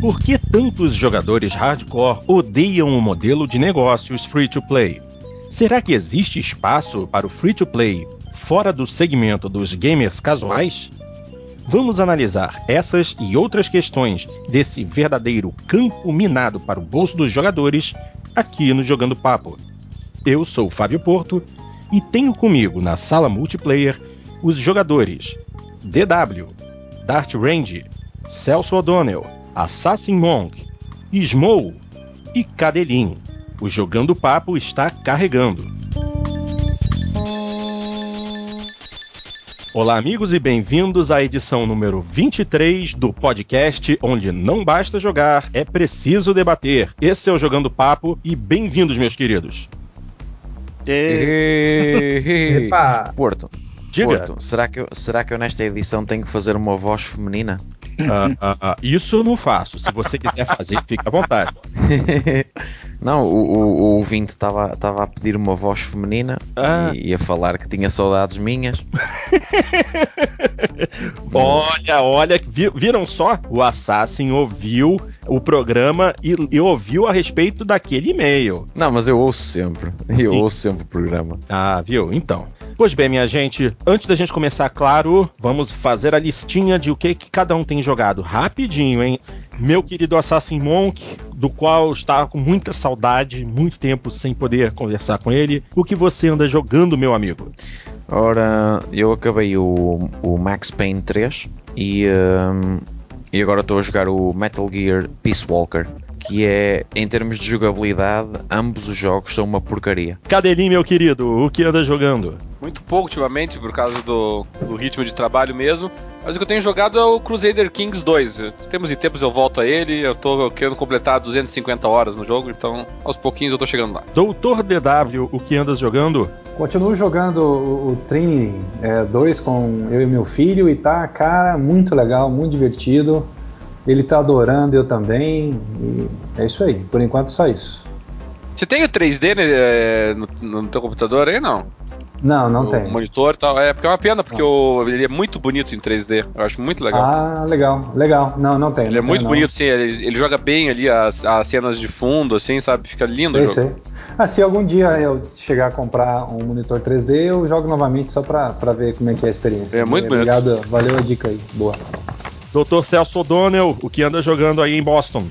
Por que tantos jogadores hardcore odeiam o modelo de negócios free to play? Será que existe espaço para o free to play fora do segmento dos gamers casuais? Vamos analisar essas e outras questões desse verdadeiro campo minado para o bolso dos jogadores aqui no Jogando Papo. Eu sou Fábio Porto e tenho comigo na sala multiplayer os jogadores DW, Dart Range, Celso O'Donnell, Assassin Monk, Smou e Cadelin. O Jogando Papo está carregando. Olá, amigos, e bem-vindos à edição número 23 do podcast onde não basta jogar, é preciso debater. Esse é o Jogando Papo e bem-vindos, meus queridos. Epa. Porto, Diga. Porto, será que, eu, será que eu nesta edição tenho que fazer uma voz feminina? Ah, ah, ah, isso eu não faço. Se você quiser fazer, fica à vontade. Não, o, o, o ouvinte estava a pedir uma voz feminina Ah. e, e a falar que tinha saudades minhas. Olha, olha, vi- viram só? O Assassin ouviu o programa e, e ouviu a respeito daquele e-mail. Não, mas eu ouço sempre. Eu Sim. ouço sempre o programa. Ah, viu? Então. Pois bem, minha gente, antes da gente começar, claro, vamos fazer a listinha de o que, que cada um tem jogado. Rapidinho, hein? Meu querido Assassin Monk, do qual estava com muita saudade, muito tempo sem poder conversar com ele. O que você anda jogando, meu amigo? Ora, eu acabei o, o Max Payne 3 e, hum, e agora estou a jogar o Metal Gear Peace Walker, que é, em termos de jogabilidade, ambos os jogos são uma porcaria. Cadelinho, meu querido, o que anda jogando? Muito pouco ultimamente, por causa do, do ritmo de trabalho mesmo. Mas o que eu tenho jogado é o Crusader Kings 2. Eu- Tempos e tempos eu volto a ele. Eu tô querendo completar 250 horas no jogo, então aos pouquinhos eu tô chegando lá. Doutor DW, o que andas jogando? Continuo jogando o, o Trinity 2 com eu e meu filho e tá, cara, muito legal, muito divertido. Ele tá adorando, eu também. E é isso aí, por enquanto só isso. Você tem o 3D né, é, no, no teu computador aí, não? Não, não o tem. monitor e tal. É porque é uma pena, porque o- ele é muito bonito em 3D. Eu acho muito legal. Ah, legal, legal. Não, não tem. ele é não muito tem, não. bonito, sim. Ele, ele joga bem ali as, as cenas de fundo, assim, sabe? Fica lindo Sei, o jogo. sei. Ah, se algum dia eu chegar a comprar um monitor 3D, eu jogo novamente só pra, pra ver como é que é a experiência. É muito bonito. Obrigado, valeu a dica aí. Boa. Doutor Celso O'Donnell, o que anda jogando aí em Boston?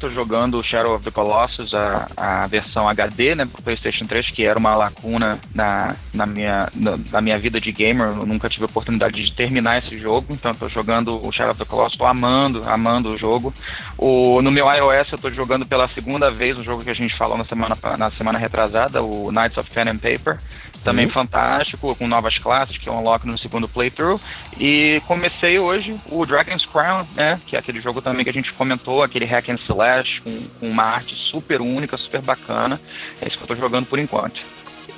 Estou jogando Shadow of the Colossus, a, a versão HD, né, pro PlayStation 3, que era uma lacuna na, na, minha, na, na minha vida de gamer. Eu nunca tive a oportunidade de terminar esse jogo, então estou jogando o Shadow of the Colossus, tô amando, amando o jogo. O, no meu iOS eu estou jogando pela segunda vez o jogo que a gente falou na semana, na semana retrasada, o Knights of Pen and Paper. Também fantástico, com novas classes que eu unlock no segundo playthrough. E comecei hoje o Dragon's Crown, né? Que é aquele jogo também que a gente comentou, aquele hack and slash, com, com uma arte super única, super bacana. É isso que eu tô jogando por enquanto.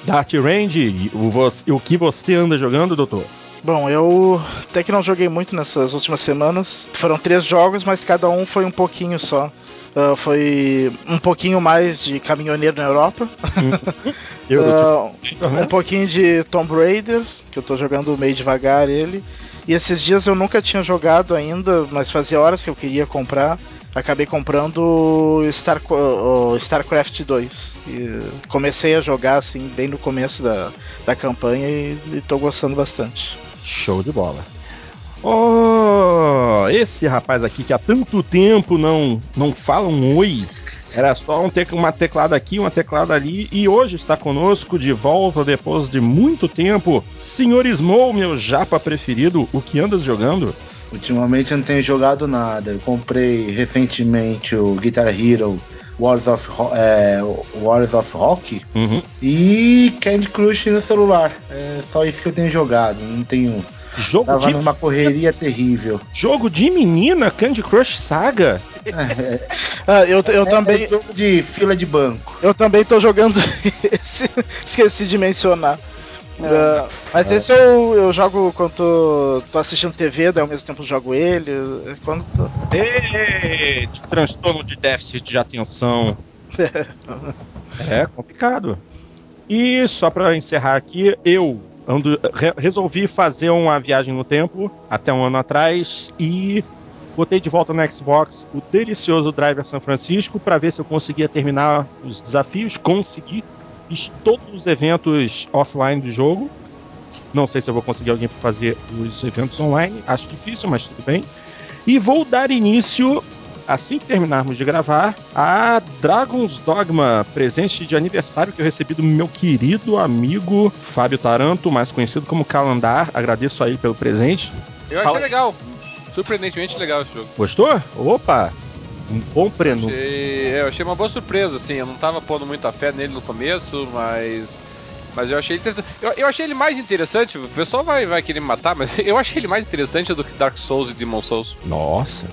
Dart Range, o, o que você anda jogando, doutor? Bom, eu até que não joguei muito nessas últimas semanas. Foram três jogos, mas cada um foi um pouquinho só. Ah, foi um pouquinho mais de caminhoneiro na Europa, Eu, eu- um pouquinho de Tomb Raider, que eu tô jogando meio devagar ele. E esses dias eu nunca tinha jogado ainda, mas fazia horas que eu queria comprar. Acabei comprando Star, o StarCraft 2. E comecei a jogar assim bem no começo da, da campanha e, e tô gostando bastante. Show de bola. Oh, esse rapaz aqui que há tanto tempo não, não fala um oi. Era só um uma teclada aqui, uma teclada ali. E hoje está conosco de volta depois de muito tempo. Senhor Small, meu japa preferido, o que andas jogando? Ultimamente eu não tenho jogado nada. Eu comprei recentemente o Guitar Hero Wars of, é, Wars of Rock Uhum. e Candy Crush no celular. É só isso que eu tenho jogado. Não tenho. Jogo Tava de, numa correria terrível. jogo de menina, Candy Crush Saga. É, Ah, eu, eu é também. jogo de fila de banco. Eu também tô jogando esse. Esqueci de mencionar. Ah, mas esse eu, eu jogo quando tô, tô assistindo TV, daí ao mesmo tempo jogo ele. é Quando tô- Ei, transtorno de déficit de atenção. É complicado. E só pra encerrar aqui, eu ando- re- resolvi fazer uma viagem no tempo até um ano atrás e botei de volta no Xbox o delicioso Driver San Francisco para ver se eu conseguia terminar os desafios. Consegui, todos os eventos offline do jogo. Não sei se eu vou conseguir alguém para fazer os eventos online, acho difícil, mas tudo bem. E vou dar início assim que terminarmos de gravar, a Dragon's Dogma, presente de aniversário que eu recebi do meu querido amigo Fábio Taranto, mais conhecido como Calandar. Agradeço a ele pelo presente. Eu achei legal. Surpreendentemente legal esse jogo. Gostou? Opa! Um bom prenu. Achei, é, eu achei uma boa surpresa, assim. Eu não tava pondo muita fé nele no começo, mas. Mas eu achei interessante. Eu, eu achei ele mais interessante. O pessoal vai, vai querer me matar, mas eu achei ele mais interessante do que Dark Souls e Demon Souls. Nossa.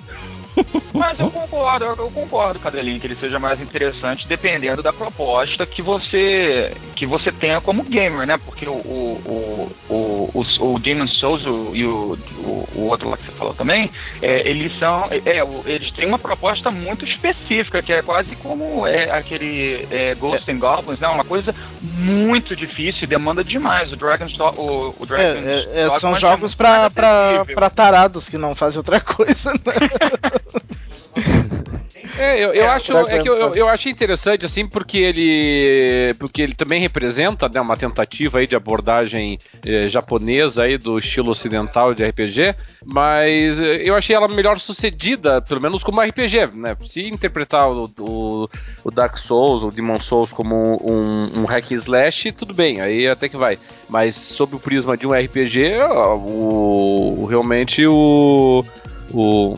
Mas eu concordo, eu, concordo, Cadelinho, que ele seja mais interessante dependendo da proposta que você que você tenha como gamer, né? Porque o, o, o, o, o Demon Souls e o, o, o, outro lá que você falou também, é, eles são. É, eles têm uma proposta muito específica, que é quase como é, aquele é, Ghosts and Goblins, né? Uma coisa muito difícil, demanda demais. O Dragon's o, o Dragon's é, é, São jogos pra, pra, pra tarados que não fazem outra coisa, né? É, eu, eu é, acho é que eu, eu, achei interessante assim porque ele porque ele também representa né, uma tentativa aí de abordagem eh, japonesa aí do estilo ocidental de RPG, mas eh, eu achei ela melhor sucedida, pelo menos como RPG, né? Se interpretar o, o, o Dark Souls, o Demon Souls como um, um hack slash, tudo bem, aí até que vai. Mas sob o prisma de um RPG, o, o realmente o o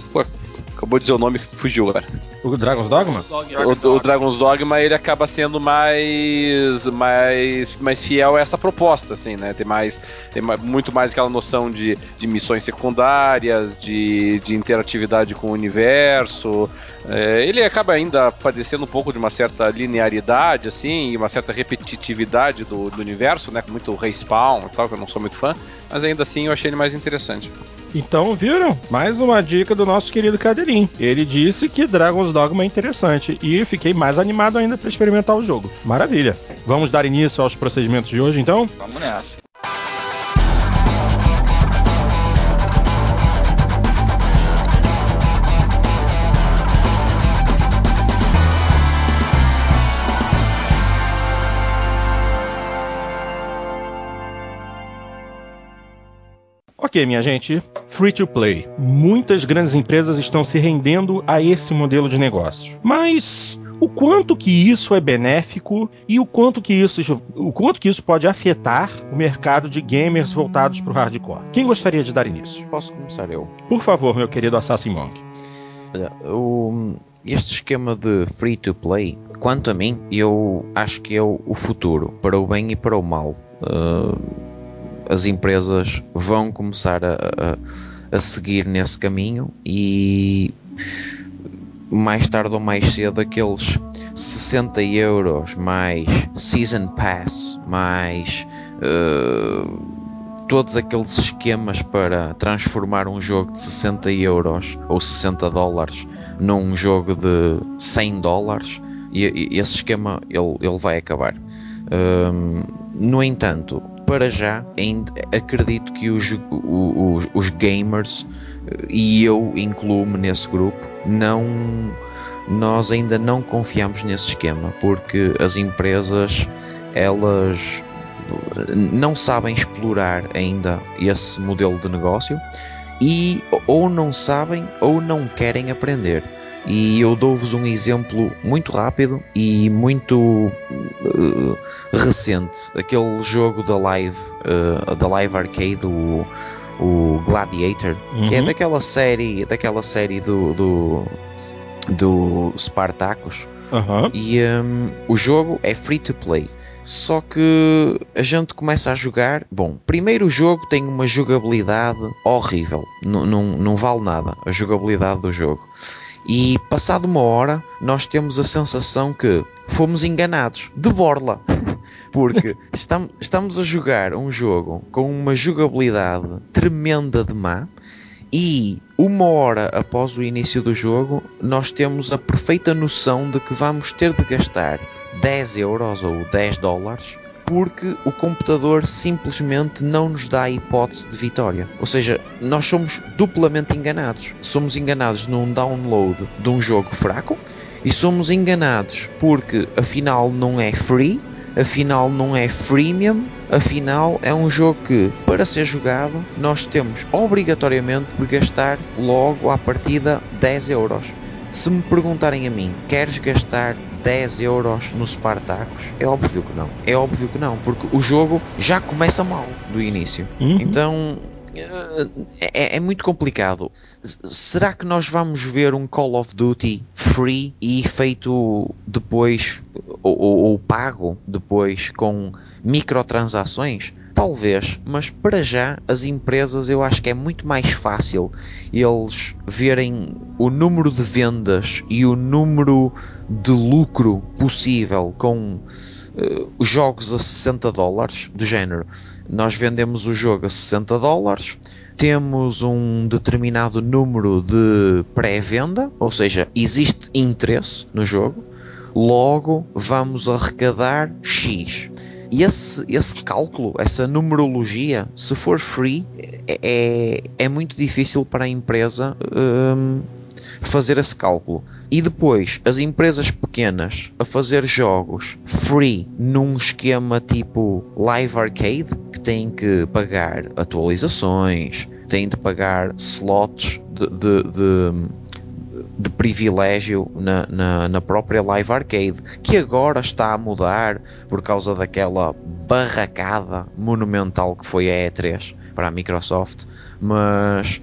Acabou de dizer o nome que fugiu agora. O Dragon's Dogma? O, o, Dragon's Dogma ele acaba sendo mais, mais, mais fiel a essa proposta, assim, né? Tem mais, tem muito mais aquela noção de, de missões secundárias, de, de interatividade com o universo. É, ele acaba ainda padecendo um pouco de uma certa linearidade, assim, e uma certa repetitividade do, do universo, né? Com muito respawn e tal, que eu não sou muito fã, mas ainda assim eu achei ele mais interessante. Então, viram? Mais uma dica do nosso querido Cadeirinho. Ele disse que Dragon's Dogma é interessante e fiquei mais animado ainda para experimentar o jogo. Maravilha. Vamos dar início aos procedimentos de hoje, então? Vamos nessa. Ok, minha gente, free to play. Muitas grandes empresas estão se rendendo a esse modelo de negócio. Mas o quanto que isso é benéfico e o quanto que isso, o quanto que isso pode afetar o mercado de gamers voltados para o hardcore. Quem gostaria de dar início? Posso começar eu. Por favor, meu querido Assassin Monk. O, este esquema de free to play, quanto a mim, eu acho que é o, futuro, para o bem e para o mal. Uh, as empresas vão começar a, a, a seguir nesse caminho e mais tarde ou mais cedo aqueles 60 euros mais Season Pass mais uh, todos aqueles esquemas para transformar um jogo de 60 euros ou 60 dólares num jogo de 100 dólares e, e esse esquema ele, ele vai acabar. Um, no entanto, para já ainda acredito que os, os, os gamers e eu incluo-me nesse grupo não nós ainda não confiamos nesse esquema porque as empresas elas não sabem explorar ainda esse modelo de negócio e ou não sabem ou não querem aprender e eu dou-vos um exemplo muito rápido e muito uh, recente. Aquele jogo da Live, uh, da Live Arcade, o, o Gladiator, uhum. que é uhum. daquela série, daquela série do, do, do Spartacus. Uhum. E um, o jogo é free to play. Só que a gente começa a jogar. Bom, primeiro o jogo tem uma jogabilidade horrível. N não vale nada a jogabilidade do jogo. E passado uma hora, nós temos a sensação que fomos enganados de borla. Porque estamos a jogar um jogo com uma jogabilidade tremenda de má e uma hora após o início do jogo, nós temos a perfeita noção de que vamos ter de gastar 10 euros ou 10 dólares porque o computador simplesmente não nos dá a hipótese de vitória. Ou seja, nós somos duplamente enganados. Somos enganados num download de um jogo fraco e somos enganados porque afinal não é free, afinal não é freemium, afinal é um jogo que, para ser jogado, nós temos obrigatoriamente de gastar logo à partida 10 euros. Se me perguntarem a mim, queres gastar 10 euros no Spartacus? É óbvio que não. É óbvio que não, porque o jogo já começa mal do início. Uhum. Então é, é muito complicado. Será que nós vamos ver um Call of Duty free e feito depois ou, ou, ou pago depois com microtransações? Talvez, mas para já as empresas eu acho que é muito mais fácil eles verem o número de vendas e o número de lucro possível com uh, jogos a 60 dólares do género. Nós vendemos o jogo a 60 dólares, temos um determinado número de pré-venda, ou seja, existe interesse no jogo, logo vamos arrecadar X. E esse, esse cálculo, essa numerologia, se for free, é, é, é muito difícil para a empresa hum, fazer esse cálculo. E depois, as empresas pequenas a fazer jogos free num esquema tipo live arcade, que têm que pagar atualizações, têm de pagar slots de, de, de de privilégio na, na, na, própria Live Arcade, que agora está a mudar por causa daquela barracada monumental que foi a E3 para a Microsoft, mas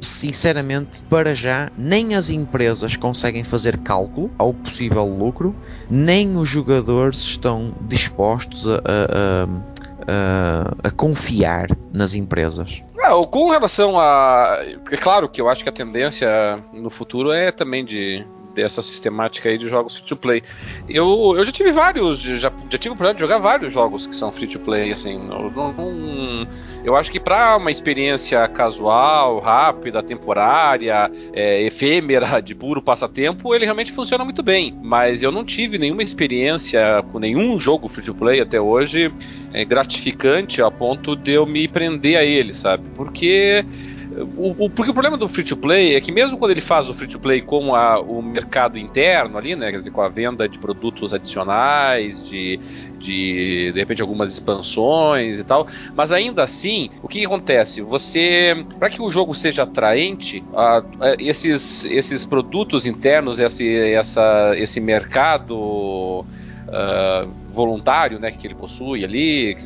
sinceramente, para já, nem as empresas conseguem fazer cálculo ao possível lucro, nem os jogadores estão dispostos a, a, a, a confiar nas empresas. Ah, com relação a. É claro que eu acho que a tendência no futuro é também de dessa sistemática aí de jogos free to play. Eu, eu já tive vários, já, já tive o oportunidade de jogar vários jogos que são free to play, assim. Não, eu acho que para uma experiência casual, rápida, temporária, é, efêmera, de puro passatempo, ele realmente funciona muito bem. Mas eu não tive nenhuma experiência com nenhum jogo free to play até hoje é, gratificante a ponto de eu me prender a ele, sabe? Porque o, o, porque o problema do free to play é que mesmo quando ele faz o free to play com a, o mercado interno ali, né, quer dizer, com a venda de produtos adicionais, de, de de repente algumas expansões e tal, mas ainda assim, o que, acontece? Você, para que o jogo seja atraente, a, a, esses, esses produtos internos, esse, essa, esse mercado Uh, voluntário né, que ele possui ali,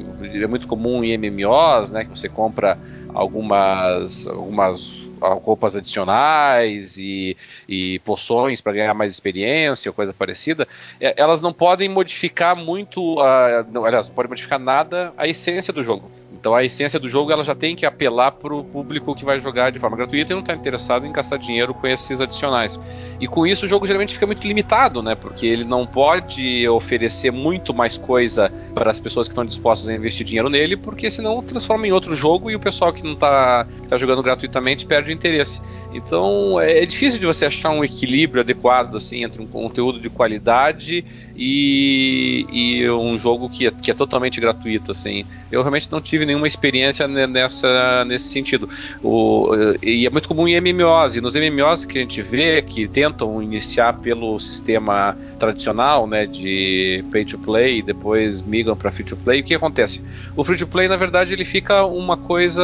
é muito comum em MMOs, né, que você compra algumas, algumas roupas adicionais e, e poções para ganhar mais experiência ou coisa parecida, é, elas não podem modificar muito, a, não, aliás, não podem modificar nada a essência do jogo. Então a essência do jogo ela já tem que apelar para o público que vai jogar de forma gratuita e não está interessado em gastar dinheiro com esses adicionais. E com isso o jogo geralmente fica muito limitado, né? Porque ele não pode oferecer muito mais coisa para as pessoas que estão dispostas a investir dinheiro nele, porque senão transforma em outro jogo e o pessoal que não está tá jogando gratuitamente perde o interesse. Então é, é difícil de você achar um equilíbrio adequado assim entre um conteúdo de qualidade e, e um jogo que é, que é totalmente gratuito assim. Eu realmente não tive nenhuma experiência nessa nesse sentido. O, e é muito comum em MMOs e nos MMOs que a gente vê que tentam iniciar pelo sistema tradicional, né, de pay to play e depois migram para free to play. O que acontece? O free to play na verdade ele fica uma coisa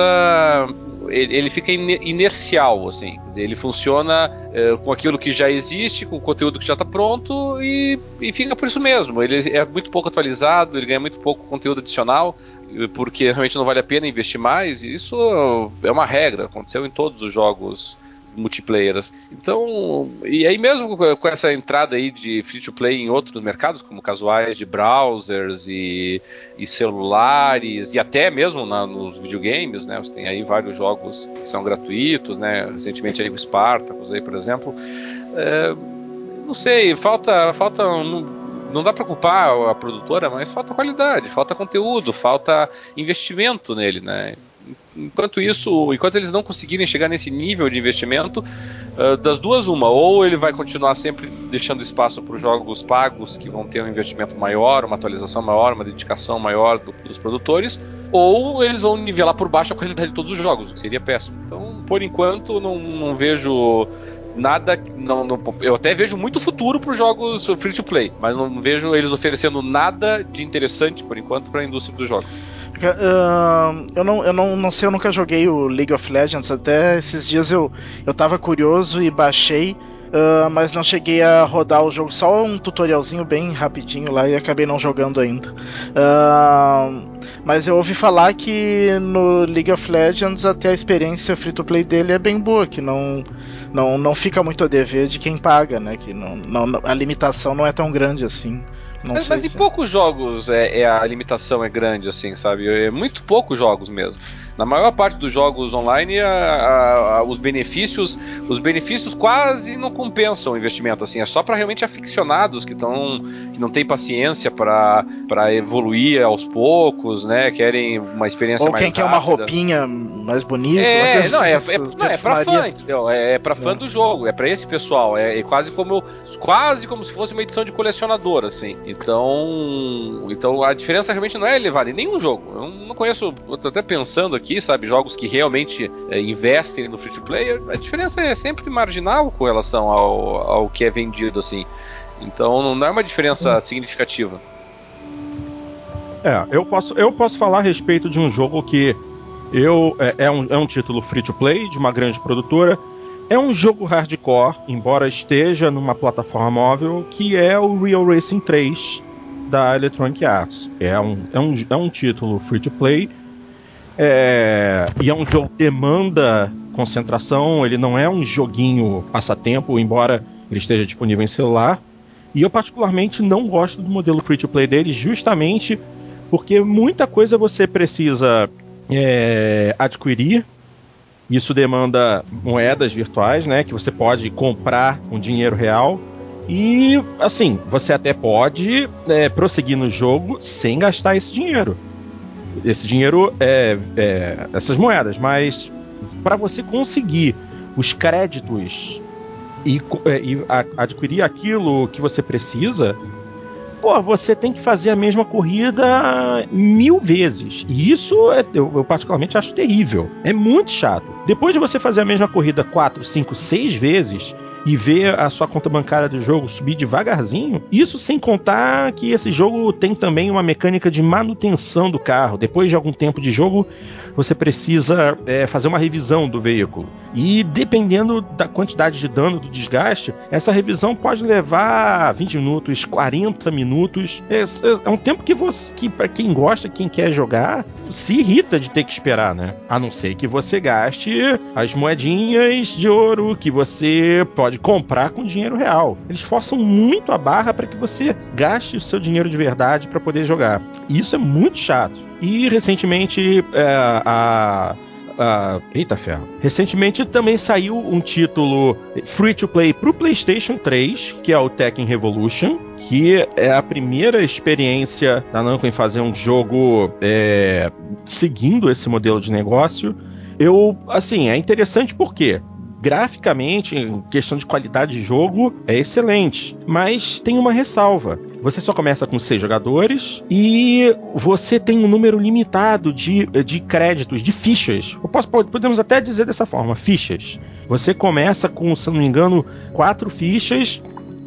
ele, ele fica inercial, assim. Ele funciona é, com aquilo que já existe, com o conteúdo que já está pronto e, e fica por isso mesmo. Ele é muito pouco atualizado, ele ganha muito pouco conteúdo adicional porque realmente não vale a pena investir mais. E isso é uma regra, aconteceu em todos os jogos multiplayer. Então, e aí mesmo com essa entrada aí de free to play em outros mercados, como casuais de browsers e, e celulares, e até mesmo na, nos videogames, né? Você tem aí vários jogos que são gratuitos, né? Recentemente aí o Spartacus aí, por exemplo. É, não sei, falta. falta não, não dá para culpar a produtora, mas falta qualidade, falta conteúdo, falta investimento nele, né? Enquanto isso, enquanto eles não conseguirem chegar nesse nível de investimento, Uh, das duas, uma, ou ele vai continuar sempre deixando espaço para os jogos pagos que vão ter um investimento maior, uma atualização maior, uma dedicação maior do, dos produtores, ou eles vão nivelar por baixo a qualidade de todos os jogos, o que seria péssimo. Então, por enquanto, não, não vejo nada. Não, não, eu até vejo muito futuro para os jogos free to play, mas não vejo eles oferecendo nada de interessante por enquanto para a indústria dos jogos. Uh, eu não, eu não, não sei, eu nunca joguei o League of Legends. Até esses dias eu, eu curioso e baixei. Uh, mas não cheguei a rodar o jogo, só um tutorialzinho bem rapidinho lá e acabei não jogando ainda. Uh, mas eu ouvi falar que no League of Legends até a experiência free to play dele é bem boa, que não, não, não fica muito a dever de quem paga, né? Que não, não, a limitação não é tão grande assim. Não mas, mas se... em poucos jogos é, é, a limitação é grande, assim, sabe? É muito poucos jogos mesmo. Na maior parte dos jogos online, a, a, a, os benefícios, os benefícios quase não compensam o investimento. Assim, é só para realmente aficionados que estão, que não têm paciência para evoluir aos poucos, né? Querem uma experiência Ou mais quem rápida. quer uma roupinha mais bonita. É, não, é, é, não, é para fã, entendeu? É, é para fã é. do jogo, é para esse pessoal. É, é, quase como quase como se fosse uma edição de colecionador, assim. Então, então a diferença realmente não é elevada em nenhum jogo. Eu não conheço, eu tô até pensando aqui aqui, sabe? Jogos que realmente é, investem no free to play, a diferença é sempre marginal com relação ao, ao que é vendido, assim. Então não é uma diferença significativa. É, eu posso, eu posso falar a respeito de um jogo que eu é, é, um, é um título free to play de uma grande produtora. É um jogo hardcore, embora esteja numa plataforma móvel, que é o Real Racing 3 da Electronic Arts. É um, é um, é um título free to play é, e é um jogo que demanda concentração, ele não é um joguinho passatempo, embora ele esteja disponível em celular. E eu particularmente não gosto do modelo free to play dele, justamente porque muita coisa você precisa é, adquirir. Isso demanda moedas virtuais, né? Que você pode comprar com dinheiro real. E assim, você até pode é, prosseguir no jogo sem gastar esse dinheiro esse dinheiro, é, é essas moedas, mas para você conseguir os créditos e, é, e a, adquirir aquilo que você precisa, pô, você tem que fazer a mesma corrida mil vezes. E isso é, eu, eu, particularmente acho terrível. É muito chato. Depois de você fazer a mesma corrida quatro, cinco, seis vezes, e ver a sua conta bancária do jogo subir devagarzinho. Isso sem contar que esse jogo tem também uma mecânica de manutenção do carro. Depois de algum tempo de jogo, você precisa é, fazer uma revisão do veículo. E dependendo da quantidade de dano, do desgaste, essa revisão pode levar 20 minutos, 40 minutos. É, é um tempo que você, que para quem gosta, quem quer jogar, se irrita de ter que esperar, né? A não ser que você gaste as moedinhas de ouro que você pode pode comprar com dinheiro real. Eles forçam muito a barra para que você gaste o seu dinheiro de verdade para poder jogar. E isso é muito chato. E recentemente é, a Uh, eita ferro. Recentemente também saiu um título free to play pro PlayStation 3, que é o Tekken Revolution, que é a primeira experiência da Namco em fazer um jogo é, seguindo esse modelo de negócio. Eu, assim, é interessante porque graficamente, em questão de qualidade de jogo, é excelente. Mas tem uma ressalva. Você só começa com seis jogadores e você tem um número limitado de, de créditos, de fichas. Posso, podemos até dizer dessa forma: fichas. Você começa com, se não me engano, quatro fichas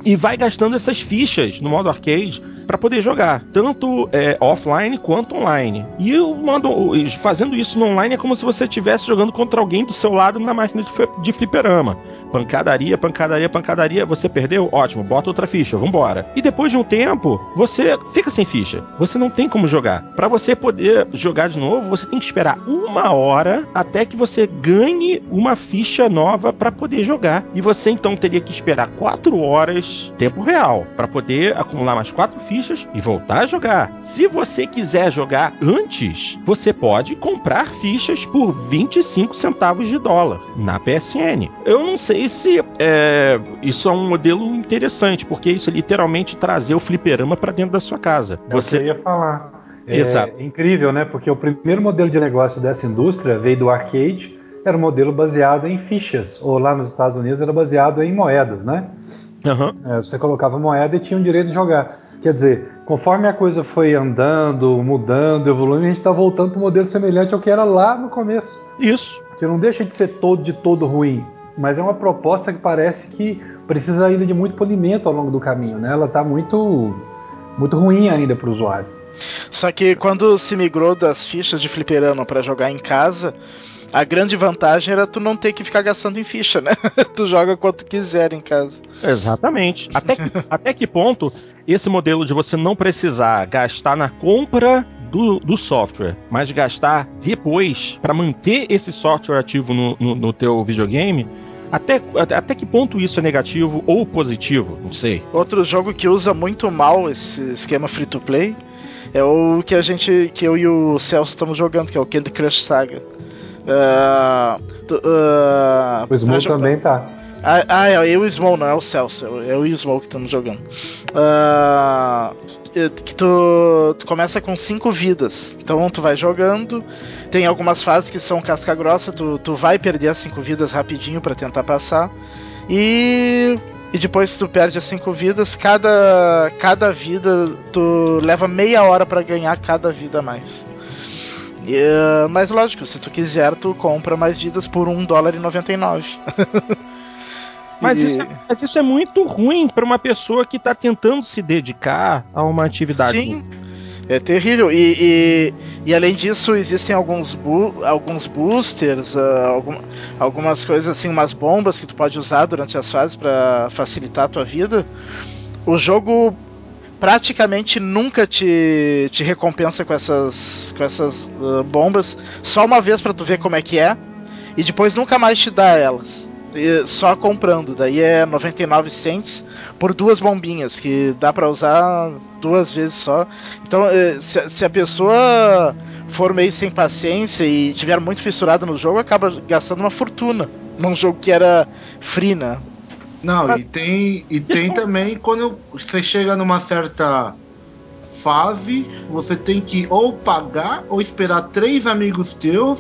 e vai gastando essas fichas no modo arcade para poder jogar, tanto é, offline quanto online. E eu mando, fazendo isso no online é como se você estivesse jogando contra alguém do seu lado na máquina de, fliperama. Pancadaria, pancadaria, pancadaria. Você perdeu? Ótimo, bota outra ficha, vambora. E depois de um tempo, você fica sem ficha. Você não tem como jogar. Para você poder jogar de novo, você tem que esperar uma hora até que você ganhe uma ficha nova para poder jogar. E você então teria que esperar quatro horas, tempo real, para poder acumular mais quatro fichas e voltar a jogar. Se você quiser jogar antes, você pode comprar fichas por 25 centavos de dólar na PSN. Eu não sei se é, isso é um modelo interessante, porque isso é literalmente trazer o fliperama para dentro da sua casa. É você ia falar. É Exato. incrível, né? Porque o primeiro modelo de negócio dessa indústria veio do arcade era um modelo baseado em fichas, ou lá nos Estados Unidos era baseado em moedas, né? Aham. É, você colocava moeda e tinha o direito de jogar. Quer dizer, conforme a coisa foi andando, mudando, evoluindo, a gente está voltando para um modelo semelhante ao que era lá no começo. Isso. Que não deixa de ser todo de todo ruim, mas é uma proposta que parece que precisa ainda de muito polimento ao longo do caminho, né? Ela está muito, muito ruim ainda para o usuário. Só que quando se migrou das fichas de fliperama para jogar em casa, a grande vantagem era tu não ter que ficar gastando em ficha, né? tu joga quanto quiser em casa. Exatamente. Até que, até que ponto esse modelo de você não precisar gastar na compra do, do software, mas gastar depois para manter esse software ativo no, no, no teu videogame, até, até, que ponto isso é negativo ou positivo? Não sei. Outro jogo que usa muito mal esse esquema free to play é o que a gente, que eu e o Celso estamos jogando, que é o Candy Crush Saga. Uh, tu, uh, O Small também tá. Ah, ah, é eu e o Small, não é o Celso, é o Small que estamos jogando. Ah, que tu, tu começa com cinco vidas, então tu vai jogando. Tem algumas fases que são casca grossa, tu, tu vai perder as cinco vidas rapidinho pra tentar passar. E, e depois que tu perde as cinco vidas, cada, cada vida tu leva meia hora pra ganhar cada vida a mais. Ah, mas lógico, se tu quiser, tu compra mais vidas por um dólar e 99. Mas E- isso, é- mas isso é muito ruim para uma pessoa que está tentando se dedicar a uma atividade. Sim, é terrível. E, e, e além disso, existem alguns, bu alguns boosters, ah, algum- algumas coisas assim, umas bombas que tu pode usar durante as fases para facilitar a tua vida. O jogo praticamente nunca te, te recompensa com essas, com essas ah, bombas, só uma vez para tu ver como é que é, e depois nunca mais te dá elas. E só comprando, daí é 99 cents por duas bombinhas, que dá pra usar duas vezes só. Então, eh, se, se a pessoa for meio sem paciência e tiver muito fissurada no jogo, acaba gastando uma fortuna num jogo que era free, né? Não, e tem, e tem também quando você chega numa certa fase, você tem que ou pagar ou esperar três amigos teus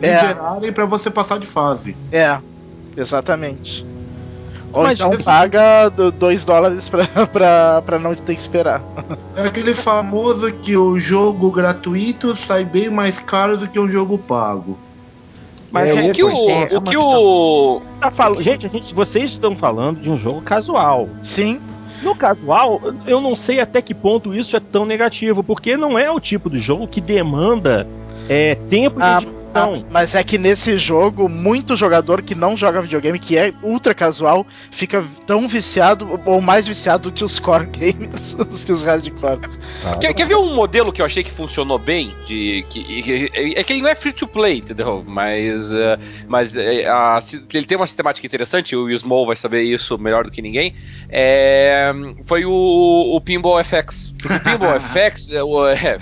É. liberarem pra você passar de fase. É, exatamente. Ou Mas então isso- paga 2 dólares pra, pra, pra não ter que esperar. É aquele famoso que o jogo gratuito sai bem mais caro do que um jogo pago. Mas É, gente, O que o. é, é o uma que o. tá fal- gente, a gente, vocês estão falando de um jogo casual. Sim, No casual, eu não sei até que ponto isso é tão negativo, porque não é o tipo de jogo que demanda é, tempo de Ah, edição. Ah, mas é que nesse jogo, muito jogador que não joga videogame, que é ultra casual, fica tão viciado ou mais viciado do que os core gamers, do que os hardcore. Quer, quer ver um modelo que eu achei que funcionou bem? De, que, que- é que ele não é free to play, entendeu? Mas, eh, mas eh, a- ele tem uma sistemática interessante, o Small vai saber isso melhor do que ninguém. É, foi o, o Pinball FX. Porque o Pinball FX, é, o, é,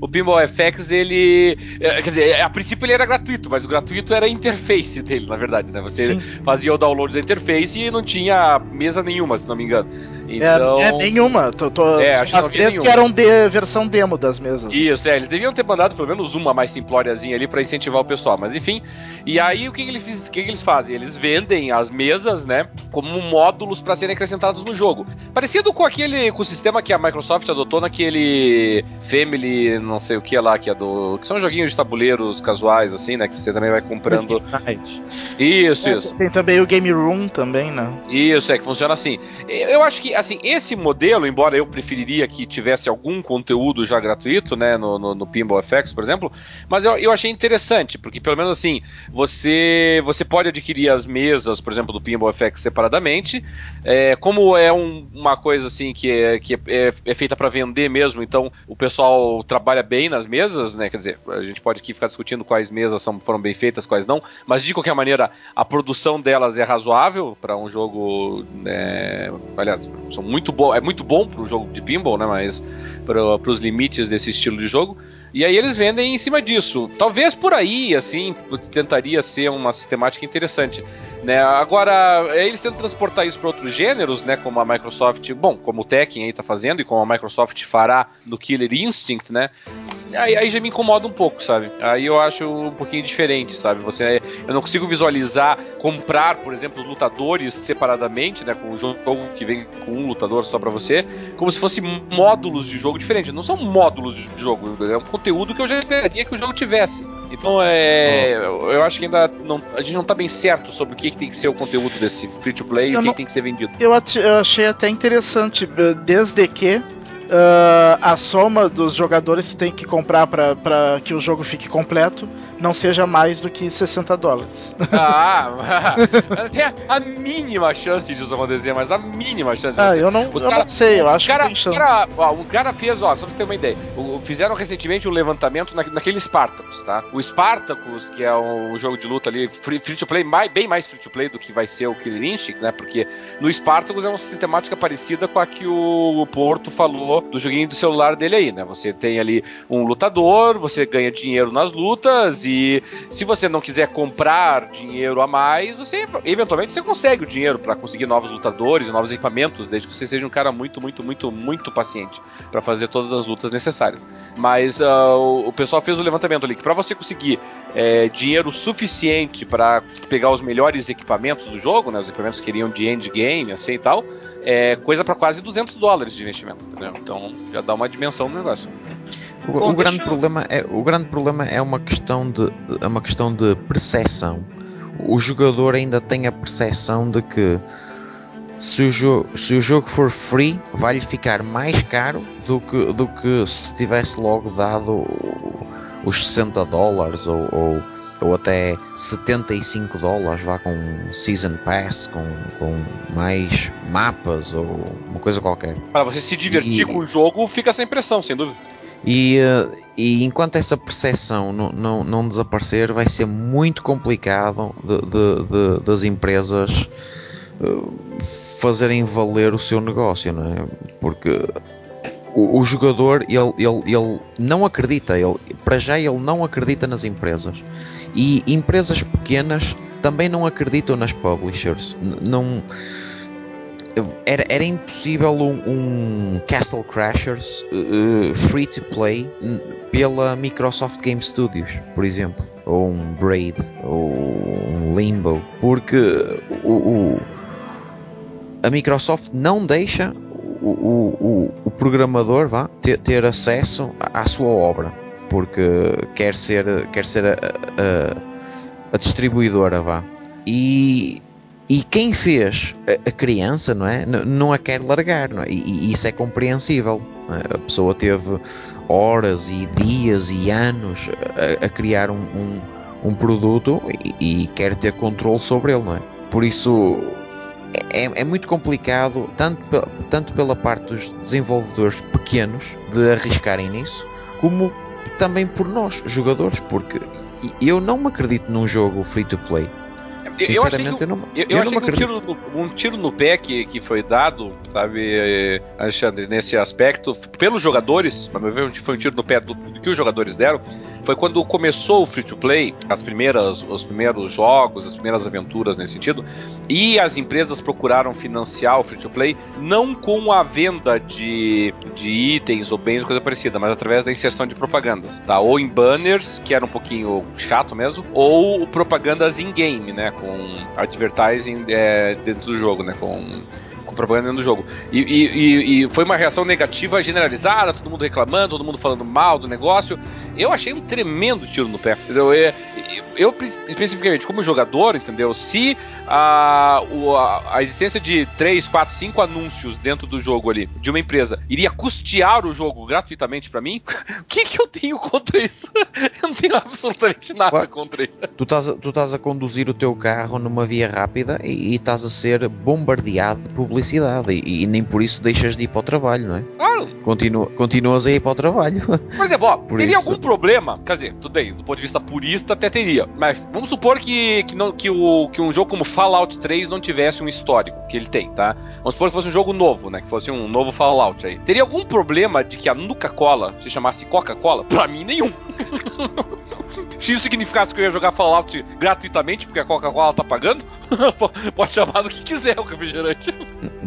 o Pinball FX, ele. é, Quer dizer, a princípio ele era gratuito, mas o gratuito era a interface dele, na verdade, né? Você Sim. fazia o download da interface e não tinha mesa nenhuma, se não me engano. Então, É, é nenhuma. Tô, tô, É, acho as três que eram de versão demo das mesas. Isso, é, eles deviam ter mandado pelo menos uma mais simplóriazinha ali pra incentivar o pessoal, mas enfim. E aí o que, que, eles, o que, que eles fazem? Eles vendem as mesas, né, como módulos pra serem acrescentados no jogo. Parecido com aquele ecossistema que a Microsoft adotou naquele Family, não sei o que lá, que é do. que são joguinhos de tabuleiros casuais, assim, né? Que você também vai comprando. Isso, É, isso. Tem também o Game Room também, né? Isso, é que funciona assim. Eu acho que, assim, esse modelo, embora eu preferiria que tivesse algum conteúdo já gratuito, né, no, no, no Pinball FX, por exemplo, mas eu, eu achei interessante, porque pelo menos assim, você você pode adquirir as mesas, por exemplo, do Pinball FX separadamente, é, como é um- uma coisa assim que é, que é, é feita para vender mesmo, então o pessoal trabalha bem nas mesas, né, quer dizer, a gente pode aqui ficar discutindo quais mesas são, foram bem feitas, quais não, mas de qualquer maneira, a produção delas é razoável para um jogo, né, aliás, são muito bom, é muito bom para um jogo de pinball, né, mas para os limites desse estilo de jogo. E aí eles vendem em cima disso. Talvez por aí, assim, tentaria ser uma sistemática interessante. Né? Agora, eles tentam transportar isso para outros gêneros, né? Como a Microsoft, bom, como o Tekken aí tá fazendo e como a Microsoft fará no Killer Instinct, né? aí, aí já me incomoda um pouco, sabe? Aí eu acho um pouquinho diferente, sabe? Você, eu não consigo visualizar comprar, por exemplo, os lutadores separadamente, né? Com um jogo que vem com um lutador só pra você, como se fosse módulos de jogo diferentes. Não são módulos de jogo, é um conteúdo que eu já esperaria que o jogo tivesse. Então é. Eu acho que ainda não, a gente não tá bem certo sobre o que, que tem que ser o conteúdo desse free to play e Eu o que, não- que tem que ser vendido. Eu, eu achei até interessante, eh, desde que ah, a soma dos jogadores tem que comprar para que o jogo fique completo não seja mais do que 60 dólares. Ah, tem a, a mínima chance disso acontecer, mas a mínima chance. Ah, eu não, Os eu cara- não sei, eu o acho cara, que tem chance. o cara, ó, um cara fez, ó, só pra você ter uma ideia. o- fizeram recentemente um levantamento na, naquele Spartacus, tá? O Spartacus, que é um jogo de luta ali, free, free to play, mais, bem mais free to play do que vai ser o Killer Instinct, né? Porque no Spartacus é uma sistemática parecida com a que o Porto falou do joguinho do celular dele aí, né? Você tem ali um lutador, você ganha dinheiro nas lutas e se você não quiser comprar dinheiro a mais, você eventualmente você consegue o dinheiro para conseguir novos lutadores, novos equipamentos, desde que você seja um cara muito, muito, muito, muito paciente para fazer todas as lutas necessárias. Mas o, o pessoal fez o levantamento ali que para você conseguir é, dinheiro suficiente para pegar os melhores equipamentos do jogo, né, os equipamentos que iriam de endgame, assim e tal, é coisa para quase 200 dólares de investimento, entendeu? Então já dá uma dimensão do negócio. O, Bom, o grande deixa- problema é o grande problema é uma questão de é uma questão de percepção. O jogador ainda tem a percepção de que se o, jo se o jogo for free vai-lhe ficar mais caro do que, do que se tivesse logo dado os 60 dólares ou, ou, ou até 75 dólares vá com um Season Pass com, com mais mapas ou uma coisa qualquer. Para você se divertir E- com o jogo, fica essa impressão, sem dúvida. E, eh, e enquanto essa percepção não, não, não desaparecer, vai ser muito complicado de, de- de- das empresas eh, fazerem valer o seu negócio, não é? Porque o, o jogador ele, ele, ele não acredita, ele, para já ele não acredita nas empresas. E empresas pequenas também não acreditam nas publishers. Não, era, era impossível um, um Castle Crashers eh, free to play pela Microsoft Game Studios, por exemplo, ou um Braid, ou um Limbo, porque o, o- a Microsoft não deixa o, o, o- programador vá, ter, ter acesso à, sua obra, porque quer ser, quer ser a, a- a distribuidora, vá. E e quem fez a, criança, não é? Não a quer largar, não é? E, isso é compreensível. A pessoa teve horas e dias e anos a, a criar um, um, um produto e, e quer ter controle sobre ele, não é? Por isso é, é muito complicado, tanto, pe- tanto pela parte dos desenvolvedores pequenos de arriscarem nisso, como também por nós, jogadores, porque eu não me acredito num jogo free to play. Eu- eu Sinceramente, o- eu não, Eu, eu eu não que um acredito. tiro, no, um tiro no pé que, que foi dado, sabe, Alexandre, nesse aspecto, pelos jogadores, para meu ver, foi um tiro no pé do, do que os jogadores deram, foi quando começou o free to play, as primeiras, os primeiros jogos, as primeiras aventuras nesse sentido, e as empresas procuraram financiar o free to play não com a venda de, de itens ou bens ou coisa parecida, mas através da inserção de propagandas, tá? Ou em banners, que era um pouquinho chato mesmo, ou propagandas in-game, né? Com advertising é, dentro do jogo, né? Com propaganda do jogo. E- e- e foi uma reação negativa generalizada, todo mundo reclamando, todo mundo falando mal do negócio. Eu achei um tremendo tiro no pé, entendeu? Eu, eu, especificamente, como jogador, entendeu? Se a, a, a existência de 3, 4, 5 anúncios dentro do jogo ali, de uma empresa, iria custear o jogo gratuitamente pra mim, o que, que eu tenho contra isso? Eu não tenho absolutamente nada Claro. contra isso. Tu estás, a, tu estás a conduzir o teu carro numa via rápida e, e estás a ser bombardeado de publicidade e, e nem por isso deixas de ir para o trabalho, não é? Claro, Continua, continuas a ir para o trabalho. Por exemplo, ó, Por teria isso. algum problema? Quer dizer, tudo bem, do ponto de vista purista até teria. Mas vamos supor que, que, não, que, o, que um jogo como Fallout 3 não tivesse um histórico, que ele tem, tá? Vamos supor que fosse um jogo novo, né? Que fosse um novo Fallout aí. Teria algum problema de que a Nuka-Cola se chamasse Coca-Cola? Pra mim, nenhum. Se isso significasse que eu ia jogar Fallout gratuitamente, porque a Coca-Cola tá pagando, pode chamar do que quiser o refrigerante.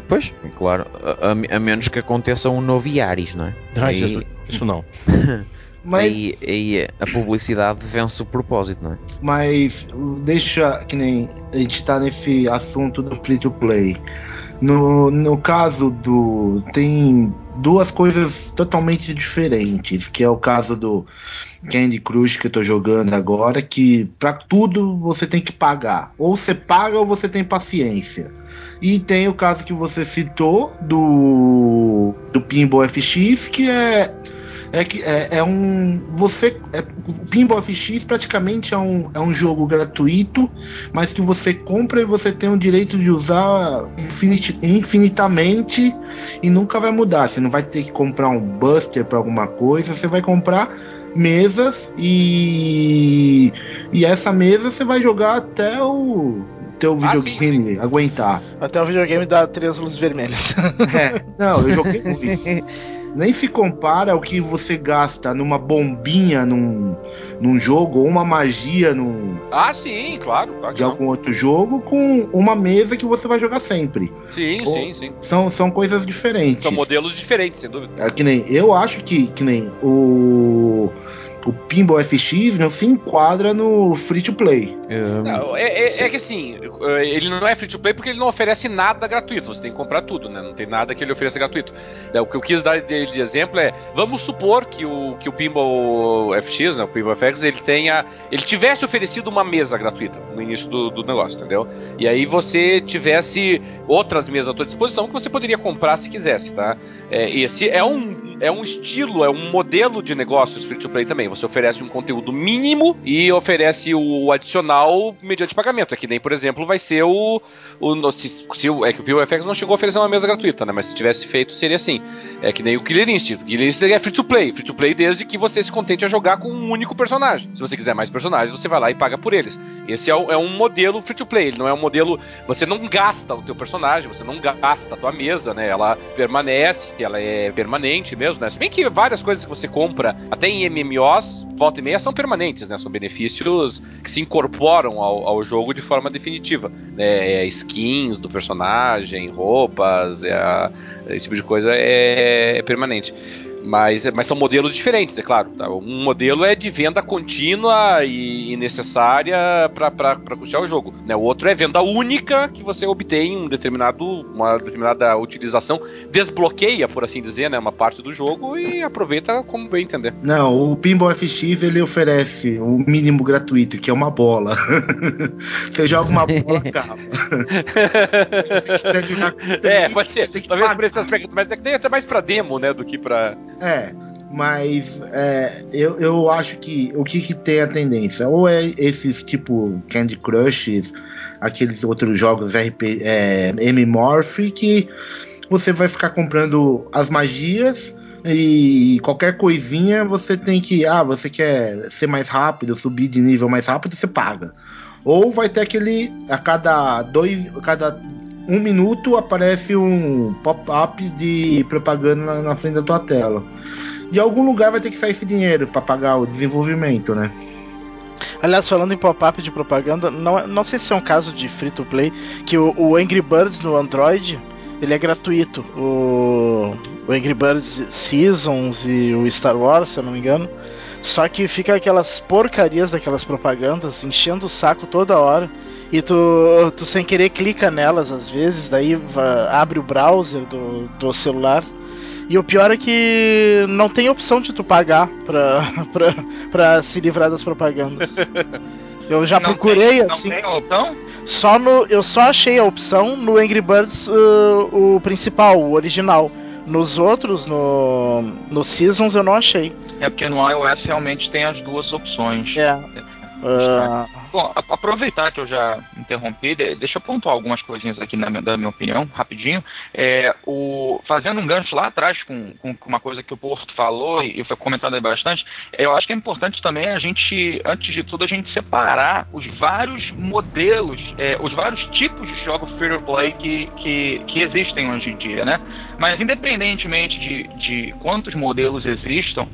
Pois, claro, a, a- a menos que aconteça um novo Yaris, não é? Ai, Aí- Jesus, isso não. Mas, Aí, aí a publicidade vence o propósito, não é? mas deixa que nem a gente tá nesse assunto do free to play. No, no caso do. Tem duas coisas totalmente diferentes, que é o caso do Candy Crush que eu tô jogando agora, que pra tudo você tem que pagar. Ou você paga ou você tem paciência. E tem o caso que você citou do, do Pinball FX, que é é que é, é um você é, o Pinball FX praticamente é um, é um jogo gratuito, mas que você compra e você tem o direito de usar infiniti- infinitamente e nunca vai mudar. Você não vai ter que comprar um Buster para alguma coisa, você vai comprar mesas e e essa mesa você vai jogar até o teu Ah, videogame aguentar. Até o videogame dá três luzes vermelhas. É, não, eu joguei muito. Nem se compara ao que você gasta numa bombinha num, num jogo ou uma magia num, Ah, sim, claro. claro de não. algum outro jogo com uma mesa que você vai jogar sempre. Sim, Ou- sim, sim. São, são coisas diferentes. São modelos diferentes, sem dúvida. É que nem, eu acho que, que nem o, o Pinball FX não se enquadra no free to play. Não, é, é- é que assim, ele não é free to play porque ele não oferece nada gratuito. Você tem que comprar tudo, né? Não tem nada que ele ofereça gratuito. O que eu quis dar de, de exemplo é: vamos supor que o, que o Pinball FX, né, o Pinball FX, ele tenha. Ele tivesse oferecido uma mesa gratuita no início do, do negócio, entendeu? E aí você tivesse outras mesas à sua disposição que você poderia comprar se quisesse, tá? É, esse é um, é um estilo, é um modelo de negócios free to play também. Você oferece um conteúdo mínimo e oferece o adicional mediante pagamento. É que nem, por exemplo, vai ser o. o se, se é que o PioFX não chegou a oferecer uma mesa gratuita, né? Mas se tivesse feito, seria assim. É que nem o Killer Instinct. O Killer Instinct é free to play. Free to play desde que você se contente a jogar com um único personagem. Se você quiser mais personagens, você vai lá e paga por eles. Esse é, o- é um modelo free to play. Ele não é um modelo. Você não gasta o teu personagem, você não gasta a tua mesa, né? Ela permanece, ela é permanente mesmo, né? Se bem que várias coisas que você compra, até em MMOs, volta e meia, são permanentes, né? São benefícios que se incorporam ao, ao jogo de forma definitiva. Né? É skins do personagem, roupas, é esse tipo de coisa é, é permanente. Mas, mas são modelos diferentes, é claro. tá? Um modelo é de venda contínua e, e necessária para custear o jogo. Né? O outro é venda única que você obtém um determinado, uma determinada utilização, desbloqueia, por assim dizer, né, uma parte do jogo e aproveita como bem entender. Não, o Pinball FX ele oferece o mínimo gratuito, que é uma bola. você joga uma bola, acaba. É, pode ser. Talvez pagar. por esse aspecto, mas é que tem até mais pra demo, né, do que pra. É, mas é, eu, eu acho que o que, que tem a tendência? Ou é esses tipo Candy Crush, aqueles outros jogos RP, é, M-Morph, que você vai ficar comprando as magias e qualquer coisinha você tem que. Ah, você quer ser mais rápido, subir de nível mais rápido, você paga. Ou vai ter aquele. A cada dois. A cada um minuto aparece um pop-up de propaganda na, na frente da tua tela. De algum lugar vai ter que sair esse dinheiro para pagar o desenvolvimento, né? Aliás, falando em pop-up de propaganda, não, não sei se é um caso de free to play, que o, o Angry Birds no Android ele é gratuito. O, o Angry Birds Seasons e o Star Wars, se eu não me engano. Só que fica aquelas porcarias daquelas propagandas enchendo o saco toda hora. E tu, tu sem querer clica nelas às vezes, daí abre o browser do, do celular. E o pior é que não tem opção de tu pagar pra, pra, pra se livrar das propagandas. Eu já Não procurei tem, assim. Não tem opção? Só no, eu só achei a opção no Angry Birds uh, o principal, o original. Nos outros, no, no Seasons, eu não achei. É porque no iOS realmente tem as duas opções. É. Ah, Bom, aproveitar que eu já interrompi, de- deixa eu pontuar algumas coisinhas aqui na minha- da minha opinião, rapidinho. É, o, fazendo um gancho lá atrás com, com uma coisa que o Porto falou e, e foi comentado aí bastante, eu acho que é importante também a gente, antes de tudo, a gente separar os vários modelos, é, os vários tipos de jogos free to play que, que, que existem hoje em dia, né? Mas independentemente de, de quantos modelos existam,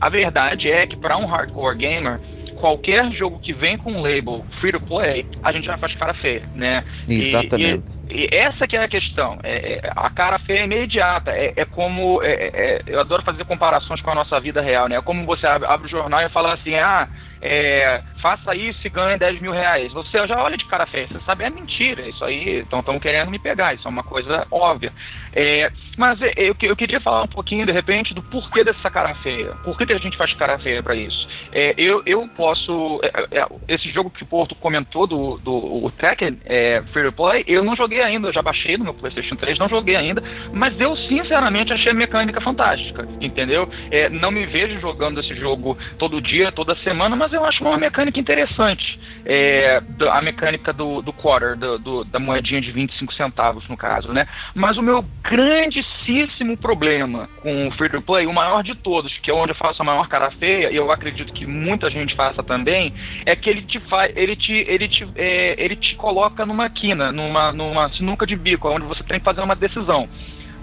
a verdade é que para um hardcore gamer qualquer jogo que vem com um label free to play, a gente já faz cara feia, né? Exatamente. E, e, e essa que é a questão. É, é, a cara feia é imediata. É, é como. É, é, eu adoro fazer comparações com a nossa vida real, né? É como você abre, abre o jornal e fala assim, ah é, faça isso e ganhe 10 mil reais. Você já olha de cara feia, você sabe, é mentira, isso aí, estão querendo me pegar, isso é uma coisa óbvia. É, mas é, eu, eu queria falar um pouquinho, de repente, do porquê dessa cara feia. Por que, que a gente faz cara feia para isso? É, eu, eu posso. É, é, esse jogo que o Porto comentou do, do o Tekken é, Free to Play, eu não joguei ainda, eu já baixei no meu PlayStation 3, não joguei ainda, mas eu sinceramente achei a mecânica fantástica, entendeu? É, não me vejo jogando esse jogo todo dia, toda semana, mas eu acho uma mecânica interessante. É, a mecânica do, do quarter, do, do, da moedinha de 25 centavos, no caso, né? Mas o meu grandíssimo problema com o free to play, o maior de todos, que é onde eu faço a maior cara feia, e eu acredito que muita gente faça também, é que ele te faz, ele te, ele te, é, ele te coloca numa quina, numa, numa sinuca de bico, onde você tem que fazer uma decisão.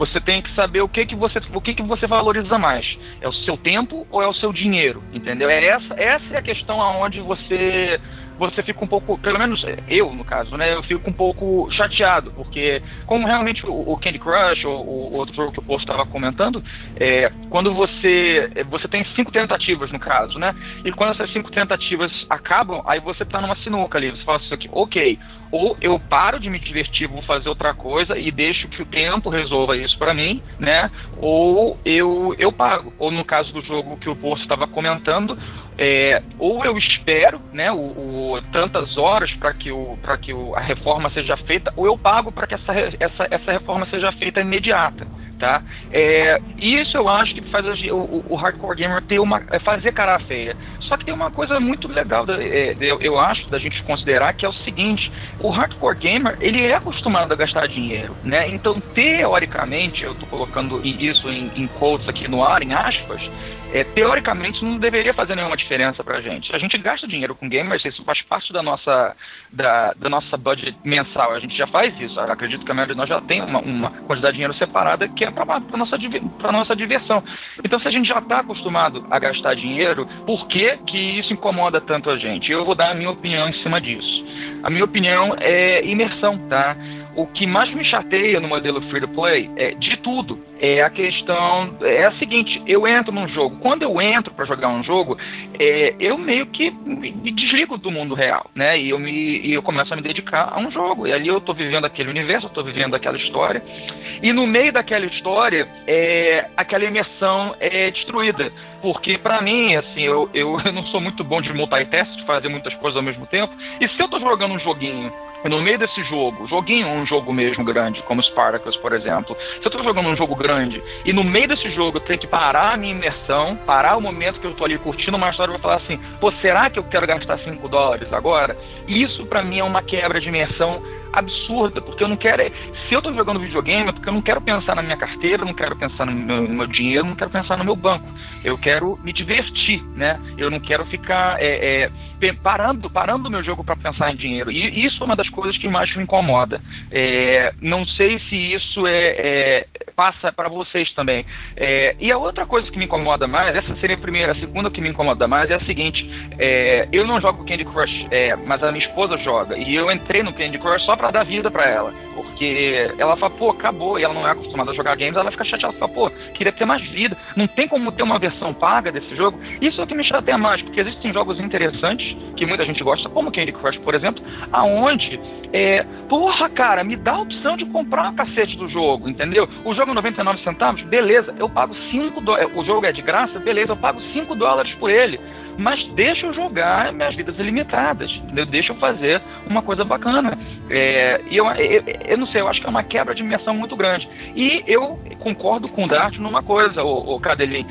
Você tem que saber o que que você, o que que você valoriza mais. É o seu tempo ou é o seu dinheiro, entendeu? É essa, essa é a questão aonde você você fica um pouco, pelo menos eu no caso, né, eu fico um pouco chateado, porque como realmente o, Candy Crush ou o outro jogo que o posto estava comentando, é, quando você você tem cinco tentativas no caso, né, e quando essas cinco tentativas acabam, aí você está numa sinuca ali, você fala assim, ok, ou eu paro de me divertir, vou fazer outra coisa e deixo que o tempo resolva isso para mim, né? Ou eu eu pago. Ou no caso do jogo que o Poço estava comentando, é, ou eu espero, né, o, o tantas horas para que, o, que o, a reforma seja feita, ou eu pago para que essa, essa, essa reforma seja feita imediata, tá? É, isso eu acho que faz o, o hardcore gamer ter uma, é fazer cara feia. Só que tem uma coisa muito legal, é, eu, eu acho, da gente considerar, que é o seguinte, o hardcore gamer, ele é acostumado a gastar dinheiro, né? Então, teoricamente, eu estou colocando isso em, em quotes aqui no ar, em aspas, é, teoricamente não deveria fazer nenhuma diferença pra gente. A gente gasta dinheiro com gamers, isso faz parte da nossa, da, da nossa budget mensal. A gente já faz isso. Eu acredito que a maioria de nós já tem uma, uma quantidade de dinheiro separada que é para nossa, pra nossa diversão. Então, se a gente já está acostumado a gastar dinheiro, por que, que isso incomoda tanto a gente? Eu vou dar a minha opinião em cima disso. A minha opinião é imersão, tá? O que mais me chateia no modelo free to play é de tudo. É a questão é a seguinte: eu entro num jogo. Quando eu entro para jogar um jogo, é, eu meio que me desligo do mundo real, né? E eu me e eu começo a me dedicar a um jogo. E ali eu estou vivendo aquele universo, eu tô vivendo aquela história. E no meio daquela história, é, aquela imersão é destruída. Porque para mim, assim, eu, eu, eu não sou muito bom de multitask, de fazer muitas coisas ao mesmo tempo. E se eu tô jogando um joguinho no meio desse jogo, joguinho um jogo mesmo grande, como Spartacus, por exemplo, se eu tô jogando um jogo grande e no meio desse jogo eu tenho que parar a minha imersão, parar o momento que eu tô ali curtindo uma história e falar assim, pô, será que eu quero gastar 5 dólares agora? Isso para mim é uma quebra de imersão absurda, porque eu não quero. Se eu estou jogando videogame, é porque eu não quero pensar na minha carteira, não quero pensar no meu, no meu, dinheiro, não quero pensar no meu banco. Eu quero me divertir, né? Eu não quero ficar é, é, parando, parando o meu jogo para pensar em dinheiro. E isso é uma das coisas que mais me incomoda. É, não sei se isso é, é passa para vocês também. É, e a outra coisa que me incomoda mais, essa seria a primeira, a segunda que me incomoda mais é a seguinte: é, eu não jogo Candy Crush, mas a minha esposa joga. E eu entrei no Candy Crush só para dar vida para ela. Porque ela fala, pô, acabou, e ela não é acostumada a jogar games, ela fica chateada, fala, pô, queria ter mais vida. Não tem como ter uma versão paga desse jogo. Isso é o que me chateia mais, porque existem jogos interessantes, que muita gente gosta, como Candy Crush, por exemplo, aonde, é, porra, cara, me dá a opção de comprar uma cacete do jogo, entendeu? O jogo é 99 centavos, beleza, eu pago 5 dólares, o jogo é de graça, beleza, eu pago 5 dólares por ele mas deixa eu jogar minhas vidas ilimitadas, entendeu? deixa eu fazer uma coisa bacana. É, e eu, eu, eu, não sei, eu acho que é uma quebra de dimensão muito grande. E eu concordo com o Dart numa coisa, o, o Cadelin.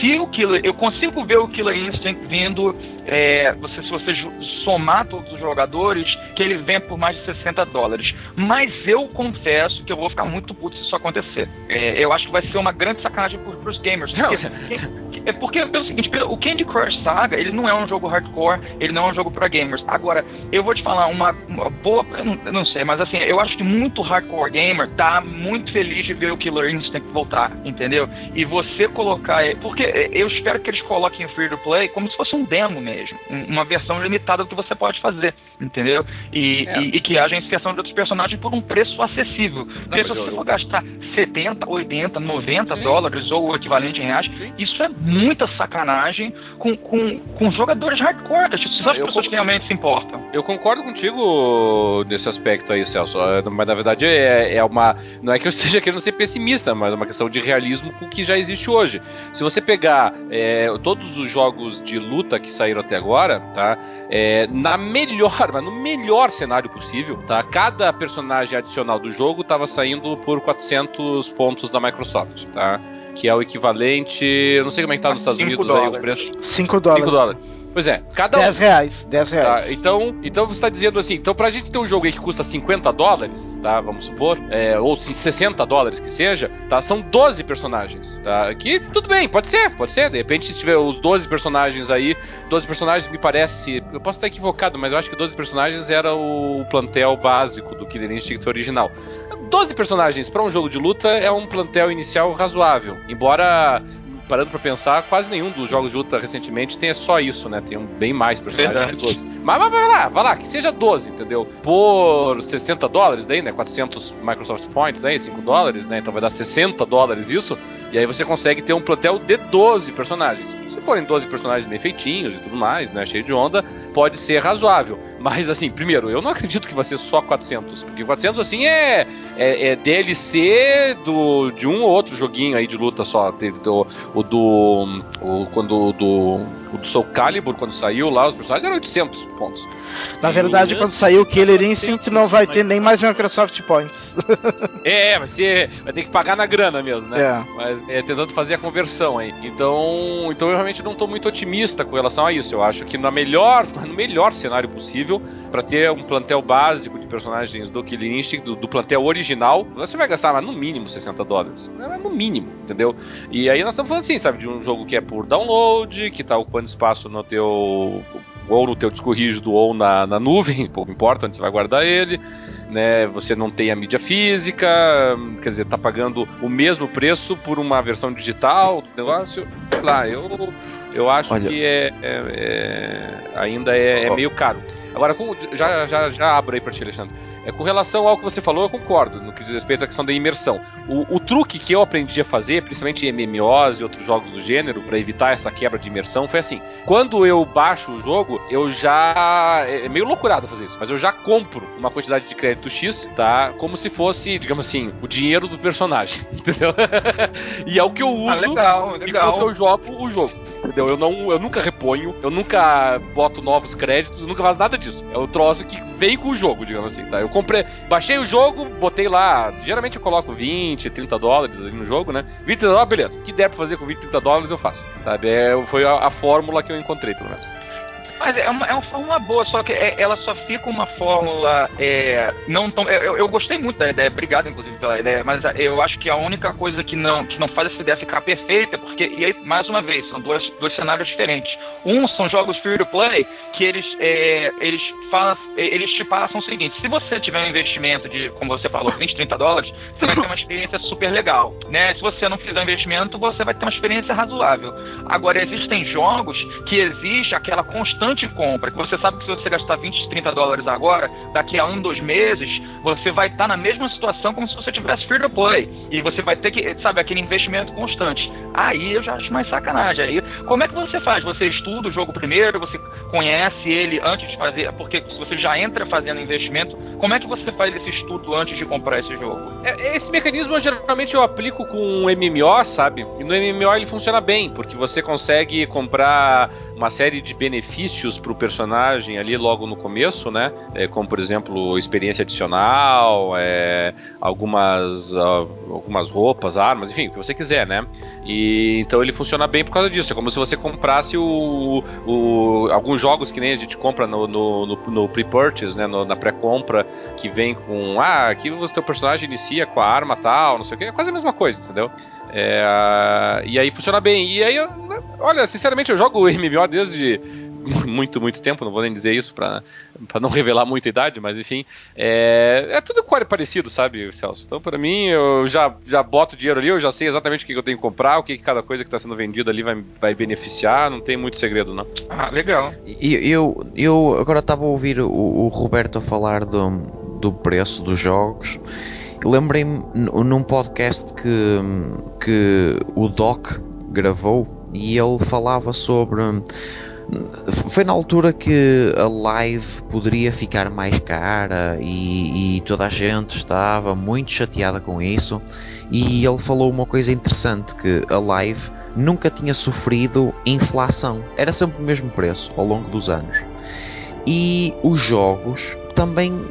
Se o Killer, eu consigo ver o Killer Instinct vindo, é, você, se você somar todos os jogadores, que ele vem por mais de 60 dólares. Mas eu confesso que eu vou ficar muito puto se isso acontecer. É, eu acho que vai ser uma grande sacanagem para os gamers. Porque, É porque, pelo seguinte, o Candy Crush Saga, ele não é um jogo hardcore, ele não é um jogo para gamers. Agora, eu vou te falar uma, uma boa, eu não, eu não, sei, mas assim, eu acho que muito hardcore gamer tá muito feliz de ver o Killer Instinct voltar, entendeu? E você colocar, porque eu espero que eles coloquem o Free to Play como se fosse um demo mesmo, uma versão limitada do que você pode fazer, entendeu? E, é. e, e que haja inserção de outros personagens por um preço acessível. Porque se você for gastar 70, 80, 90 Sim. dólares ou o equivalente em reais, Sim. isso é muita sacanagem com, com, com jogadores hardcore, se as pessoas que realmente se importam. Eu concordo contigo nesse aspecto aí, Celso, é, mas na verdade é, é uma. Não é que eu esteja querendo ser pessimista, mas é uma questão de realismo com o que já existe hoje. Se você pegar é, todos os jogos de luta que saíram até agora, tá? É, na melhor, mas no melhor cenário possível, tá? Cada personagem adicional do jogo estava saindo por 400 pontos da Microsoft, tá? Que é o equivalente, eu não sei como é que tá nos Estados Unidos dólares. aí o preço. 5 dólares. 5 dólares. Pois é, cada 10 reais, 10 reais. Tá, então, então você está dizendo assim, então pra gente ter um jogo aí que custa 50 dólares, tá? Vamos supor, é, ou 60 dólares que seja, tá? São 12 personagens, tá? Que tudo bem, pode ser, pode ser. De repente, se tiver os 12 personagens aí, 12 personagens me parece. Eu posso estar equivocado, mas eu acho que 12 personagens era o plantel básico do Killer Instinct original. 12 personagens para um jogo de luta é um plantel inicial razoável. Embora parando pra pensar, quase nenhum dos jogos de luta recentemente tem só isso, né? Tem um, bem mais personagens que 12. Mas vai, vai lá, vai lá, que seja 12, entendeu? Por 60 dólares daí, né? 400 Microsoft Points aí, 5 dólares, né? Então vai dar 60 dólares isso. E aí você consegue ter um plantel de 12 personagens. Se forem 12 personagens bem feitinhos e tudo mais, né? Cheio de onda, pode ser razoável. Mas, assim, primeiro, eu não acredito que vai ser só 400, porque 400, assim, é, é, é DLC do, de um ou outro joguinho aí de luta só. Teve do, o do. O, quando, do, o do Soul Calibur, quando saiu lá, os personagens eram 800 pontos. Na verdade, e... quando saiu o Killer Instinct, não vai ter nem mais Microsoft Points. é, vai, ser, vai ter que pagar na grana mesmo, né? É. Mas é, tentando fazer a conversão aí. Então, então eu realmente não estou muito otimista com relação a isso. Eu acho que na melhor, no melhor cenário possível, para ter um plantel básico de personagens do Killer Instinct, do, do, plantel original, você vai gastar no mínimo 60 dólares. No mínimo, entendeu? E aí nós estamos falando assim, sabe, de um jogo que é por download, que está ocupando espaço no teu ou no teu disco rígido ou na, na nuvem, pouco importa onde você vai guardar ele, né? Você não tem a mídia física, quer dizer, tá pagando o mesmo preço por uma versão digital do negócio. Sei lá, eu, eu acho Olha. que é, é, é ainda é, é, meio caro. Agora, já, já, já abro aí para ti, Alexandre. É, com relação ao que você falou, eu concordo no que diz respeito à questão da imersão. O, o truque que eu aprendi a fazer, principalmente em MMOs e outros jogos do gênero, para evitar essa quebra de imersão, foi assim: quando eu baixo o jogo, eu já. É, é meio loucurado fazer isso, mas eu já compro uma quantidade de crédito X, tá? Como se fosse, digamos assim, o dinheiro do personagem, entendeu? e é o que eu uso ah, legal, legal. enquanto eu jogo o jogo. Entendeu? Eu, não, eu nunca reponho, eu nunca boto novos créditos, eu nunca faço nada disso. É o troço que veio com o jogo, digamos assim, tá? Eu comprei, baixei o jogo, botei lá. Geralmente eu coloco 20, 30 dólares ali no jogo, né? 20 dólares, beleza. O que der pra fazer com 20, 30 dólares eu faço, sabe? É, foi a, a fórmula que eu encontrei, pelo menos. Mas é uma, é uma fórmula boa, só que é, ela só fica uma fórmula é, não tão. Eu, eu, gostei muito da ideia, obrigado inclusive pela ideia, mas eu acho que a única coisa que não, que não faz essa ideia ficar perfeita, porque, e aí, mais uma vez, são dois, dois cenários diferentes. Um são jogos free to play, que eles, é, eles, falam, eles te passam o seguinte: se você tiver um investimento de, como você falou, 20, 30 dólares, você vai ter uma experiência super legal. Né? Se você não fizer um investimento, você vai ter uma experiência razoável. Agora, existem jogos que existe aquela constante compra, que você sabe que se você gastar 20, 30 dólares agora, daqui a um, dois meses, você vai estar na mesma situação como se você tivesse free to play. E você vai ter que, sabe, aquele investimento constante. Aí eu já acho mais sacanagem. Aí, como é que você faz? Você estuda o jogo primeiro, você conhece ele antes de fazer, porque você já entra fazendo investimento, como é que você faz esse estudo antes de comprar esse jogo? É, esse mecanismo geralmente eu aplico com um MMO, sabe? E no MMO ele funciona bem, porque você consegue comprar uma série de benefícios para o personagem ali logo no começo, né? É, como por exemplo experiência adicional, é, algumas algumas roupas, armas, enfim, o que você quiser, né? E então ele funciona bem por causa disso. É como se você comprasse o, o alguns jogos que nem a gente compra no, no, no, no pre-purchase, né? No, na pré-compra, que vem com ah, aqui o teu personagem inicia com a arma tal, não sei o que, é quase a mesma coisa, entendeu? É, e aí funciona bem. E aí, olha, sinceramente, eu jogo MMO desde muito, muito tempo, não vou nem dizer isso para não revelar muita idade, mas enfim, é, é tudo parecido, sabe, Celso? Então, para mim, eu já, já boto dinheiro ali, eu já sei exatamente o que eu tenho que comprar, o que, que cada coisa que está sendo vendida ali vai, vai beneficiar, não tem muito segredo, não. Ah, legal. Eu, eu, eu agora estava a ouvir o, o Roberto falar do, do preço dos jogos. Lembrei-me num podcast que, que o Doc gravou e ele falava sobre foi na altura que a live poderia ficar mais cara e, e, toda a gente estava muito chateada com isso. E ele falou uma coisa interessante: que a live nunca tinha sofrido inflação, era sempre o mesmo preço ao longo dos anos. E os jogos também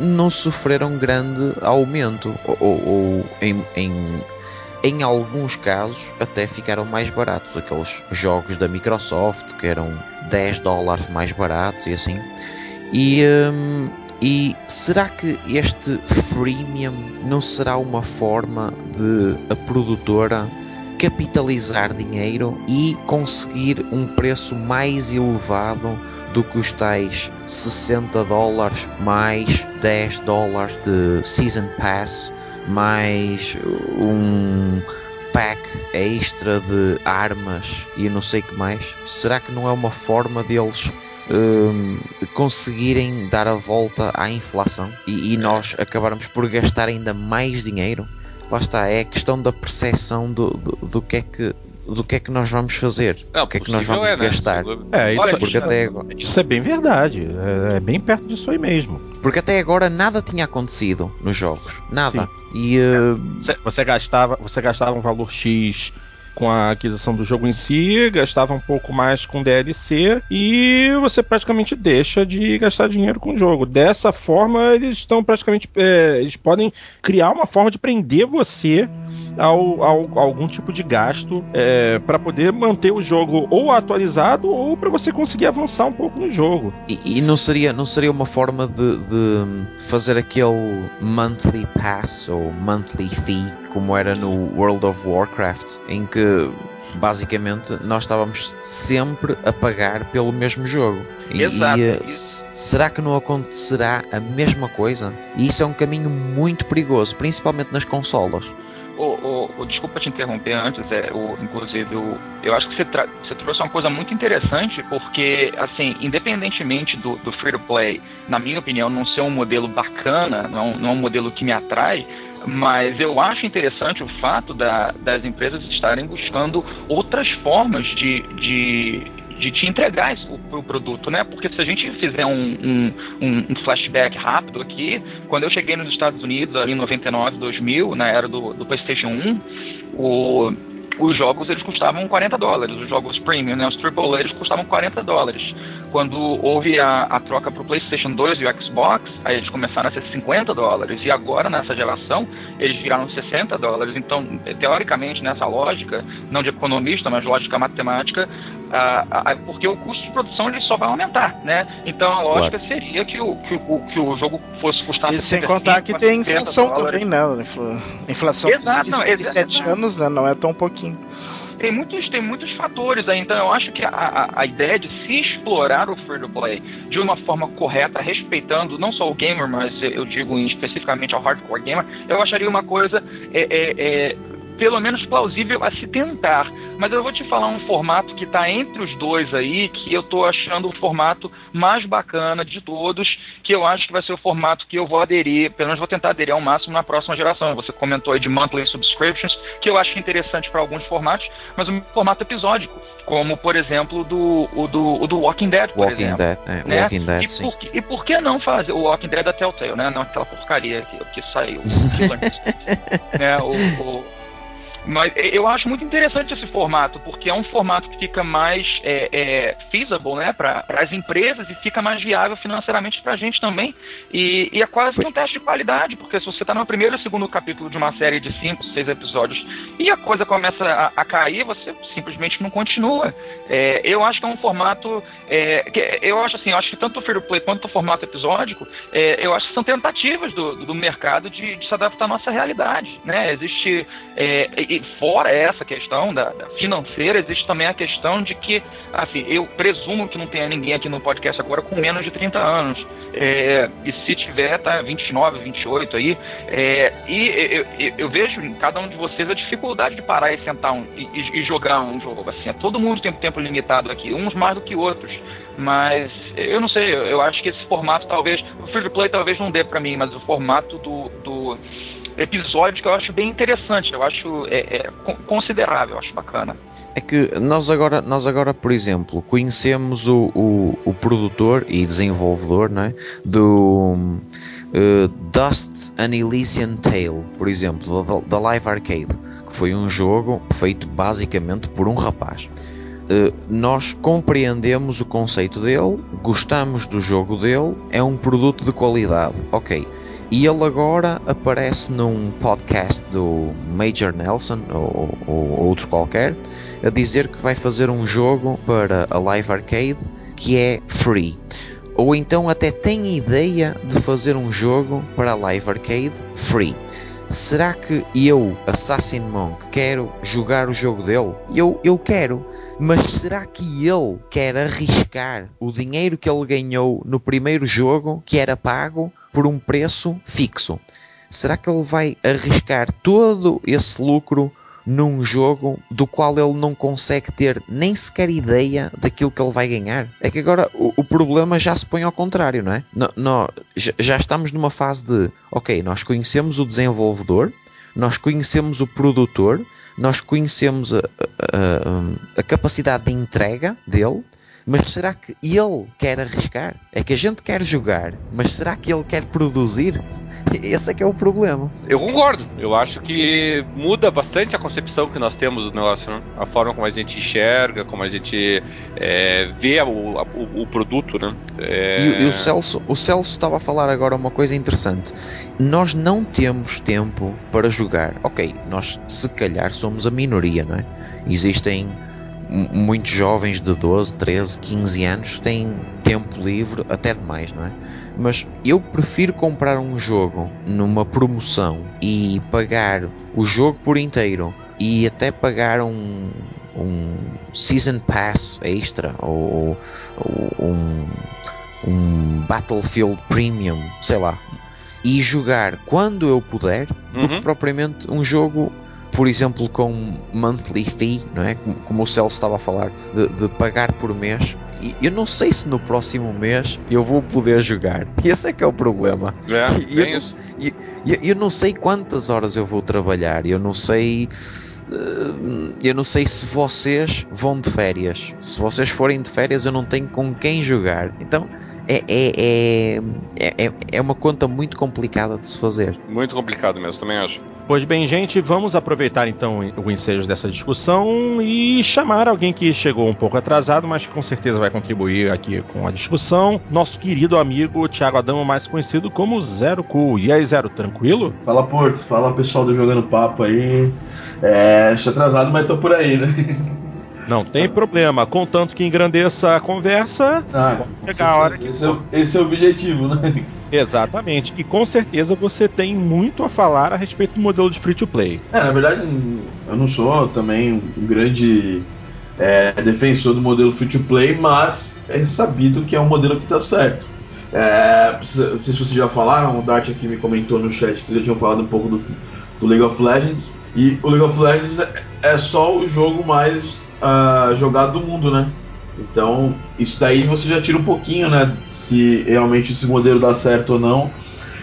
não sofreram grande aumento, ou, ou, ou em, em em alguns casos até ficaram mais baratos. Aqueles jogos da Microsoft que eram 10 dólares mais baratos e assim. E, hum, e será que este freemium não será uma forma de a produtora capitalizar dinheiro e conseguir um preço mais elevado do que os tais 60 dólares mais 10 dólares de Season Pass mais um pack extra de armas e não sei que mais. Será que não é uma forma deles um, conseguirem dar a volta à inflação e, e, nós acabarmos por gastar ainda mais dinheiro? Lá está, é a questão da percepção do, do, do que é que do que é que nós vamos fazer, não, o que é que nós vamos é, né? gastar. É, isso, Olha, porque isso, até agora... isso é bem verdade, é, é, bem perto disso aí mesmo. Porque até agora nada tinha acontecido nos jogos, nada. Sim. E uh... você, você, gastava, você gastava um valor X com a aquisição do jogo em si, gastava um pouco mais com DLC e você praticamente deixa de gastar dinheiro com o jogo. Dessa forma, eles estão praticamente. É, eles podem criar uma forma de prender você ao, ao algum tipo de gasto é, para poder manter o jogo ou atualizado ou para você conseguir avançar um pouco no jogo. E, e, não, seria, não seria uma forma de, de fazer aquele monthly pass ou monthly fee como era no World of Warcraft, em que basicamente nós estávamos sempre a pagar pelo mesmo jogo. E, uh, será que não acontecerá a mesma coisa? E isso é um caminho muito perigoso, principalmente nas consolas. O, o, desculpa te interromper antes, é, o, inclusive, o, eu acho que você, você, trouxe uma coisa muito interessante, porque, assim, independentemente do, do free-to-play, na minha opinião, não ser um modelo bacana, não, não é um modelo que me atrai, mas eu acho interessante o fato da, das empresas estarem buscando outras formas de, de de te entregar o, o, produto, né? Porque se a gente fizer um, um, um, flashback rápido aqui, quando eu cheguei nos Estados Unidos, ali em 99, 2000, na era do, do PlayStation 1, o, os jogos eles custavam 40 dólares, os jogos premium, né? Os AAA eles custavam 40 dólares. Quando houve a, a troca para o PlayStation 2 e o Xbox, aí eles começaram a ser 50 dólares. E agora, nessa geração, eles viraram 60 dólares. Então, teoricamente, nessa lógica, não de economista, mas lógica matemática, porque o custo de produção ele só vai aumentar, né? Então a lógica claro. seria que o, que, o, que o jogo fosse custar E sem contar que tem inflação dólares. também, né? Inflação Exato, de, de 7 anos, né? Não é tão pouquinho tem muitos, tem muitos fatores aí, então eu acho que a, a, ideia de se explorar o free to play de uma forma correta, respeitando não só o gamer, mas eu digo especificamente ao hardcore gamer, eu acharia uma coisa é, é, é, pelo menos plausível a se tentar. Mas eu vou te falar um formato que está entre os dois aí, que eu estou achando o formato mais bacana de todos, que eu acho que vai ser o formato que eu vou aderir, pelo menos vou tentar aderir ao máximo na próxima geração. Você comentou aí de monthly subscriptions, que eu acho interessante para alguns formatos, mas um formato episódico, como por exemplo do, o do, o do Walking Dead, por Walking exemplo. Dead, é, né? Walking Dead, e, sim. Por, e por que não fazer o Walking Dead da Telltale, né? Não aquela porcaria que, que saiu. né? o, o mas eu acho muito interessante esse formato, porque é um formato que fica mais é, é, feasible né, para as empresas e fica mais viável financeiramente para a gente também. E, e é quase um teste de qualidade, porque se você está no primeiro ou segundo capítulo de uma série de cinco, seis episódios e a coisa começa a, a cair, você simplesmente não continua. É, eu acho que é um formato. É, que, eu acho assim, eu acho que tanto o free play quanto o formato episódico, é, eu acho que são tentativas do, do mercado de, de, se adaptar à nossa realidade. Né? Existe. É, que fora essa questão da, da, financeira, existe também a questão de que, assim, eu presumo que não tenha ninguém aqui no podcast agora com menos de 30 anos. É, e se tiver, tá 29, 28 aí. É, e eu, eu, eu, vejo em cada um de vocês a dificuldade de parar e sentar um, e, e, jogar um jogo. Assim, todo mundo tem tempo limitado aqui, uns mais do que outros. Mas eu não sei, eu acho que esse formato talvez. O free play talvez não dê para mim, mas o formato do, do episódio que eu acho bem interessante, eu acho é, é, considerável, eu acho bacana. É que nós agora, nós agora por exemplo, conhecemos o, o, o produtor e desenvolvedor não é? do uh, Dust An Elysian Tale, por exemplo, da, da Live Arcade, que foi um jogo feito basicamente por um rapaz. Uh, nós compreendemos o conceito dele, gostamos do jogo dele, é um produto de qualidade, ok. E ele agora aparece num podcast do Major Nelson ou, ou, outro qualquer a dizer que vai fazer um jogo para a Live Arcade que é free. Ou então até tem ideia de fazer um jogo para a Live Arcade free. Será que eu, Assassin Monk, quero jogar o jogo dele? Eu, eu quero. Mas será que ele quer arriscar o dinheiro que ele ganhou no primeiro jogo, que era pago, por um preço fixo. Será que ele vai arriscar todo esse lucro num jogo do qual ele não consegue ter nem sequer ideia daquilo que ele vai ganhar? É que agora o, o problema já se põe ao contrário, não é? No, no, já estamos numa fase de, ok, nós conhecemos o desenvolvedor, nós conhecemos o produtor, nós conhecemos a, a, a, a capacidade de entrega dele mas será que ele quer arriscar? É que a gente quer jogar, mas será que ele quer produzir? Esse é que é o problema. Eu concordo. Eu acho que muda bastante a concepção que nós temos do negócio, né? A forma como a gente enxerga, como a gente é, vê o, o, o, produto, né? É... E, e, o Celso, o Celso estava a falar agora uma coisa interessante. Nós não temos tempo para jogar. Ok, nós se calhar somos a minoria, não é? Existem muitos jovens de 12, 13, 15 anos têm tempo livre, até demais, não é? Mas eu prefiro comprar um jogo numa promoção e pagar o jogo por inteiro e até pagar um, um Season Pass extra ou, ou um, um Battlefield Premium, sei lá, e jogar quando eu puder, uhum. do que propriamente um jogo por exemplo, com monthly fee, não é? Como, como o Celso estava a falar, de, de, pagar por mês. E eu não sei se no próximo mês eu vou poder jogar. E esse é que é o problema. É, eu, não, eu, eu não sei quantas horas eu vou trabalhar. Eu não sei eh, eu não sei se vocês vão de férias. Se vocês forem de férias, eu não tenho com quem jogar. Então é, é, é, é, é uma conta muito complicada de se fazer. Muito complicado mesmo, também acho. Pois bem, gente, vamos aproveitar então o ensejo dessa discussão e chamar alguém que chegou um pouco atrasado, mas que com certeza vai contribuir aqui com a discussão. Nosso querido amigo Thiago Adamo, mais conhecido como Zero Cool. E aí, Zero, tranquilo? Fala, Porto. Fala, pessoal do Jogando Papo aí. É, estou atrasado, mas tô por aí, né? Não tem problema, contanto que engrandeça a conversa, ah, chegar a hora que. Esse é, esse é o objetivo, né? Exatamente. E com certeza você tem muito a falar a respeito do modelo de free to play. É, na verdade, eu não sou também um grande é, defensor do modelo free to play, mas é sabido que é um modelo que está certo. É, não sei se vocês já falaram, o Dart aqui me comentou no chat que vocês já tinham falado um pouco do, do League of Legends. E o League of Legends é, é só o jogo mais jogado do mundo, né? Então, isso daí você já tira um pouquinho, né? Se realmente esse modelo dá certo ou não.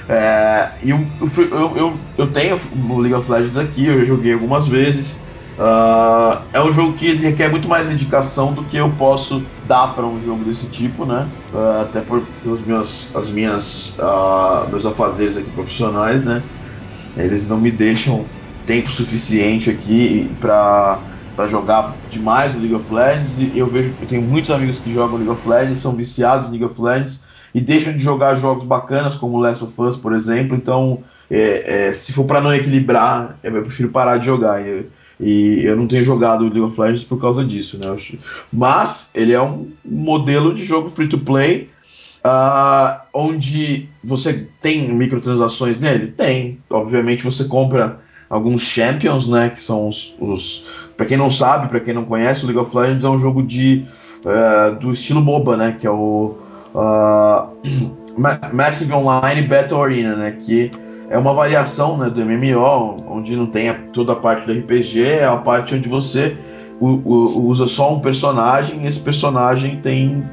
É, e eu, eu, eu, eu, tenho o League of Legends aqui, eu joguei algumas vezes. Uh, é um jogo que requer muito mais dedicação do que eu posso dar para um jogo desse tipo, né? Uh, até por os meus, as minhas, uh, meus afazeres aqui profissionais, né? Eles não me deixam tempo suficiente aqui para para jogar demais no League of Legends. E eu vejo, eu tenho muitos amigos que jogam League of Legends, são viciados em League of Legends e deixam de jogar jogos bacanas como Last of Us, por exemplo. Então, é, é, se for para não equilibrar, eu prefiro parar de jogar. E, e, eu não tenho jogado League of Legends por causa disso, né? Mas ele é um modelo de jogo free to play. Uh, onde você tem microtransações nele? Tem. Obviamente você compra alguns champions, né? Que são os. os para quem não sabe, para quem não conhece, o League of Legends é um jogo de uh, do estilo MOBA, né? Que é o uh, Massive Online Battle Arena, né? Que é uma variação né, do MMO, onde não tem a, toda a parte do RPG, é a parte onde você o, o, usa só um personagem e esse personagem tem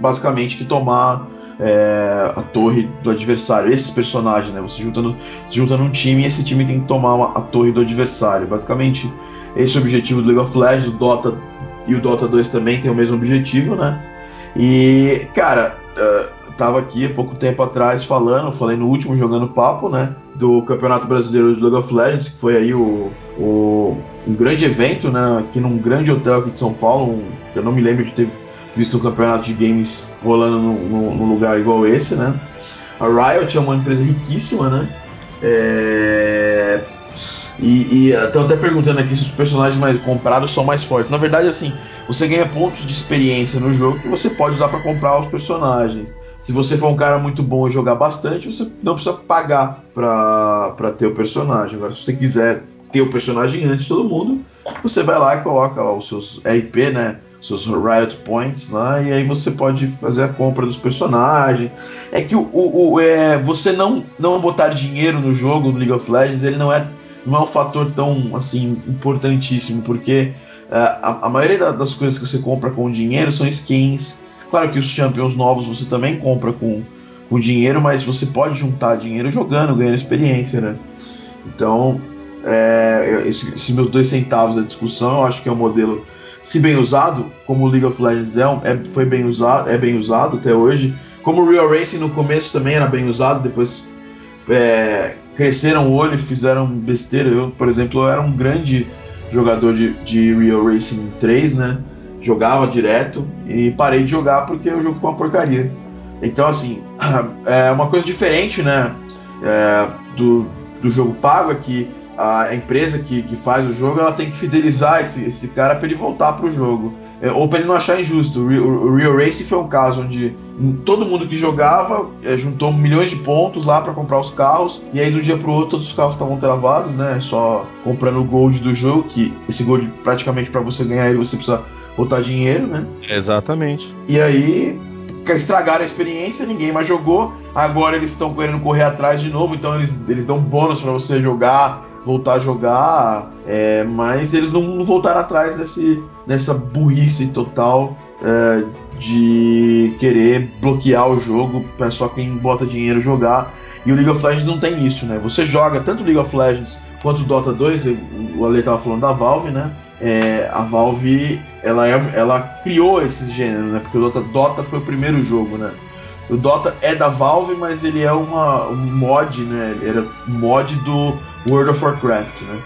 basicamente que tomar é, a torre do adversário. Esses personagens, né? Você junta, no, se junta num time e esse time tem que tomar uma, a torre do adversário. Basicamente, esse é o objetivo do League of Legends, o Dota e o Dota 2 também tem o mesmo objetivo, né? E, cara, uh, tava aqui há pouco tempo atrás falando, falei no último Jogando Papo, né? Do Campeonato Brasileiro de League of Legends, que foi aí o, o um grande evento, né? Aqui num grande hotel aqui de São Paulo, um, eu não me lembro de ter visto um campeonato de games rolando num lugar igual esse, né? A Riot é uma empresa riquíssima, né? É... E estão até perguntando aqui se os personagens mais comprados são mais fortes. Na verdade, assim, você ganha pontos de experiência no jogo que você pode usar para comprar os personagens. Se você for um cara muito bom e jogar bastante, você não precisa pagar para ter o personagem. Agora, se você quiser ter o personagem antes de todo mundo, você vai lá e coloca lá os seus RP, né? Seus Riot Points lá, e aí você pode fazer a compra dos personagens. É que o, o, o é, você não, não botar dinheiro no jogo do League of Legends, ele não é, não é um fator tão assim importantíssimo, porque uh, a, a, maioria das coisas que você compra com dinheiro são skins. Claro que os champions novos você também compra com, com dinheiro, mas você pode juntar dinheiro jogando, ganhando experiência, né? Então, é, esses meus dois centavos da discussão, eu acho que é um modelo se bem usado, como o League of Legends é, é, foi bem usado, é bem usado até hoje. Como o Real Racing no começo também era bem usado, depois é, cresceram o olho e fizeram besteira. Eu, por exemplo, eu era um grande jogador de, de Real Racing 3, né? Jogava direto e parei de jogar porque o jogo ficou uma porcaria. Então, assim, é uma coisa diferente, né? É, do, do jogo pago é que a empresa que, que faz o jogo ela tem que fidelizar esse, esse cara para ele voltar para o jogo. É, ou para ele não achar injusto. O, o, o Real Racing foi um caso onde todo mundo que jogava é, juntou milhões de pontos lá para comprar os carros, e aí do dia pro outro todos os carros estavam travados, né? Só comprando o gold do jogo, que esse gold praticamente para você ganhar ele você precisa botar dinheiro, né? Exatamente. E aí estragaram a experiência, ninguém mais jogou. Agora eles estão querendo correr atrás de novo, então eles, eles dão bônus para você jogar voltar a jogar, é, mas eles não, não, voltaram atrás desse, dessa burrice total é, de querer bloquear o jogo para só quem bota dinheiro jogar. E o League of Legends não tem isso, né? Você joga tanto League of Legends quanto Dota 2, o Ale estava falando da Valve, né? É, a Valve ela, é, ela criou esse gênero, né? Porque o Dota, Dota foi o primeiro jogo, né? O Dota é da Valve, mas ele é uma, um mod, né? Era um mod do World of Warcraft, né?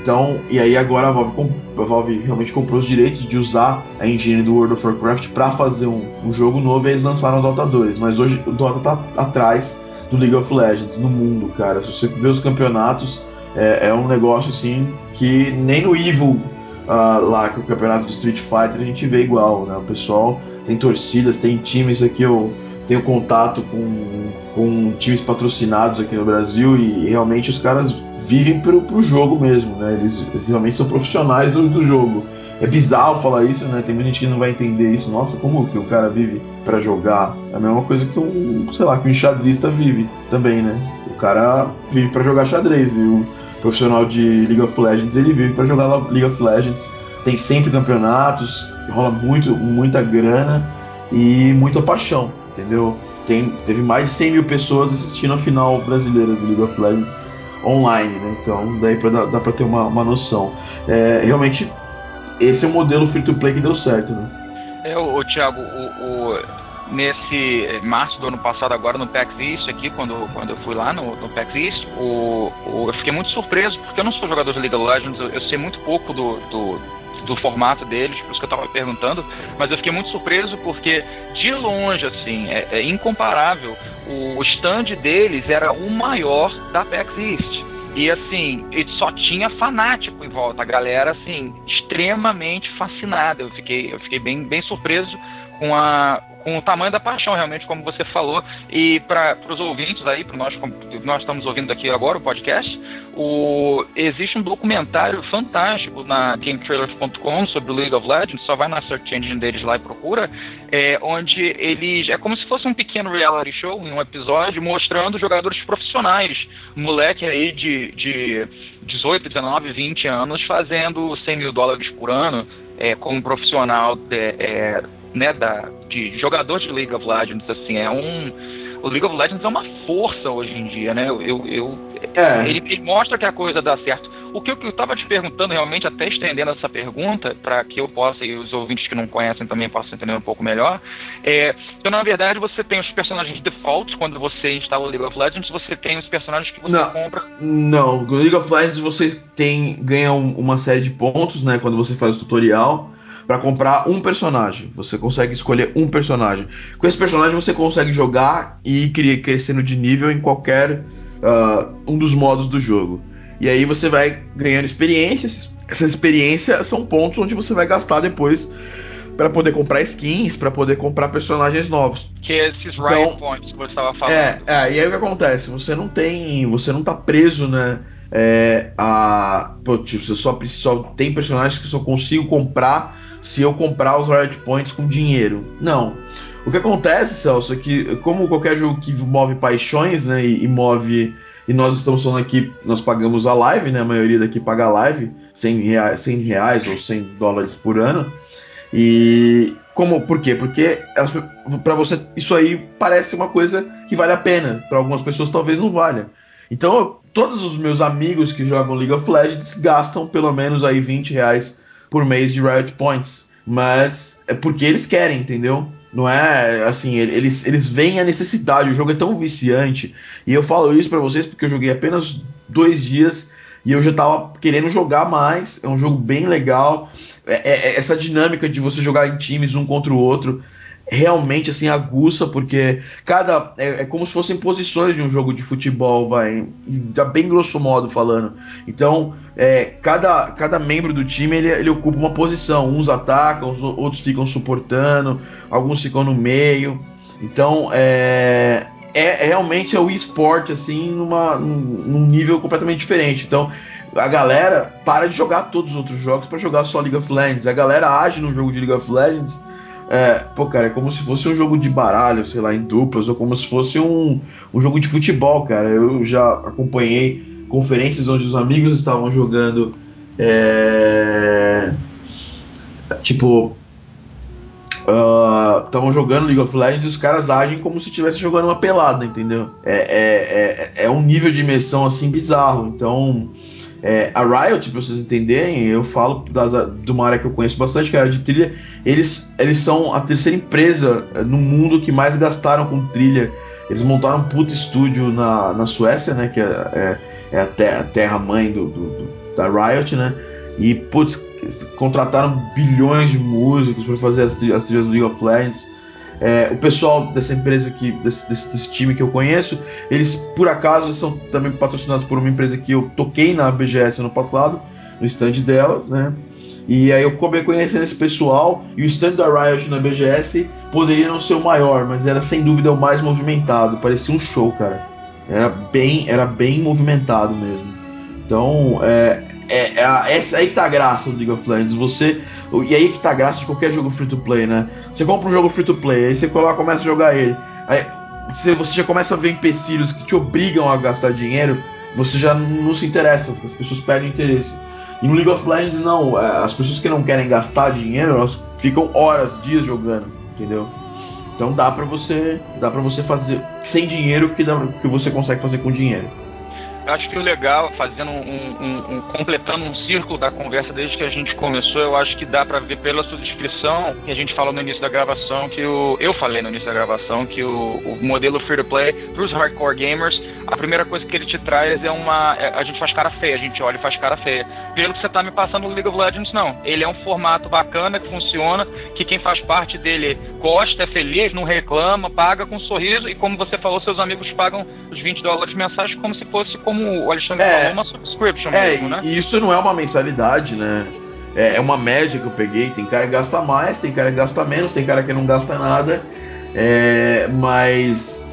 Então, e aí agora a Valve, a Valve realmente comprou os direitos de usar a engine do World of Warcraft para fazer um, um, jogo novo e eles lançaram o Dota 2. Mas hoje o Dota tá atrás do League of Legends no mundo, cara. Se você vê os campeonatos, é, é um negócio assim que nem no Evil uh, lá, que é o campeonato do Street Fighter, a gente vê igual, né? O pessoal tem torcidas, tem times aqui, eu tenho contato com, com times patrocinados aqui no Brasil e, realmente os caras vivem pro, pro jogo mesmo, né? Eles, eles realmente são profissionais do, do jogo. É bizarro falar isso, né? Tem muita gente que não vai entender isso. Nossa, como que o cara vive para jogar? É a mesma coisa que um, sei lá, que um enxadrista vive também, né? O cara vive para jogar xadrez e o profissional de League of Legends ele vive para jogar League of Legends. Tem sempre campeonatos, rola muito, muita grana e muita paixão, entendeu? Tem, teve mais de 100 mil pessoas assistindo a final brasileira do League of Legends online, né? Então daí pra, dá, dá pra ter uma, uma noção. É, realmente, esse é o modelo free-to-play que deu certo, né? É, o, o Thiago, o, o, nesse março do ano passado, agora no PAX East, aqui, quando, quando eu fui lá no, no PAX East, o, o, eu fiquei muito surpreso, porque eu não sou jogador de League of Legends, eu, eu sei muito pouco do, do, do formato deles, por isso que eu estava perguntando, mas eu fiquei muito surpreso porque, de longe, assim, é, é incomparável. O, o stand deles era o maior da PAX East. E assim, ele só tinha fanático em volta, a galera assim, extremamente fascinada. Eu fiquei, eu fiquei bem, bem surpreso com a, com o tamanho da paixão, realmente, como você falou. E para os ouvintes aí, para nós, nós estamos ouvindo aqui agora o podcast, o, existe um documentário fantástico na GameTrailers.com sobre o League of Legends, só vai na search engine deles lá e procura, é, onde eles. É como se fosse um pequeno reality show em um episódio mostrando jogadores profissionais, moleque aí de, de 18, 19, 20 anos fazendo 100 mil dólares por ano é, como profissional de, é, né, da, de jogador de League of Legends, assim, é um o League of Legends é uma força hoje em dia, né? Eu, eu é. ele, ele, mostra que a coisa dá certo. O que eu, estava te perguntando, realmente, até estendendo essa pergunta, para que eu possa, e os ouvintes que não conhecem também possam entender um pouco melhor, é, então, na verdade, você tem os personagens defaults, quando você instala o League of Legends, você tem os personagens que você não, compra. Não, no League of Legends você tem ganha um, uma série de pontos, né, quando você faz o tutorial para comprar um personagem. Você consegue escolher um personagem. Com esse personagem você consegue jogar e ir crescendo de nível em qualquer uh, um dos modos do jogo. E aí você vai ganhando experiências. Essa experiência são pontos onde você vai gastar depois para poder comprar skins, para poder comprar personagens novos. Que é esses então, Riot Points que você estava falando. É, é, e aí o que acontece? Você não tem. Você não tá preso, né? É, a. Pô, tipo, você só, só tem personagens que só consigo comprar se eu comprar os Riot Points com dinheiro. Não. O que acontece, Celso, é que, como qualquer jogo que move paixões, né, e, e move. E nós estamos falando aqui, nós pagamos a live, né? A maioria daqui paga a live, 100 reais, 100 reais ou 100 dólares por ano. E como, por quê? Porque para você isso aí parece uma coisa que vale a pena. Para algumas pessoas talvez não valha. Então, todos os meus amigos que jogam League of Legends gastam pelo menos aí 20 reais por mês de Riot Points. Mas é porque eles querem, entendeu? Não é assim, eles, eles veem a necessidade, o jogo é tão viciante. E eu falo isso para vocês porque eu joguei apenas dois dias e eu já tava querendo jogar mais. É um jogo bem legal. É, é, é essa dinâmica de você jogar em times um contra o outro realmente assim aguça, porque cada. É, é, como se fossem posições de um jogo de futebol, vai. Bem grosso modo falando. Então, é, cada, cada membro do time ele, ele ocupa uma posição. Uns atacam, os outros ficam suportando, alguns ficam no meio. Então. É, é realmente é o esporte assim numa, num nível completamente diferente. Então, a galera para de jogar todos os outros jogos para jogar só League of Legends. A galera age no jogo de League of Legends é, pô, cara, é como se fosse um jogo de baralho, sei lá, em duplas, ou como se fosse um, um jogo de futebol, cara. Eu já acompanhei conferências onde os amigos estavam jogando. É, tipo. Ah, estavam uh, jogando League of Legends e os caras agem como se estivesse jogando uma pelada, entendeu? É, é, é, é um nível de imersão assim bizarro. Então. É, a Riot, pra vocês entenderem, eu falo das, de uma área que eu conheço bastante, que é a de trilha. Eles, eles são a terceira empresa é, no mundo que mais gastaram com trilha. Eles montaram um puto estúdio na, na Suécia, né? Que é, é, é a, a terra-mãe do, do, do, da Riot, né? E, putz, contrataram bilhões de músicos para fazer as, as trilhas do League of Legends. É, o pessoal dessa empresa que desse, desse, desse, time que eu conheço, eles por acaso são também patrocinados por uma empresa que eu toquei na BGS ano passado, no stand delas, né? E aí eu acabei conhecendo esse pessoal e o stand da Riot na BGS poderia não ser o maior, mas era sem dúvida o mais movimentado. Parecia um show, cara. Era bem, era bem movimentado mesmo. Então, é, é, é, essa aí tá a graça do League of Legends. Você. E aí que tá a graça de qualquer jogo free to play, né? Você compra um jogo free to play, aí você coloca, começa a jogar ele. Aí você, já começa a ver empecilhos que te obrigam a gastar dinheiro, você já não se interessa, as pessoas perdem interesse. E no League of Legends não, é, as pessoas que não querem gastar dinheiro, elas ficam horas, dias jogando, entendeu? Então dá para você, dá para você fazer sem dinheiro que dá, que você consegue fazer com dinheiro. Acho que o legal, fazendo um, um, um, completando um círculo da conversa desde que a gente começou, eu acho que dá para ver pela sua descrição que a gente falou no início da gravação que o eu falei no início da gravação que o, o modelo free to play para os hardcore gamers, a primeira coisa que ele te traz é uma é, a gente faz cara feia, a gente olha e faz cara feia. Pelo que você tá me passando no League of Legends não. Ele é um formato bacana que funciona, que quem faz parte dele gosta, é feliz, não reclama, paga com um sorriso e como você falou, seus amigos pagam os 20 dólares mensais como se fosse como o Alexandre é, falou, uma subscription é, mesmo, né? E isso não é uma mensalidade, né? É, é, uma média que eu peguei. Tem cara que gasta mais, tem cara que gasta menos, tem cara que não gasta nada. É, mas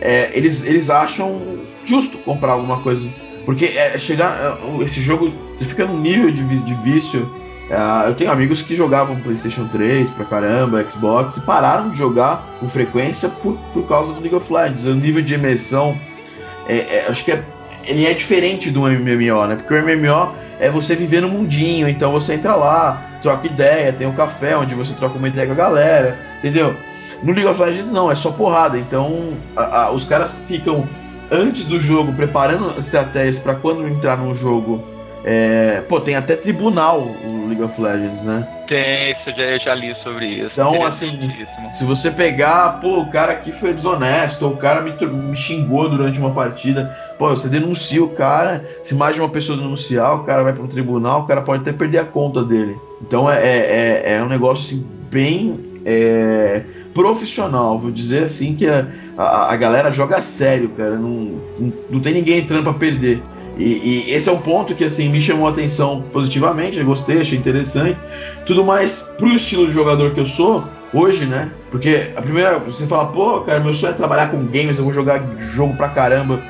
é, eles, eles acham justo comprar alguma coisa Porque é, chegar. é, esse jogo, você fica num nível de, de vício. é, eu tenho amigos que jogavam PlayStation 3 pra caramba, Xbox, e pararam de jogar com frequência por, por causa do League of Legends. O nível de imersão, é, acho que é, ele é diferente do MMO, né? Porque o MMO é você viver no mundinho, então você entra lá, troca ideia, tem um café onde você troca uma ideia com a galera, entendeu? No League of Legends não, é só porrada. Então a- a- os caras ficam antes do jogo preparando estratégias pra quando entrar no jogo. É, pô, tem até tribunal o League of Legends, né? Tem, isso eu já, eu já li sobre isso. Então, assim. Se você pegar, pô, o cara aqui foi desonesto, ou o cara me, me xingou durante uma partida, pô, você denuncia o cara, se mais de uma pessoa denunciar, o cara vai para um tribunal, o cara pode até perder a conta dele. Então é, é, é- é um negócio assim, bem é, profissional, vou dizer assim que a, a, a galera joga a sério, cara, não, não, não tem ninguém entrando para perder. E, e esse é um ponto que assim me chamou a atenção positivamente, eu gostei, achei interessante. Tudo mais pro estilo de jogador que eu sou, hoje, né? Porque a primeira, você fala, pô, cara, meu sonho é trabalhar com games, eu vou jogar jogo pra caramba.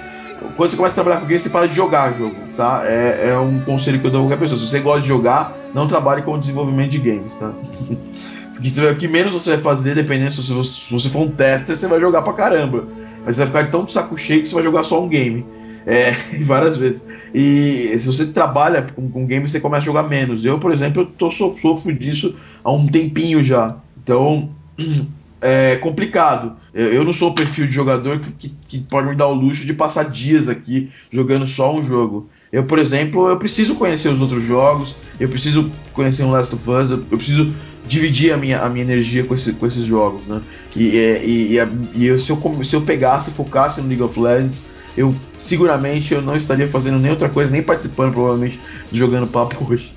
Quando você começa a trabalhar com games, você para de jogar jogo, tá? É, é um conselho que eu dou a qualquer pessoa. Se você gosta de jogar, não trabalhe com o desenvolvimento de games, tá? O que você- o que menos você vai fazer, dependendo se você, se você for um tester, você vai jogar pra caramba. Mas você vai ficar tão de saco cheio que você vai jogar só um game. É, várias vezes. E se você trabalha com, com games, você começa a jogar menos. Eu, por exemplo, eu tô, so- sofro disso há um tempinho já. Então, é complicado. Eu, não sou o perfil de jogador que, que, que pode me dar o luxo de passar dias aqui jogando só um jogo. Eu, por exemplo, eu preciso conhecer os outros jogos, eu preciso conhecer um Last of Us, eu, eu preciso dividir a minha, a minha energia com, esse, com esses jogos, né? E, é, e, e, e eu- se, eu, se eu pegasse focasse no League of Legends, eu seguramente eu não estaria fazendo nem outra coisa, nem participando provavelmente de jogando papo hoje.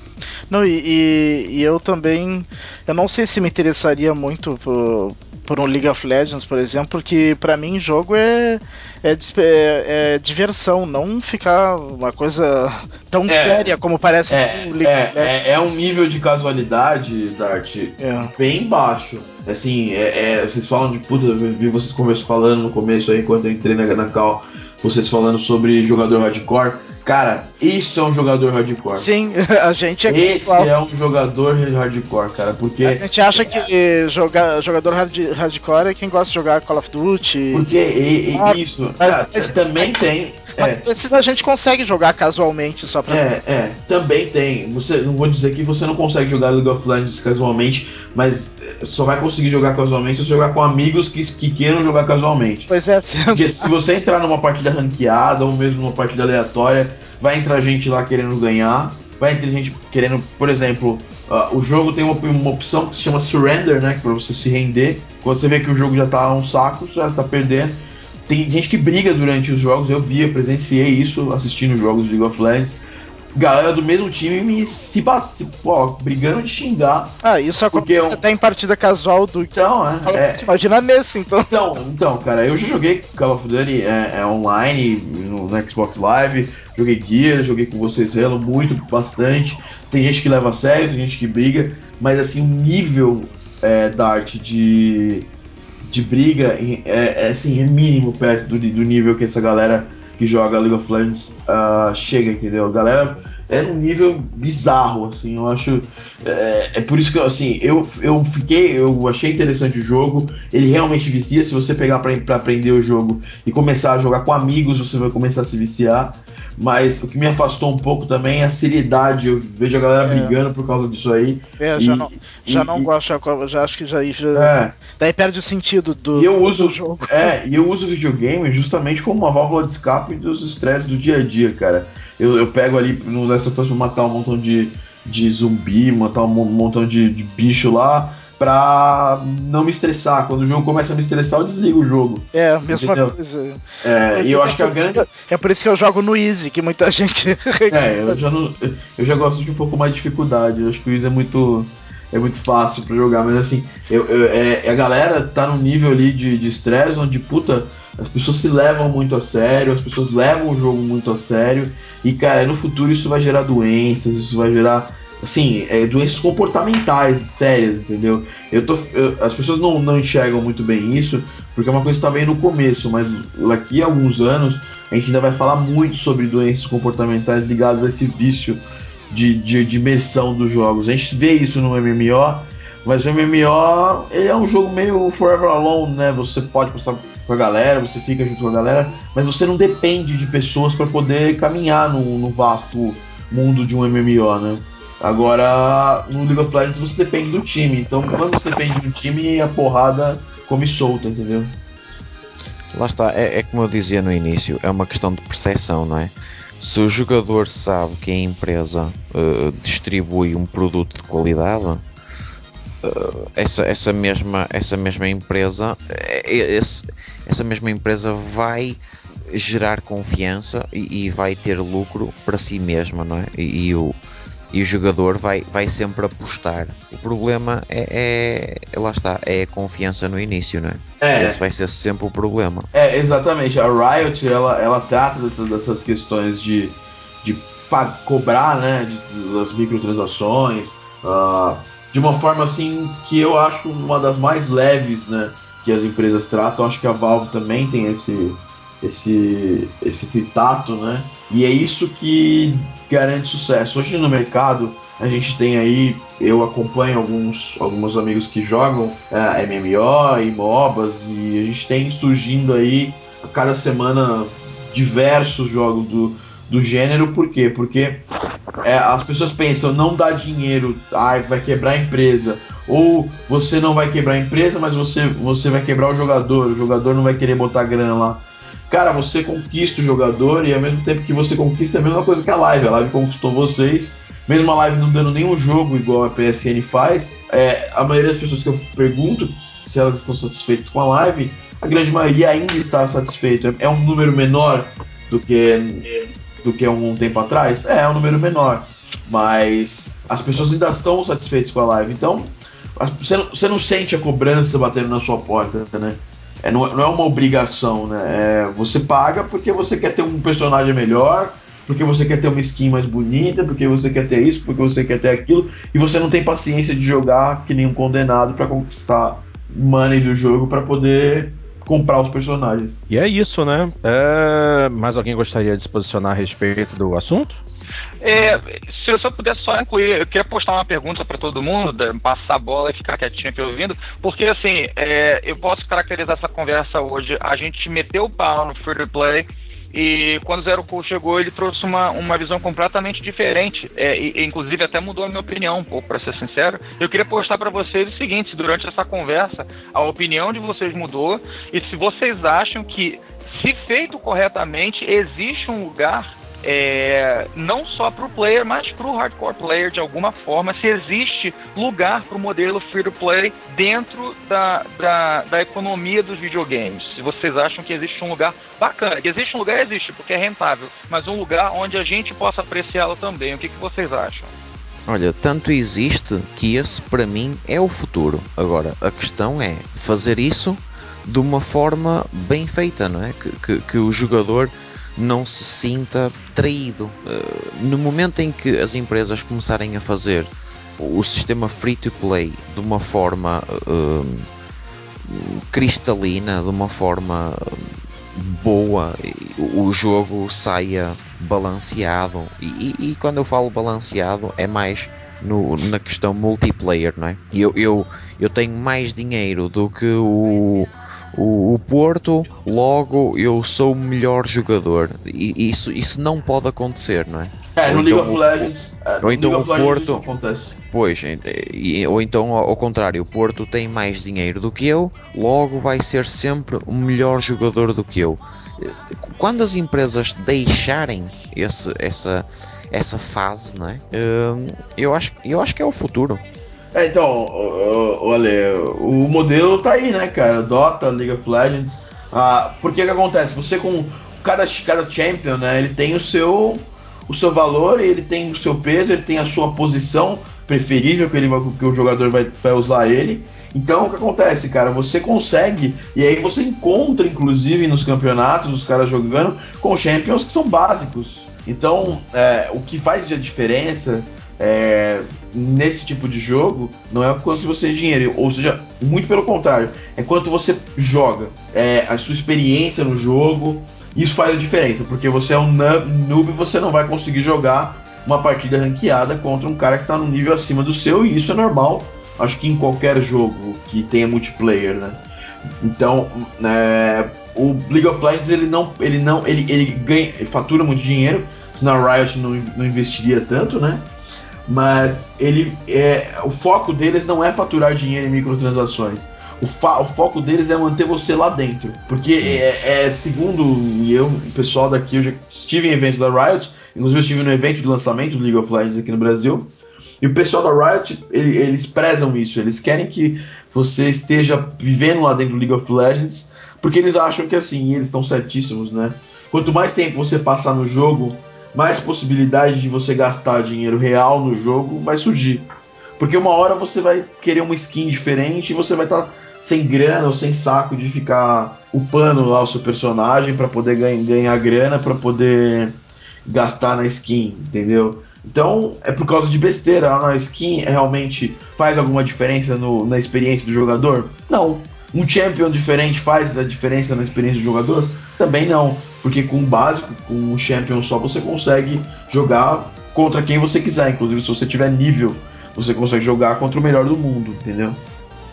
Não, e, e- e eu também. Eu não sei se me interessaria muito por, por um League of Legends, por exemplo, porque pra mim jogo é, é, é- é diversão, não ficar uma coisa tão É. séria como parece É, o League of Legends. é, é, é um nível de casualidade, Dart, É. bem baixo. Assim, é, é, vocês falam de puta, eu vi vocês conversando falando no começo aí, quando eu entrei na, na cal, vocês falando sobre jogador hardcore. Cara, isso é um jogador hardcore. Sim, a gente é Esse igual. é um jogador hardcore, cara, porque. A gente acha que joga, jogador hard, hardcore é quem gosta de jogar Call of Duty. Porque e- e- Ah, isso. mas- cara, mas- também tem. É, Mas a gente consegue jogar casualmente só pra. É, é, também tem. Você, não vou dizer que você não consegue jogar League of Legends casualmente, mas eh, só vai conseguir jogar casualmente se você jogar com amigos que, que queiram jogar casualmente. Pois é, sim. Porque se você entrar numa partida ranqueada ou mesmo numa partida aleatória, vai entrar gente lá querendo ganhar, vai entrar gente querendo, por exemplo, ah, o jogo tem uma, uma opção que se chama Surrender, né? Que pra você se render. Quando você vê que o jogo já tá um saco, você já tá perdendo. Tem gente que briga durante os jogos, eu vi, eu presenciei isso assistindo os jogos de League of Legends. Galera do mesmo time me se bate, pô, brigando de xingar. Ah, isso acontece eu- até em partida casual do. Então, é, é, Imagina nesse, então. então, então, cara, eu já joguei Call of Duty é, é online no, no Xbox Live, joguei Gears, joguei com vocês Halo muito, bastante. Tem gente que leva a sério, tem gente que briga, mas assim, o nível é, da arte de, de briga é, é, assim, é mínimo perto do, do nível que essa galera que joga League of Legends ah, chega, entendeu? A galera é um nível bizarro, assim, eu acho. É, é por isso que, assim, eu, eu fiquei, eu achei interessante o jogo, ele realmente vicia, se você pegar pra, pra aprender o jogo e começar a jogar com amigos, você vai começar a se viciar, mas o que me afastou um pouco também é a seriedade, eu vejo a galera É. brigando por causa disso aí. É, E- já não, já e- não gosto, já, acho que já, já É, daí perde o sentido do, E eu uso- do jogo. É, e eu uso o videogame justamente como uma válvula de escape dos estresses do dia a dia, cara. Eu, eu pego ali no Last of Us pra matar um montão de, de zumbi, matar um mon- montão de, de bicho lá, pra não me estressar. Quando o jogo começa a me estressar, eu desligo o jogo. É, a mesma Entendeu? coisa. É, e eu acho que a isso grande. É por isso que eu jogo no Easy, que muita gente. É, eu já, não, eu já gosto de um pouco mais de dificuldade. Eu acho que o Wiz é muito. É muito fácil pra jogar, mas assim, eu, eu- é, a galera tá num nível ali de estresse onde, puta, as pessoas se levam muito a sério, as pessoas levam o jogo muito a sério, e cara, no futuro isso vai gerar doenças, isso vai gerar, assim, é, doenças comportamentais sérias, entendeu? Eu tô, eu- as pessoas não, não enxergam muito bem isso, porque é uma coisa que tá bem no começo, mas daqui a alguns anos a gente ainda vai falar muito sobre doenças comportamentais ligadas a esse vício de, de, dos jogos. A gente vê isso no MMO, mas o MMO ele é um jogo meio forever alone, né? Você pode passar com a galera, você fica junto com a galera, mas você não depende de pessoas para poder caminhar no, no vasto mundo de um MMO, né? Agora, no League of Legends você depende do time. Então, quando você depende do time, a porrada come solta, entendeu? Lá está, é, é, como eu dizia no início, é uma questão de percepção, não é? Se o jogador sabe que a empresa uh, distribui um produto de qualidade, uh, essa, essa, mesma, essa mesma empresa, eh, esse, essa mesma empresa vai gerar confiança e, e, vai ter lucro para si mesma, não é? E, e o, e o jogador vai, vai sempre apostar. O problema é, é, lá está, é a confiança no início, não é? é? Esse vai ser sempre o problema. É, exatamente. A Riot, ela, ela trata dessas, dessas questões de, de cobrar, né, de, das microtransações, uh, de uma forma assim que eu acho uma das mais leves, né, que as empresas tratam. Acho que a Valve também tem esse esse, esse, esse tato, né? E é isso que garante sucesso. Hoje no mercado a gente tem aí, eu acompanho alguns, alguns amigos que jogam é, MMO e MOBAs e a gente tem surgindo aí a cada semana diversos jogos do, do gênero, por quê? Porque é, as pessoas pensam, não dá dinheiro, ah, vai quebrar a empresa. Ou você não vai quebrar a empresa, mas você, você vai quebrar o jogador, o jogador não vai querer botar grana lá cara, você conquista o jogador e ao mesmo tempo que você conquista é a mesma coisa que a live. A live conquistou vocês, mesmo a live não dando nenhum jogo igual a PSN faz. É, a maioria das pessoas que eu pergunto se elas estão satisfeitas com a live, a grande maioria ainda está satisfeita. É um número menor do que do que um, tempo atrás? É, é um número menor. Mas as pessoas ainda estão satisfeitas com a live. Então, você não, você não sente a cobrança batendo na sua porta, né? É, não, não, é uma obrigação, né? É, você paga porque você quer ter um personagem melhor, porque você quer ter uma skin mais bonita, porque você quer ter isso, porque você quer ter aquilo, e você não tem paciência de jogar que nem um condenado para conquistar money do jogo para poder comprar os personagens. E é isso, né? É... Mais alguém gostaria de se posicionar a respeito do assunto? É, se eu só pudesse só incluir, eu queria postar uma pergunta para todo mundo, passar a bola e ficar quietinho aqui ouvindo, porque assim, é, eu posso caracterizar essa conversa hoje. A gente meteu o pau no free to play e quando o Zero Cool chegou, ele trouxe uma, uma visão completamente diferente. É, e, inclusive, até mudou a minha opinião um pouco, para ser sincero. Eu queria postar para vocês o seguinte: durante essa conversa, a opinião de vocês mudou. E se vocês acham que, se feito corretamente, existe um lugar é, não só para o player, mas para o hardcore player de alguma forma, se existe lugar para o modelo free to play dentro da, da, da, economia dos videogames. Se vocês acham que existe um lugar bacana, que existe um lugar, existe, porque é rentável, mas um lugar onde a gente possa apreciá-lo também. O que, que vocês acham? Olha, tanto existe que esse para mim é o futuro. Agora, a questão é fazer isso de uma forma bem feita, não é? Que, que, que o jogador não se sinta traído. Eh, no momento em que as empresas começarem a fazer o sistema free to play de uma forma uh, cristalina, de uma forma boa, o jogo saia balanceado. E, e, e, quando eu falo balanceado, é mais no, na questão multiplayer, não é? Eu, eu, eu tenho mais dinheiro do que o o, o, Porto, logo eu sou o melhor jogador. E isso, isso não pode acontecer, não é? É, no então, League of Legends. É, ou então o Porto. Pois, e, ou então ao contrário, o Porto tem mais dinheiro do que eu, logo vai ser sempre o melhor jogador do que eu. Quando as empresas deixarem esse, essa, essa fase, não é? Hum, eu acho, eu acho que é o futuro. É, então, olha, o modelo tá aí, né, cara? Dota, League of Legends. Ah, porque que acontece? Você com cada, cada champion, né, ele tem o seu o seu valor, ele tem o seu peso, ele tem a sua posição preferível que, ele, que o jogador vai, vai usar ele. Então o que acontece, cara? Você consegue, e aí você encontra, inclusive, nos campeonatos, os caras jogando com champions que são básicos. Então, é, o que faz a diferença é, nesse tipo de jogo não é o quanto você tem dinheiro, ou seja, muito pelo contrário, é quanto você joga, é a sua experiência no jogo, Isso faz a diferença, porque você é um noob você não vai conseguir jogar uma partida ranqueada contra um cara que está no nível acima do seu, e isso é normal, acho que em qualquer jogo que tenha multiplayer, né? Então, é, o League of Legends ele não, ele não, ele, ele ganha, ele fatura muito dinheiro, senão a Riot não, não investiria tanto, né? Mas ele, é, o foco deles não é faturar dinheiro em microtransações. O, o, foco deles é manter você lá dentro. Porque é, é segundo eu, o pessoal daqui, eu já estive em evento da Riot, inclusive eu estive no evento de lançamento do League of Legends aqui no Brasil. E o pessoal da Riot, ele, eles prezam isso, eles querem que você esteja vivendo lá dentro do League of Legends, porque eles acham que assim, eles estão certíssimos, né? Quanto mais tempo você passar no jogo, mais possibilidade de você gastar dinheiro real no jogo vai surgir. Porque uma hora você vai querer uma skin diferente e você vai estar tá sem grana ou sem saco de ficar upando lá o seu personagem para poder ganha, ganhar grana, para poder gastar na skin, entendeu? Então é por causa de besteira. A skin realmente faz alguma diferença no, na experiência do jogador? Não. Um champion diferente faz a diferença na experiência do jogador? Também não. Porque com o básico, com um champion só, você consegue jogar contra quem você quiser. Inclusive, se você tiver nível, você consegue jogar contra o melhor do mundo, entendeu?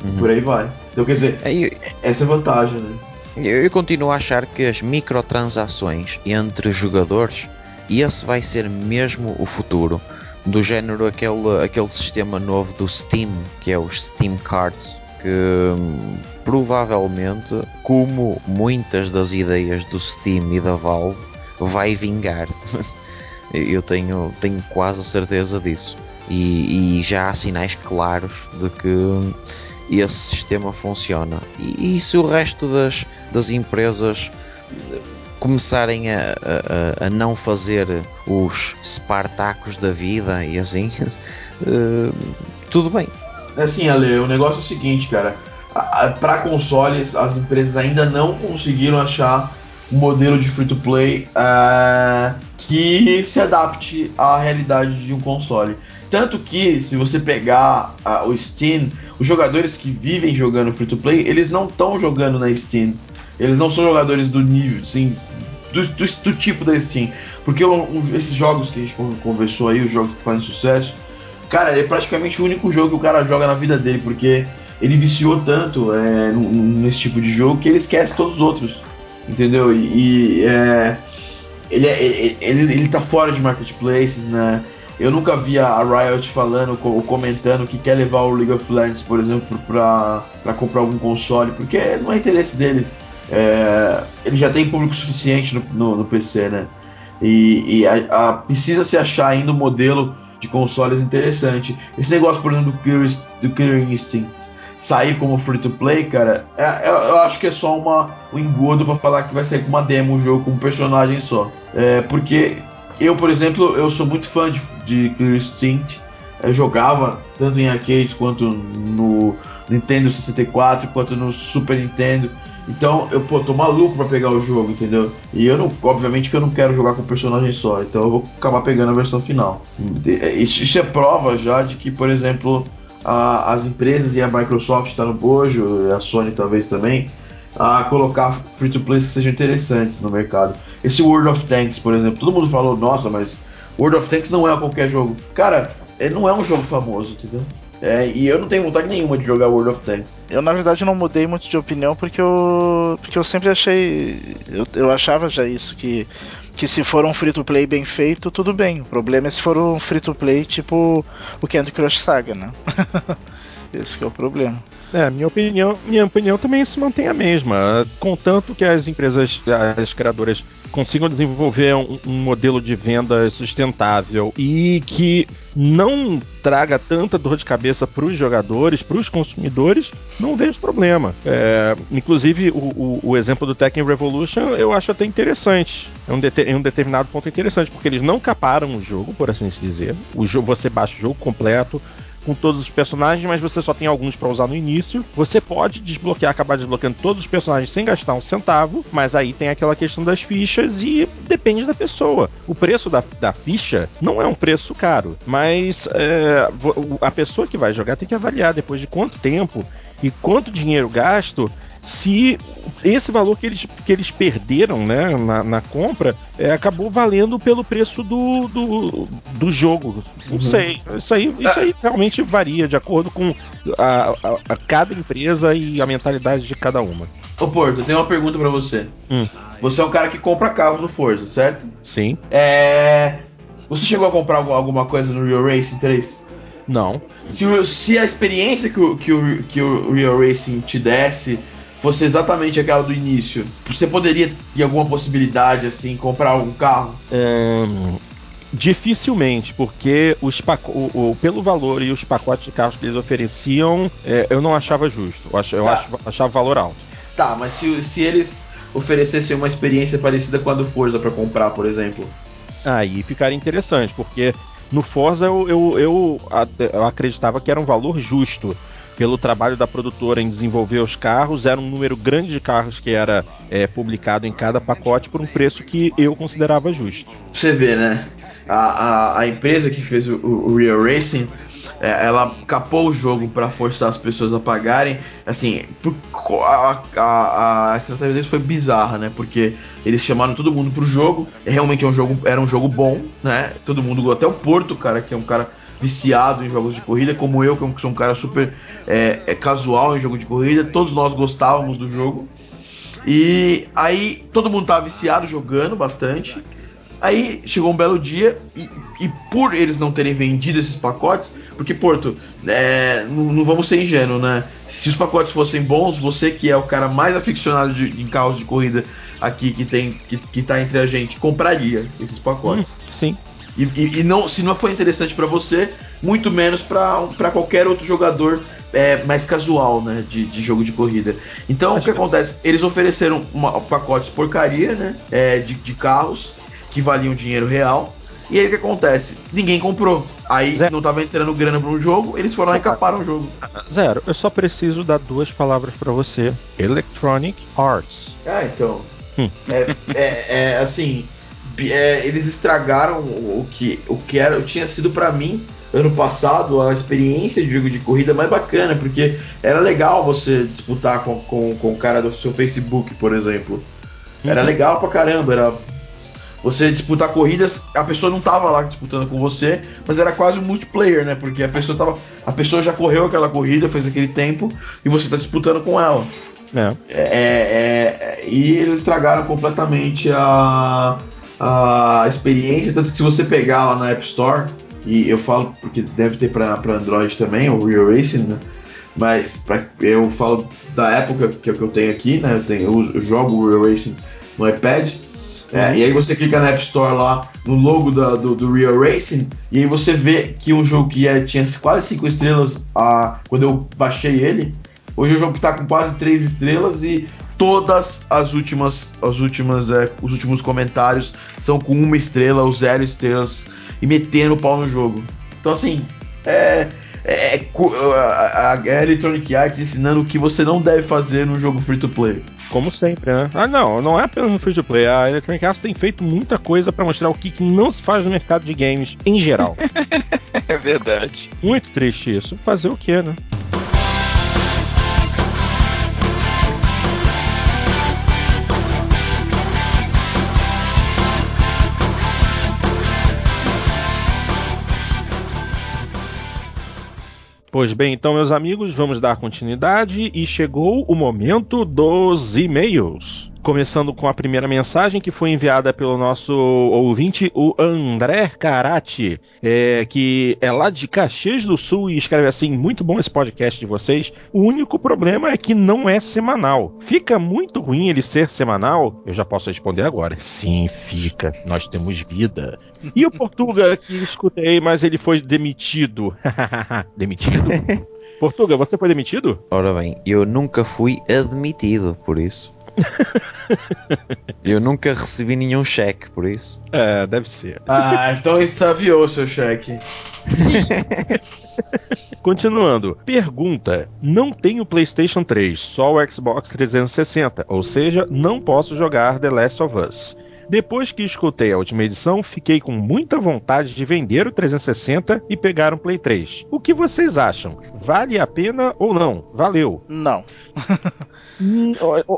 Uhum. Por aí vai. Então, quer dizer, é, eu, essa é a vantagem, né? Eu, eu continuo a achar que as microtransações entre jogadores, esse vai ser mesmo o futuro. Do género aquele, aquele sistema novo do Steam, que é os Steam Cards, que hum, provavelmente, como muitas das ideias do Steam e da Valve, vai vingar. Eu tenho, tenho quase a certeza disso. E, e, já há sinais claros de que esse sistema funciona. E, e se o resto das, das empresas começarem a, a, a, não fazer os Spartacos da vida e assim, uh, tudo bem. Assim, Ale, o negócio é o seguinte, cara para consoles, as empresas ainda não conseguiram achar um modelo de free to play uh, que se adapte à realidade de um console. Tanto que, se você pegar uh, o Steam, os jogadores que vivem jogando free to play, eles não estão jogando na Steam. Eles não são jogadores do nível, assim, do, do, do tipo da Steam. Porque esses jogos que a gente conversou aí, os jogos que fazem sucesso, cara, é praticamente o único jogo que o cara joga na vida dele, porque ele viciou tanto é, nesse tipo de jogo que ele esquece todos os outros. Entendeu? E, e é, ele, é, ele, ele, ele tá fora de marketplaces, né? Eu nunca vi a Riot falando ou comentando que quer levar o League of Legends, por exemplo, para comprar algum console, porque não é interesse deles. É, ele já tem público suficiente no, no, no PC, né? E, e a, a, precisa se achar ainda um modelo de consoles interessante. Esse negócio, por exemplo, do Killer Instinct sair como free to play, cara, é, eu, eu, acho que é só uma, um engodo para falar que vai sair com uma demo um jogo com um personagem só. É, porque eu, por exemplo, eu sou muito fã de, de Clear Instinct. Eu jogava tanto em arcades quanto no Nintendo 64, quanto no Super Nintendo. Então, eu pô, tô maluco pra pegar o jogo, entendeu? E eu não, obviamente que eu não quero jogar com um personagem só, então eu vou acabar pegando a versão final. Isso, isso é prova já de que, por exemplo, a, as empresas e a Microsoft está no bojo, a Sony talvez também, a colocar free to play que sejam interessantes no mercado. Esse World of Tanks, por exemplo, todo mundo falou, nossa, mas World of Tanks não é qualquer jogo. Cara, ele não é um jogo famoso, entendeu? É, e eu não tenho vontade nenhuma de jogar World of Tanks. Eu, na verdade, não mudei muito de opinião porque eu, porque eu sempre achei. Eu, eu achava já isso, que que se for um free to play bem feito, tudo bem. O problema é se for um free to play tipo o Candy Crush Saga, né? Esse é o problema. É, minha opinião, minha opinião também se mantém a mesma. Contanto que as empresas, as criadoras consigam desenvolver um, um modelo de venda sustentável e que não traga tanta dor de cabeça para os jogadores, para os consumidores, não vejo problema. É, inclusive, o, o, o, exemplo do Tekken Revolution eu acho até interessante. É um, é um determinado ponto interessante, porque eles não caparam o jogo, por assim se dizer. O jogo, você baixa o jogo completo, com todos os personagens, mas você só tem alguns para usar no início. Você pode desbloquear, acabar desbloqueando todos os personagens sem gastar um centavo, mas aí tem aquela questão das fichas e depende da pessoa. O preço da, da ficha não é um preço caro, mas é, a pessoa que vai jogar tem que avaliar depois de quanto tempo e quanto dinheiro gasto se esse valor que eles, que eles perderam né, na, na compra é, acabou valendo pelo preço do, do, do jogo. Não uhum. sei. Isso aí, isso aí realmente varia de acordo com a, a, a, cada empresa e a mentalidade de cada uma. Ô Porto, eu tenho uma pergunta para você. Hum. Você é um cara que compra carro no Forza, certo? Sim. É. Você chegou a comprar alguma coisa no Real Racing 3? Não. Se, se a experiência que o, que, o, que o Real Racing te desse fosse exatamente aquela do início, você poderia ter alguma possibilidade, assim, comprar um carro? Hum, dificilmente, porque os o, o, pelo valor e os pacotes de carros que eles ofereciam, é, eu não achava justo. Eu, ach, eu tá. achava, achava valor alto. Tá, mas se, se eles oferecessem uma experiência parecida com a do Forza para comprar, por exemplo. Aí ficaria interessante, porque no Forza eu, eu, eu, eu acreditava que era um valor justo pelo trabalho da produtora em desenvolver os carros, era um número grande de carros que era é, publicado em cada pacote por um preço que eu considerava justo. Você vê, né? A, a, a empresa que fez o, o Real Racing é, ela capou o jogo para forçar as pessoas a pagarem. Assim, a, a, a, estratégia deles foi bizarra, né? Porque eles chamaram todo mundo pro jogo. Realmente é um jogo, era um jogo bom, né? Todo mundo, até o Porto, cara, que é um cara viciado em jogos de corrida, como eu, que sou um cara super é, é casual em jogo de corrida, todos nós gostávamos do jogo. E aí todo mundo tava viciado jogando bastante. Aí chegou um belo dia e, e por eles não terem vendido esses pacotes, porque, Porto, é, não, não, vamos ser ingênuos, né? Se os pacotes fossem bons, você que é o cara mais aficionado de, em carros de corrida aqui que tem que, que tá entre a gente, compraria esses pacotes. Hum, sim. E, e, e, não, se não foi interessante para você, muito menos para qualquer outro jogador é, mais casual, né, de, de jogo de corrida. Então, Acho o que, que acontece? Eles ofereceram uma, pacotes porcaria, né, é, de, de carros que valiam dinheiro real. E aí o que acontece? Ninguém comprou. Aí Zero. não tava entrando grana para um jogo, eles foram lá e caparam o jogo. Zero, eu só preciso dar duas palavras para você: Electronic Arts. Ah, então. Hum. É, é, é, assim, é, eles estragaram o que, o que era, tinha sido para mim ano passado a experiência de jogo de corrida mais bacana, porque era legal você disputar com, com, com o cara do seu Facebook, por exemplo. Era uhum. legal pra caramba, era você disputar corridas, a pessoa não tava lá disputando com você, mas era quase um multiplayer, né? Porque a pessoa tava, a pessoa já correu aquela corrida, fez aquele tempo e você tá disputando com ela. É. É, é, é e eles estragaram completamente a, a experiência, tanto que se você pegar lá na App Store, e eu falo porque deve ter para Android também, o Real Racing, né? Mas pra, eu falo da época que, é que eu tenho aqui, né? Eu, tenho, eu jogo o Real Racing no iPad é, e aí você clica na App Store lá, no logo da, do, do, Real Racing, e aí você vê que um jogo que é, tinha quase 5 estrelas a, quando eu baixei ele, hoje é um jogo que está com quase 3 estrelas e todas as últimas, as últimas é, os últimos comentários são com uma estrela ou zero estrelas e metendo o pau no jogo. Então assim, é, é, é a, a Electronic Arts ensinando o que você não deve fazer no jogo free to play. Como sempre, né? Ah, não, não é apenas no free to play. A Electronic Arts tem feito muita coisa para mostrar o que, que não se faz no mercado de games em geral. é verdade. Muito triste isso. Fazer o quê, né? Pois bem, então, meus amigos, vamos dar continuidade e chegou o momento dos e-mails. Começando com a primeira mensagem que foi enviada pelo nosso ouvinte, o André Carati, é, que é lá de Caxias do Sul e escreve assim: Muito bom esse podcast de vocês. O único problema é que não é semanal. Fica muito ruim ele ser semanal? Eu já posso responder agora. Sim, fica. Nós temos vida. E o Portuga, que escutei, mas ele foi demitido. demitido? Portuga, você foi demitido? Ora bem, eu nunca fui admitido, por isso. Eu nunca recebi nenhum cheque por isso. É, deve ser. Ah, então extraviou o seu cheque. Continuando. Pergunta: Não tenho PlayStation 3, só o Xbox 360, ou seja, não posso jogar The Last of Us. Depois que escutei a última edição, fiquei com muita vontade de vender o 360 e pegar um Play 3. O que vocês acham? Vale a pena ou não? Valeu. Não. Hum,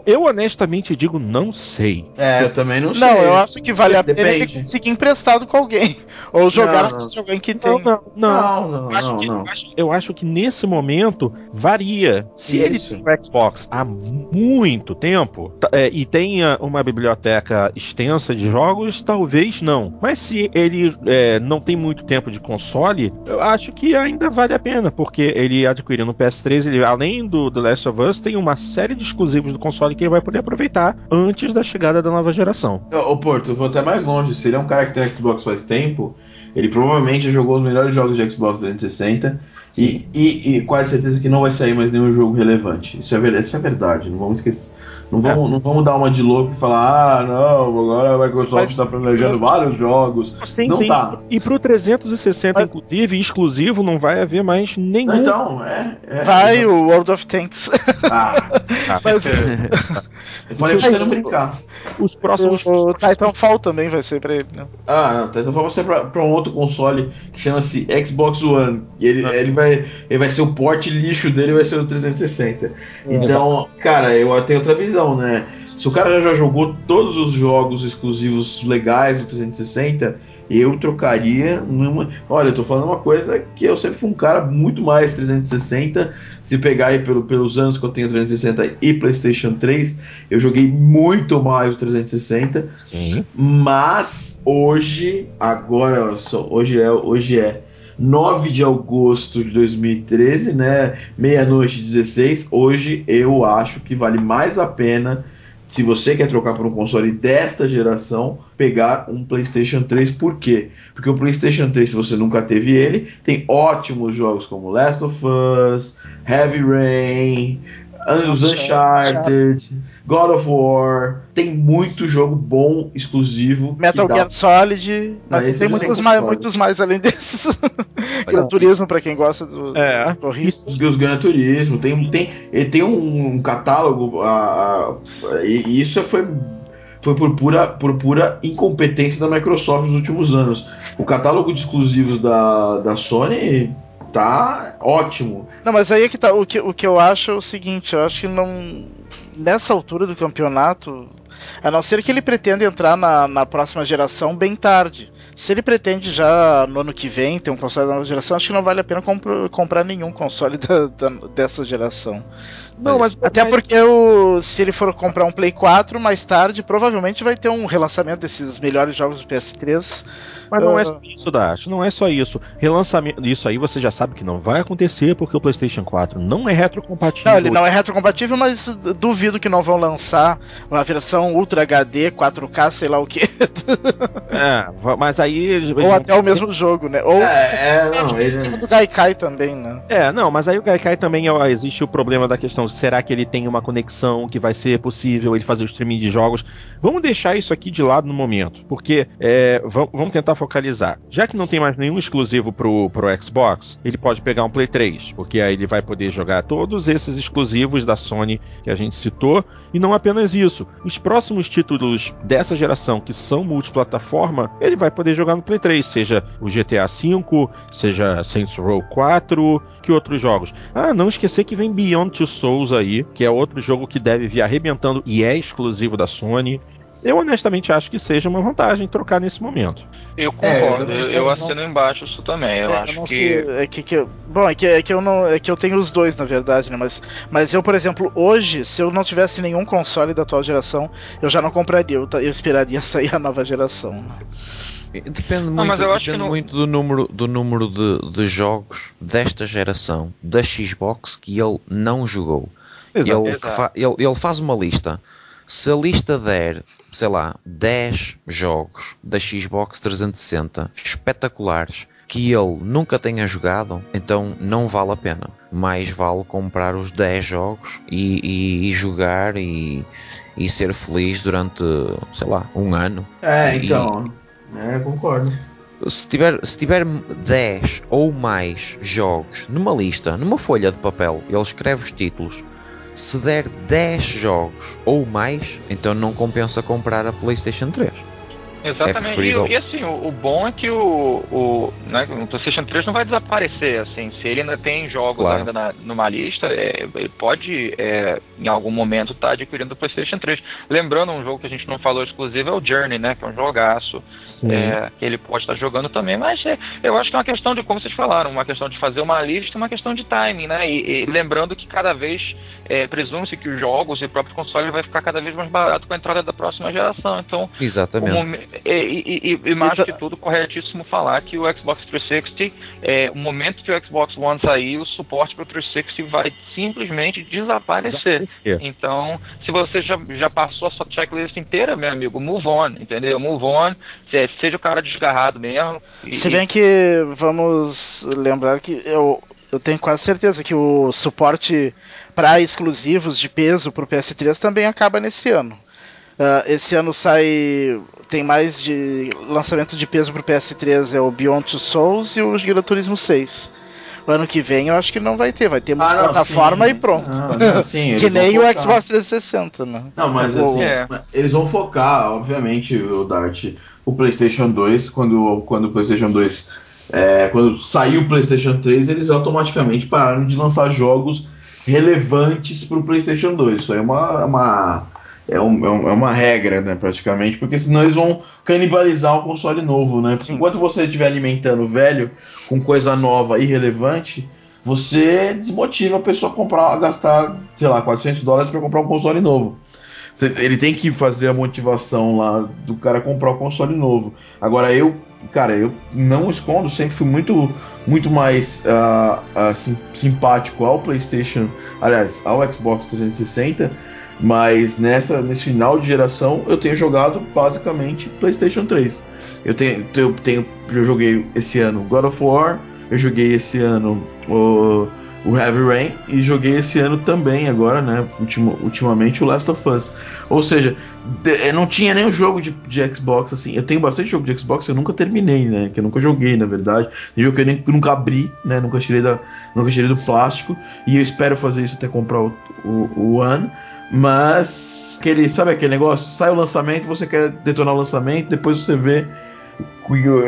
eu- honestamente digo não sei. É, eu também não sei. Não, eu acho que vale a pena conseguir emprestado com alguém. Ou jogar Não, com alguém que tem. não, não. Não, acho, não, que, não. eu acho- eu acho que nesse momento varia. Se ele tem o Xbox há muito tempo tá, é, e tenha uma biblioteca extensa de jogos, talvez não. Mas se ele é, não tem muito tempo de console, eu acho que ainda vale a pena, porque ele adquirindo o PS3, ele, além do The Last of Us, tem uma série de exclusivos do console que ele vai poder aproveitar antes da chegada da nova geração. Ô, Porto, eu vou até mais longe. Se ele é um cara que tem Xbox faz tempo, ele provavelmente jogou os melhores jogos de Xbox 360 e, e, e quase certeza que não vai sair mais nenhum jogo relevante. Isso é, isso é verdade, não vamos esquecer. Não vamos, não vamos dar uma de louco e falar, ah, não, agora a Microsoft está planejando mas- vários jogos. Sim, Não sim. tá. E pro 360, inclusive, exclusivo, não vai haver mais nenhum. Então, é. é Vai o World of Tanks. Ah, Mas eu falei pra você não brincar. Os próximos. o Titanfall também vai ser pra ele, né? Ah, não, então vamos ser pra, pra um outro console que chama-se Xbox One. E ele, ele, vai, ele vai ser o porte lixo dele, vai ser o 360. Então, cara, eu tenho outra visão, né? Se o cara já jogou todos os jogos exclusivos legais do 360, eu trocaria numa. Olha, eu tô falando uma coisa que eu sempre fui um cara muito mais 360. Se pegar aí pelo, pelos anos que eu tenho 360 e PlayStation 3, eu joguei muito mais o 360. Sim. Mas hoje, agora, olha só, hoje é, hoje é 9 de agosto de 2013, né? Meia-noite 16. Hoje eu acho que vale mais a pena, se você quer trocar por um console desta geração, pegar um PlayStation 3. Por quê? Porque o PlayStation 3, se você nunca teve ele, tem ótimos jogos como Last of Us, Heavy Rain, os Uncharted, God of War. Tem muito jogo bom, exclusivo. Metal dá- Gear Solid. Mas tem muitos mais, muitos mais além desses. Gran Turismo, pra quem gosta do, É. Os Gran Turismo, tem, tem, tem um catálogo, a, a- e e isso foi, foi por, pura, por pura incompetência da Microsoft nos últimos anos. O catálogo de exclusivos da, da Sony tá ótimo. Não, mas aí é que tá. O que, o que eu acho é o seguinte, eu acho que não. Nessa altura do campeonato, a não ser que ele pretenda entrar na, na próxima geração bem tarde. Se ele pretende já no ano que vem ter um console da nova geração, acho que não vale a pena comprar nenhum console da- da- dessa geração. Não, mas. Até porque o, se ele for comprar um Play 4 mais tarde, provavelmente vai ter um relançamento desses melhores jogos do PS3. Mas não é Ah. só isso, Dash. Não é só isso. Relançamento. Isso aí você já sabe que não vai acontecer porque o PlayStation 4 não é retrocompatível. Não, ele não é retrocompatível, mas duvido que não vão lançar uma versão Ultra HD, 4K, sei lá o que. É, mas aí eles. eles Ou vão- até o mesmo jogo, né? Ou É, é, não, em ele, cima do Gaikai também, né? É, não, mas aí o Gaikai também ó, existe o problema da questão: será que ele tem uma conexão que vai ser possível ele fazer o streaming de jogos? Vamos deixar isso aqui de lado no momento, porque é, vam- vamos tentar focalizar. Já que não tem mais nenhum exclusivo pro, pro Xbox, ele pode pegar um Play 3, porque aí ele vai poder jogar todos esses exclusivos da Sony que a gente citou, e não apenas isso. Os próximos títulos dessa geração que são multiplataforma, ele vai poder jogar no Play 3, seja o GTA V, seja Saints Row 4, que outros jogos. Ah, não esquecer que vem Beyond Two Souls aí, que é outro jogo que deve vir arrebentando e é exclusivo da Sony. Eu honestamente acho que seja uma vantagem trocar nesse momento. Eu É, concordo, eu- eu, eu assino não- embaixo isso também. Eu É, acho não que. sei, é que, que eu- bom, é que, é que eu não, é que eu tenho os dois na verdade, né? Mas, mas eu, por exemplo, hoje, se eu não tivesse nenhum console da atual geração, eu já não compraria. Eu, eu esperaria sair a nova geração. Depende muito, depende não- muito do número, do número de, de jogos desta geração da Xbox que ele não jogou. Ele, Exato. fa- ele, ele faz uma lista. Se a lista der, sei lá, 10 jogos da Xbox 360 espetaculares que ele nunca tenha jogado, então não vale a pena. Mais vale comprar os 10 jogos e, e- e jogar e, e ser feliz durante, sei lá, um ano. é, E- então. É, concordo. Se tiver, se tiver 10 ou mais jogos numa lista, numa folha de papel, ele escreve os títulos. Se der 10 jogos ou mais, então não compensa comprar a PlayStation 3. Exatamente. E, e, assim, o, o bom é que o, o, né, o PlayStation 3 não vai desaparecer, assim, se ele ainda tem jogos Claro. ainda na, numa lista, é, ele pode é, em algum momento estar adquirindo o PlayStation 3. Lembrando, um jogo que a gente não falou exclusivo é o Journey, né, que é um jogaço, é, que ele pode estar jogando também, mas é, eu acho que é uma questão de, como vocês falaram, uma questão de fazer uma lista, uma questão de timing, né? E, e lembrando que cada vez é, presume-se que os jogos e o próprio console vai ficar cada vez mais barato com a entrada da próxima geração. Então, Exatamente. E, e- e- mais Então- que tudo, corretíssimo falar que o Xbox 360, é, o momento que o Xbox One sair, o suporte para o 360 vai simplesmente desaparecer. Desaparecer. Então, se você já, já passou a sua checklist inteira, meu amigo, move on, entendeu? Move on, se- seja o cara desgarrado mesmo. e- Se bem que vamos lembrar que eu, eu tenho quase certeza que o suporte para exclusivos de peso para o PS3 também acaba nesse ano. Ah, esse ano sai. Tem mais de lançamento de peso para o PS3 é o Beyond Two Souls e o Gran Turismo 6. O ano que vem eu acho que não vai ter, vai ter Ah, não, multiplataforma sim. e pronto. Não, não, sim, que nem o. Xbox 360, né? Não, mas O- assim, É. eles vão focar, obviamente, o Dart, o PlayStation 2, quando, quando o PlayStation 2. é, quando saiu o PlayStation 3, eles automaticamente pararam de lançar jogos relevantes para o PlayStation 2. Isso aí é uma. uma é, um- é um- é uma regra, né, praticamente, porque senão eles vão canibalizar o console novo, né? Porque enquanto você estiver alimentando o velho com coisa nova e relevante, você desmotiva a pessoa a comprar, a gastar, sei lá, 400 dólares para comprar um console novo. Você- Ele tem que fazer a motivação lá do cara comprar o console novo. Agora eu, cara, eu não escondo, sempre fui muito, muito mais ah, ah, sim- simpático ao PlayStation, aliás, ao Xbox 360. Mas nessa, nesse final de geração eu tenho jogado basicamente PlayStation 3. Eu tenho, eu tenho, eu joguei esse ano God of War, eu joguei esse ano o, o Heavy Rain e joguei esse ano também agora, né, ultimo, ultimamente o Last of Us. Ou seja, de- não tinha nenhum jogo de, de Xbox assim. Eu tenho bastante jogo de Xbox que eu nunca terminei, né, que eu nunca joguei, na verdade. Tem jogo que eu nem, nunca abri, né, nunca tirei da, nunca tirei do plástico e eu espero fazer isso até comprar o, o, o One. Mas aquele, sabe aquele negócio? Sai o lançamento, você quer detonar o lançamento, depois você vê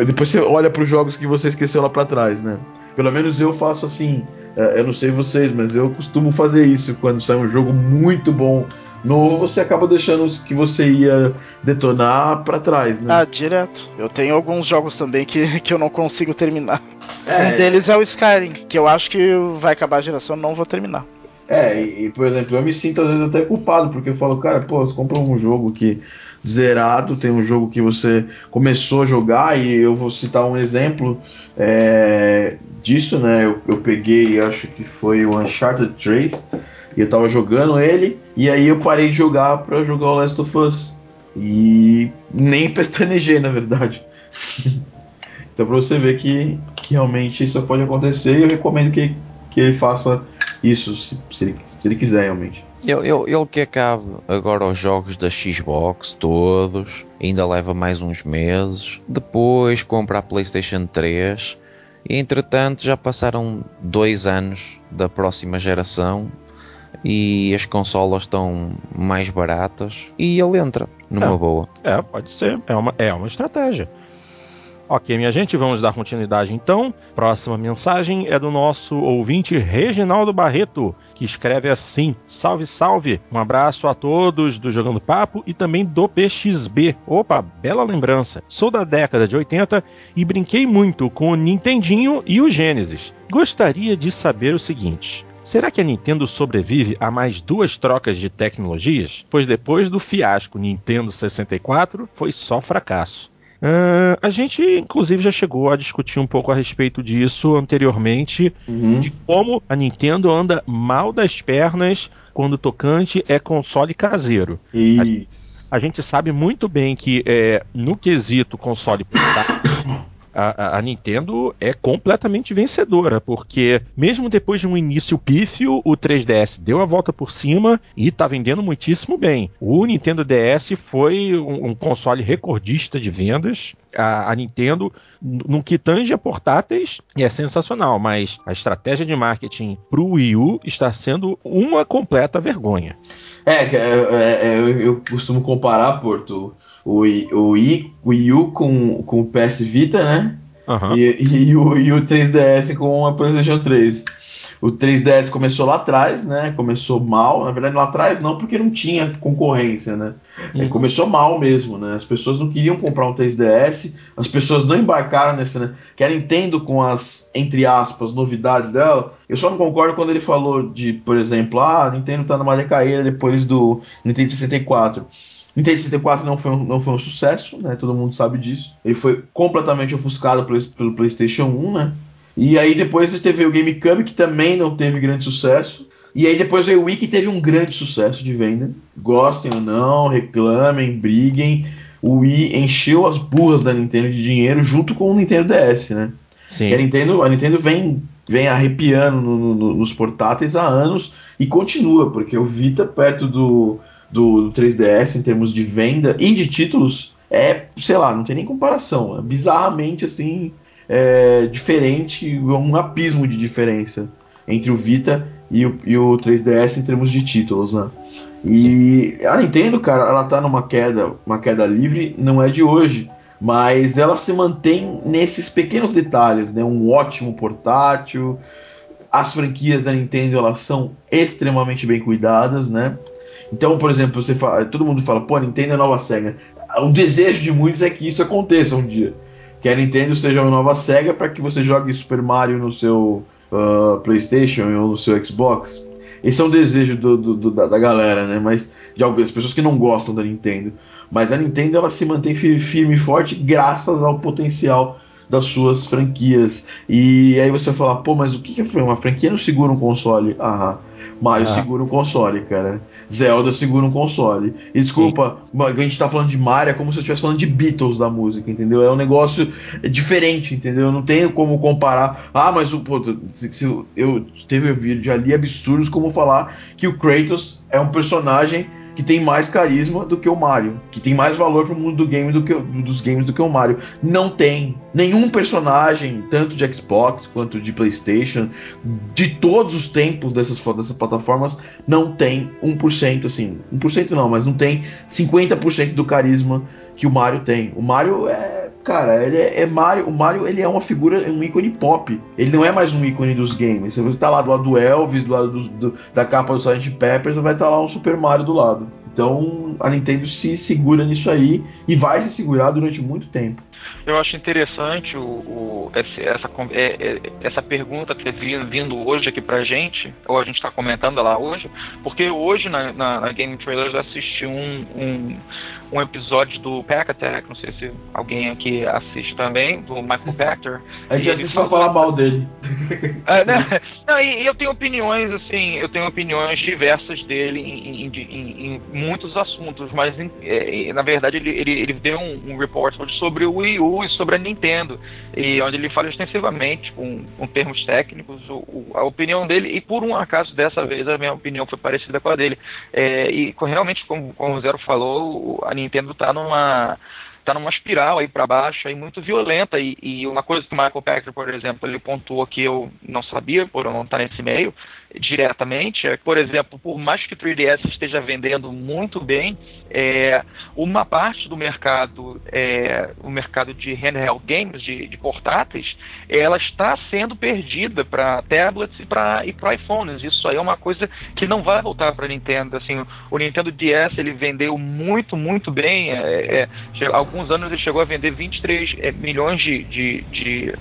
depois você olha para os jogos que você esqueceu lá para trás, né? Pelo menos eu faço assim. É, Eu não sei vocês, mas eu costumo fazer isso quando sai um jogo muito bom novo, você acaba deixando os que você ia detonar para trás, né? Ah, direto. Eu tenho alguns jogos também que, que eu não consigo terminar. Um é, deles é o Skyrim, que eu acho que vai acabar a geração não vou terminar. É, e, e, por exemplo, eu me sinto às vezes até culpado, porque eu falo, cara, pô, você compra um jogo que zerado, tem um jogo que você começou a jogar, e eu vou citar um exemplo é, disso, né? Eu, eu peguei, acho que foi o Uncharted 3, e eu tava jogando ele, e aí eu parei de jogar pra jogar o Last of Us. E nem pestanejei, na verdade. então pra você ver que, que realmente isso pode acontecer, eu recomendo que, que ele faça isso, se, se, ele, se ele quiser realmente. Ele, ele, ele que acabe agora os jogos da Xbox, todos, ainda leva mais uns meses. Depois compra a PlayStation 3. E entretanto já passaram dois anos da próxima geração e as consolas estão mais baratas e ele entra numa É. boa. É, pode ser. É uma, é uma estratégia. Ok, minha gente, vamos dar continuidade então. Próxima mensagem é do nosso ouvinte Reginaldo Barreto, que escreve assim: Salve, salve! Um abraço a todos do Jogando Papo e também do PXB. Opa, bela lembrança! Sou da década de 80 e brinquei muito com o Nintendinho e o Genesis. Gostaria de saber o seguinte. Será que a Nintendo sobrevive a mais duas trocas de tecnologias? Pois depois do fiasco Nintendo 64, foi só fracasso. Ah, a gente, inclusive, já chegou a discutir um pouco a respeito disso anteriormente, de como a Nintendo anda mal das pernas quando o tocante é console caseiro. Isso. A gente sabe muito bem que é, no quesito console portátil, a, a- Nintendo é completamente vencedora, porque mesmo depois de um início pífio, o 3DS deu a volta por cima e está vendendo muitíssimo bem. O Nintendo DS foi um, um console recordista de vendas. A, a Nintendo, no que tange a portáteis, é sensacional, mas a estratégia de marketing para o Wii U está sendo uma completa vergonha. É, é, é, é, eu, eu costumo comparar, Porto, o, o, I, o Wii U com, com o PS Vita, né? Aham. E, e o, e o 3DS com a PlayStation 3. O 3DS começou lá atrás, né? Começou mal. Na verdade, lá atrás não, porque não tinha concorrência, né? É, começou mal mesmo, né? As pessoas não queriam comprar um 3DS, as pessoas não embarcaram nesse, né? Que a Nintendo, com as, entre aspas, novidades dela. Eu só não concordo quando ele falou de, por exemplo, ah, a Nintendo tá numa decaída depois do Nintendo 64. Nintendo 64 não foi, um, não foi um sucesso, né? Todo mundo sabe disso. Ele foi completamente ofuscado pelo, pelo PlayStation 1, né? E aí depois teve o GameCube, que também não teve grande sucesso. E aí depois veio o Wii, que teve um grande sucesso de venda. Gostem ou não, reclamem, briguem. O Wii encheu as burras da Nintendo de dinheiro junto com o Nintendo DS, né? Sim. Que a Nintendo, a Nintendo vem, vem arrepiando no- no- nos portáteis há anos e continua, porque o Vita, perto do, do, do 3DS, em termos de venda e de títulos, é, sei lá, não tem nem comparação. É bizarramente assim, é, diferente, um abismo de diferença entre o Vita e o, e o 3DS em termos de títulos, né? E a Nintendo, cara, ela tá numa queda, uma queda livre, não é de hoje, mas ela se mantém nesses pequenos detalhes, né? Um ótimo portátil, as franquias da Nintendo elas são extremamente bem cuidadas, né? Então, por exemplo, você fala, todo mundo fala, pô, a Nintendo é a nova Sega. O desejo de muitos é que isso aconteça um dia. Que a Nintendo seja uma nova Sega para que você jogue Super Mario no seu ah, PlayStation ou no seu Xbox. Esse é um desejo do- do- do- da, da galera, né? Mas de algumas pessoas que não gostam da Nintendo. Mas a Nintendo ela se mantém fi- firme e forte graças ao potencial das suas franquias. E aí você vai falar, pô, mas o que é uma franquia não segura um console? Ah, Mario Ah. segura um console, cara. Zelda segura um console. E desculpa, ma- a gente tá falando de Mario é como se eu estivesse falando de Beatles da música, entendeu? É um negócio diferente, entendeu? Eu não tenho como comparar. Ah, mas o pô, se, se eu- teve vídeo já li absurdos como falar que o Kratos é um personagem que tem mais carisma do que o Mario, que tem mais valor pro mundo do game do que dos games do que o Mario. Não tem nenhum personagem, tanto de Xbox quanto de PlayStation, de todos os tempos dessas, dessas plataformas, não tem 1%, assim, 1% não, mas não tem 50% do carisma que o Mario tem. O Mario é, cara, ele é, é Mario, o Mario ele é uma figura, um ícone pop. Ele não é mais um ícone dos games. Se você tá lá do lado do Elvis, do lado dos- do- da capa do Silent Peppers, vai estar lá um Super Mario do lado. Então a Nintendo se segura nisso aí e vai se segurar durante muito tempo. Eu acho interessante o, o- essa, é- é- essa pergunta ter vindo hoje aqui pra gente, ou a gente está comentando ela hoje, porque hoje na, na- na Game Trailers eu assisti um, um, um episódio do Pack Attack, não sei se alguém aqui assiste também, do Michael Pachter. A gente ele assiste pra falar mal dele. É, né? Não, e, eu tenho opiniões, assim, eu tenho opiniões diversas dele em, em- em- em muitos assuntos, mas é, na verdade ele, ele, ele deu um, um report sobre o Wii U e sobre a Nintendo, e onde ele fala extensivamente, com, com termos técnicos, o- o- a opinião dele, e por um acaso dessa vez a minha opinião foi parecida com a dele. É, e realmente, como, como o Zero falou, a Nintendo tá numa tá numa espiral aí para baixo aí muito violenta e, e uma coisa que o Michael Packer, por exemplo, ele pontuou que eu não sabia por eu não estar nesse meio diretamente, é por exemplo, por mais que o 3DS esteja vendendo muito bem, é, uma parte do mercado, é, o mercado de handheld games, de, de portáteis, ela está sendo perdida para tablets e para e iPhones. Isso aí é uma coisa que não vai voltar para Nintendo. Assim, o Nintendo DS ele vendeu muito, muito bem. É, é, alguns anos ele chegou a vender 23 é, milhões de, de, de,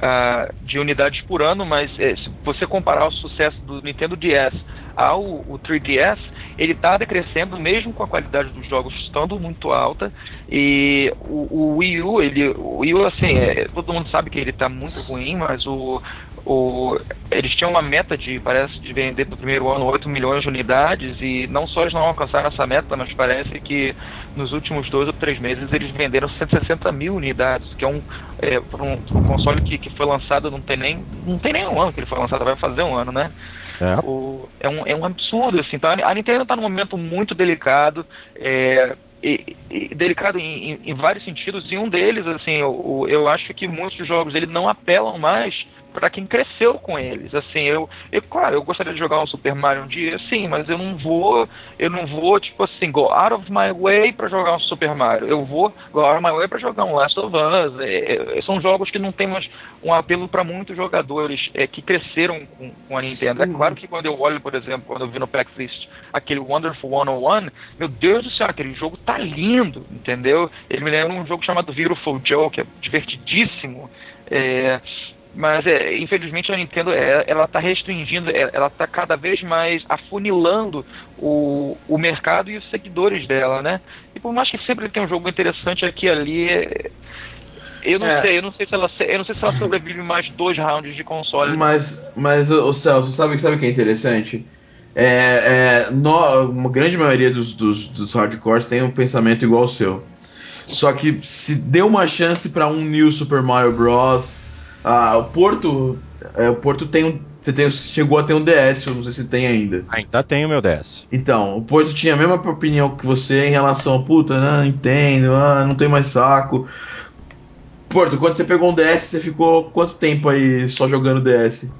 ah, de unidades por ano, mas é, se você comparar o sucesso do Nintendo DS ao o 3DS, ele está decrescendo mesmo com a qualidade dos jogos estando muito alta. E o, o Wii U, ele, o Wii U assim, é, todo mundo sabe que ele está muito ruim, mas o, o, eles tinham uma meta de, parece, de vender no primeiro ano 8 milhões de unidades e não só eles não alcançaram essa meta, mas parece que nos últimos dois ou três meses eles venderam 160 mil unidades, que é um, é, para um, um console que, que foi lançado não tem nem não tem nem um ano que ele foi lançado, vai fazer um ano, né? É. O, é, um, é um absurdo, assim. Então, a Nintendo está num momento muito delicado, é, e, e delicado em, em- em vários sentidos, e um deles, assim, eu, eu acho que muitos jogos ele não apelam mais para quem cresceu com eles. Assim, eu, eu, claro, eu gostaria de jogar um Super Mario um dia, sim, mas eu não vou, eu não vou, tipo assim, go out of my way para jogar um Super Mario. Eu vou go out of my way para jogar um Last of Us. É, é, são jogos que não tem mais um apelo para muitos jogadores é, que cresceram com, com a Nintendo. É claro que quando eu olho, por exemplo, quando eu vi no PAX List aquele Wonderful 101, meu Deus do céu, aquele jogo tá lindo, entendeu? Ele me lembra um jogo chamado Beautiful Joe, que é divertidíssimo. É, mas é, infelizmente a Nintendo é, ela está restringindo, é, ela está cada vez mais afunilando o, o mercado e os seguidores dela, né? E por mais que sempre tenha um jogo interessante aqui e ali, é, eu não é. sei, eu não sei se ela, eu não sei se ela sobrevive mais dois rounds de console. Mas, mas o Celso, sabe, sabe o que é interessante? É, é, no, uma grande maioria dos, dos, dos hardcores tem um pensamento igual ao seu. Só que se deu uma chance para um New Super Mario Bros ah, o Porto. É, o Porto tem um. Você tem, chegou a ter um DS, eu não sei se tem ainda. Ainda tenho meu DS. Então, o Porto tinha a mesma opinião que você em relação a puta, né? Entendo, ah, não tem mais saco. Porto, quando você pegou um DS, você ficou quanto tempo aí só jogando DS?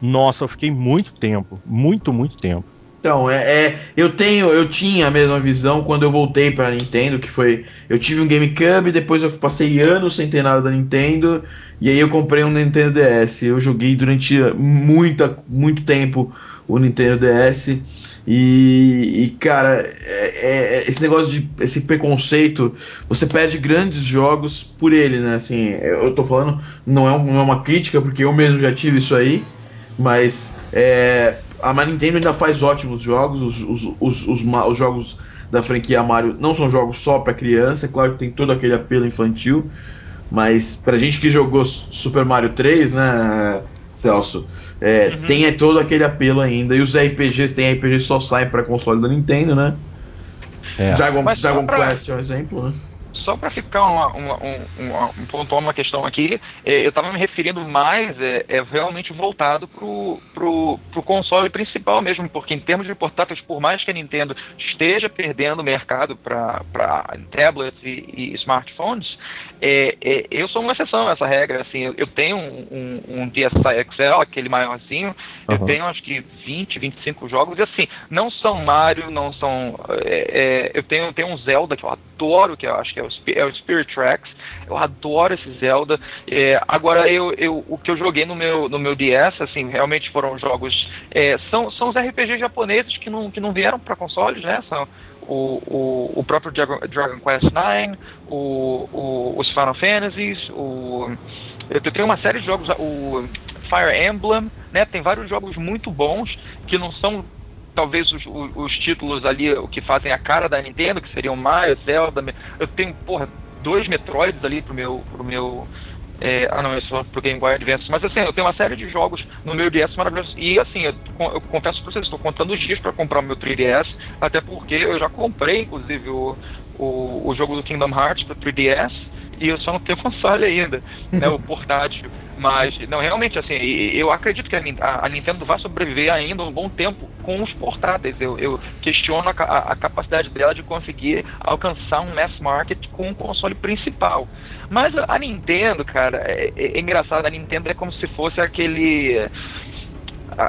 Nossa, eu fiquei muito tempo. Muito, muito tempo. Então, é, é, eu tenho, eu tinha a mesma visão quando eu voltei para Nintendo, que foi, eu tive um GameCube, depois eu passei anos sem ter nada da Nintendo, e aí eu comprei um Nintendo DS. Eu joguei durante muita, muito tempo o Nintendo DS. E, e cara, é, é, esse negócio de esse preconceito, você perde grandes jogos por ele, né? Assim, eu tô falando, não é, não é uma crítica, porque eu mesmo já tive isso aí, mas é, a Nintendo ainda faz ótimos jogos, os, os, os, os, os jogos da franquia Mario não são jogos só para criança, é claro que tem todo aquele apelo infantil, mas pra gente que jogou Super Mario 3, né, Celso, é, uhum. tem todo aquele apelo ainda. E os RPGs, tem RPG só saem pra console da Nintendo, né? É. Dragon, Dragon pra... Quest é um exemplo, né? Só para ficar uma, uma, um, um, pontuar uma questão aqui, é, eu estava me referindo mais é, é realmente voltado pro, pro console principal mesmo, porque em termos de portáteis, por mais que a Nintendo esteja perdendo o mercado para tablets e, e smartphones, é, é, eu sou uma exceção a essa regra. Assim, eu, eu tenho um, um, um, DSi Excel, aquele maiorzinho, uhum. eu tenho acho que 20, 25 jogos, e assim, não são Mario, não são. É, é, eu tenho, tenho um Zelda que eu adoro, que eu acho que é o, é o Spirit Tracks, eu adoro esse Zelda. É, agora, eu, eu, o que eu joguei no meu, no meu DS, assim, realmente foram jogos. É, são, são os RPGs japoneses que não, que não vieram para consoles, né? São, o, o, o próprio Dragon, Quest IX, o, o, os Final Fantasies, o, tenho uma série de jogos, o Fire Emblem, né? Tem vários jogos muito bons que não são talvez os, os, os títulos ali que fazem a cara da Nintendo, que seriam Mario, Zelda. Eu tenho, porra, dois Metroids ali pro meu, pro meu é, ah, não, isso pro Game Boy Advance. Mas assim, eu tenho uma série de jogos no meu DS maravilhosos. E assim, eu, eu confesso pra vocês, estou contando os dias para comprar o meu 3DS, até porque eu já comprei, inclusive, o, o, o jogo do Kingdom Hearts pro 3DS e eu só não tenho console ainda, né, o portátil. Mas, não, realmente, assim, eu acredito que a, a, Nintendo vai sobreviver ainda um bom tempo com os portáteis. Eu, eu questiono a, a, a, capacidade dela de conseguir alcançar um mass market com o console principal. Mas a Nintendo, cara, é, é, é engraçado, a Nintendo é como se fosse aquele.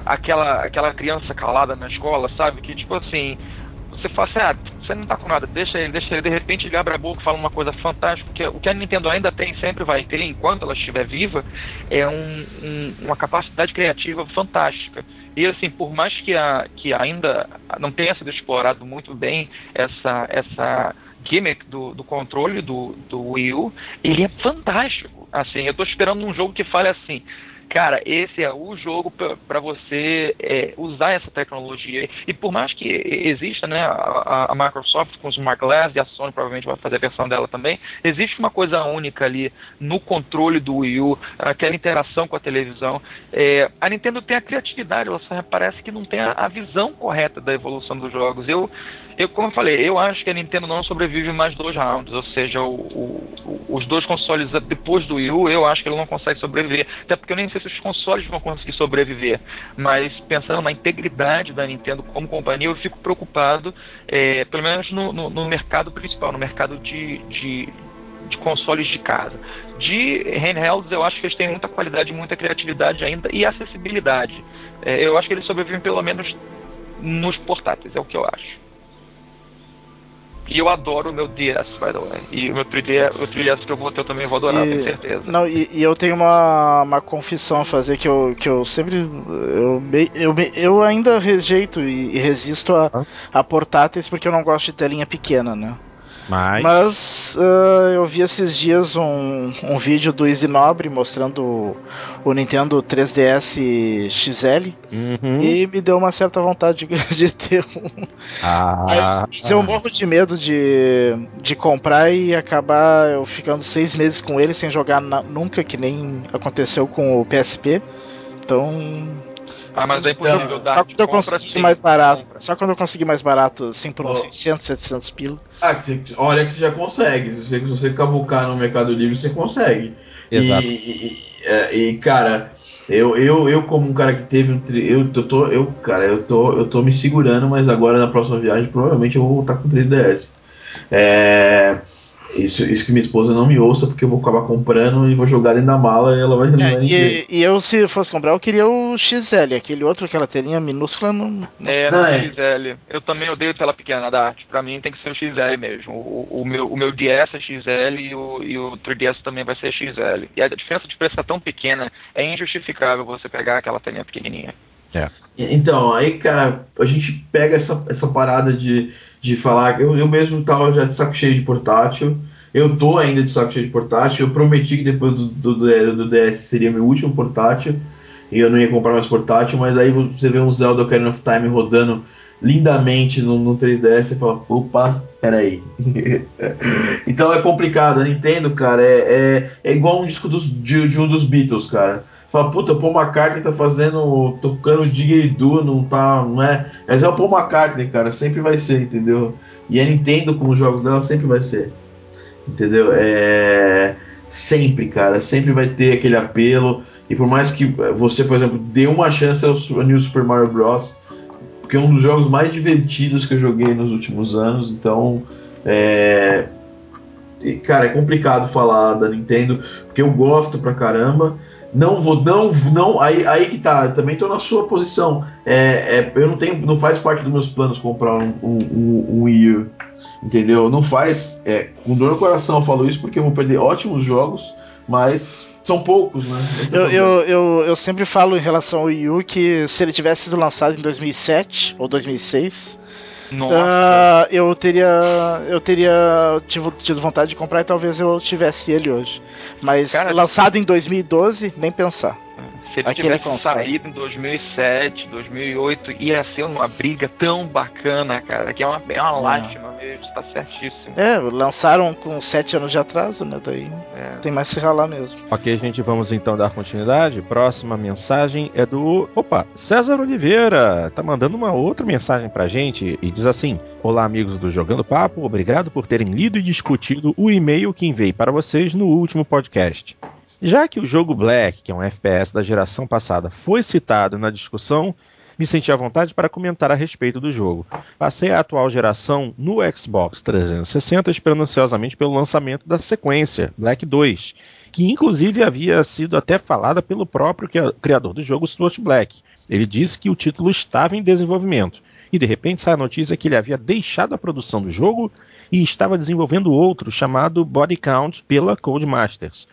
aquela, aquela criança calada na escola, sabe? Que, tipo assim, você fala assim, ah, você não tá com nada, deixa ele, deixa ele, de repente ele abre a boca fala uma coisa fantástica, que o que a Nintendo ainda tem, sempre vai ter, enquanto ela estiver viva, é um, um, uma capacidade criativa fantástica. E assim, por mais que, a, que ainda não tenha sido explorado muito bem essa, essa gimmick do, do controle do, do Wii U, ele é fantástico. Assim, eu estou esperando um jogo que fale assim, cara, esse é o jogo para você é, usar essa tecnologia. E por mais que exista, né, a, a, Microsoft com os Smart Glass e a Sony provavelmente vai fazer a versão dela também, existe uma coisa única ali no controle do Wii U, aquela interação com a televisão. É, a Nintendo tem a criatividade, ela só parece que não tem a, a visão correta da evolução dos jogos. Eu eu, como eu falei, eu acho que a Nintendo não sobrevive mais dois rounds, ou seja, o, o, os dois consoles depois do Wii U, eu acho que ele não consegue sobreviver. Até porque eu nem sei se os consoles vão conseguir sobreviver. Mas pensando na integridade da Nintendo como companhia, eu fico preocupado, é, pelo menos no, no, no, mercado principal, no mercado de, de de consoles de casa. De handhelds, eu acho que eles têm muita qualidade, muita criatividade ainda e acessibilidade. É, eu acho que eles sobrevivem pelo menos nos portáteis, é o que eu acho. E eu adoro o meu DS, by the way. E o meu 3DS, o 3DS que eu vou ter eu também vou adorar, E- tenho certeza. Não, e, e eu tenho uma, uma confissão a fazer que eu, que eu sempre. Eu, eu, eu ainda rejeito e, e resisto a, a portáteis porque eu não gosto de telinha pequena, né? Mas, Mas ah, eu vi esses dias um, um vídeo do Easy Nobre mostrando o, o Nintendo 3DS XL Uhum. e me deu uma certa vontade de, de ter um. Ah, Mas eu morro de medo de, de comprar e acabar eu ficando seis meses com ele sem jogar na- nunca, que nem aconteceu com o PSP. Então, Ah, mas é impossível dar só quando eu sim, mais barato, compra. só quando eu conseguir mais barato, assim, por uns Ó. 600, 700 pila. Ah, que você- olha que você já consegue. Se você, se você cavucar no Mercado Livre, você consegue. Exato. E, e- é, e, cara, eu, eu, eu como um cara que teve um tri- eu, eu tô eu cara, eu tô eu tô me segurando, mas agora na próxima viagem provavelmente eu vou voltar com 3DS. É, isso, isso que minha esposa não me ouça porque eu vou acabar comprando e vou jogar dentro da mala e ela vai, É, vai e, e eu, se fosse comprar, eu queria o XL, aquele outro, aquela telinha minúscula, não. É, Não, no é. XL. Eu também odeio tela pequena da arte. Pra mim tem que ser o XL mesmo. O, o meu, o meu DS é XL e o, e o 3DS também vai ser XL. E a diferença de preço é tão pequena, é injustificável você pegar aquela telinha pequenininha. Então, aí, cara, a gente pega essa, essa parada de, de falar. Eu, eu mesmo tava já de saco cheio de portátil. Eu tô ainda de saco cheio de portátil. Eu prometi que depois do, do, do- do DS seria meu último portátil. E eu não ia comprar mais portátil. Mas aí você vê um Zelda Ocarina of Time rodando lindamente no, no 3DS e fala: opa, peraí. então é complicado. A Nintendo, cara, é, é, é igual um disco dos, de, de um dos Beatles, cara. Fala, puta, o Paul McCartney tá fazendo, tocando Didgeridoo, não tá, não é? Mas é o Paul McCartney, cara, sempre vai ser, entendeu? E a Nintendo com os jogos dela sempre vai ser, entendeu? É sempre, cara, sempre vai ter aquele apelo. E por mais que você, por exemplo, dê uma chance ao New Super Mario Bros, porque é um dos jogos mais divertidos que eu joguei nos últimos anos, então é cara, é complicado falar da Nintendo, porque eu gosto pra caramba. Não vou, não, não, aí, aí que tá, também tô na sua posição. É, é, eu não tenho, não faz parte dos meus planos comprar um, um, um, um Wii U, entendeu? Não faz, é, com dor no coração eu falo isso porque eu vou perder ótimos jogos, mas são poucos, né? É Eu, eu, eu, eu sempre falo em relação ao Wii U que se ele tivesse sido lançado em 2007 ou 2006, Ah, eu teria eu teria tido, tido vontade de comprar e talvez eu tivesse ele hoje. Mas Cara- lançado em 2012, nem pensar. Se ele Aquele tivesse saído em 2007, 2008, ia ser uma briga tão bacana, cara, que é uma, é uma É. lástima mesmo, tá certíssimo. É, lançaram com 7 anos de atraso, né? Daí É. tem mais que se ralar mesmo. Ok, gente, vamos então dar continuidade. Próxima mensagem é do. Opa, César Oliveira. Tá mandando uma outra mensagem pra gente e diz assim: Olá, amigos do Jogando Papo, obrigado por terem lido e discutido o e-mail que enviei para vocês no último podcast. Já que o jogo Black, que é um FPS da geração passada, foi citado na discussão, me senti à vontade para comentar a respeito do jogo. Passei a atual geração no Xbox 360 esperando ansiosamente pelo lançamento da sequência, Black 2, que inclusive havia sido até falada pelo próprio cria- criador do jogo, Stuart Black. Ele disse que o título estava em desenvolvimento. E de repente sai a notícia que ele havia deixado a produção do jogo e estava desenvolvendo outro chamado Body Count pela Codemasters.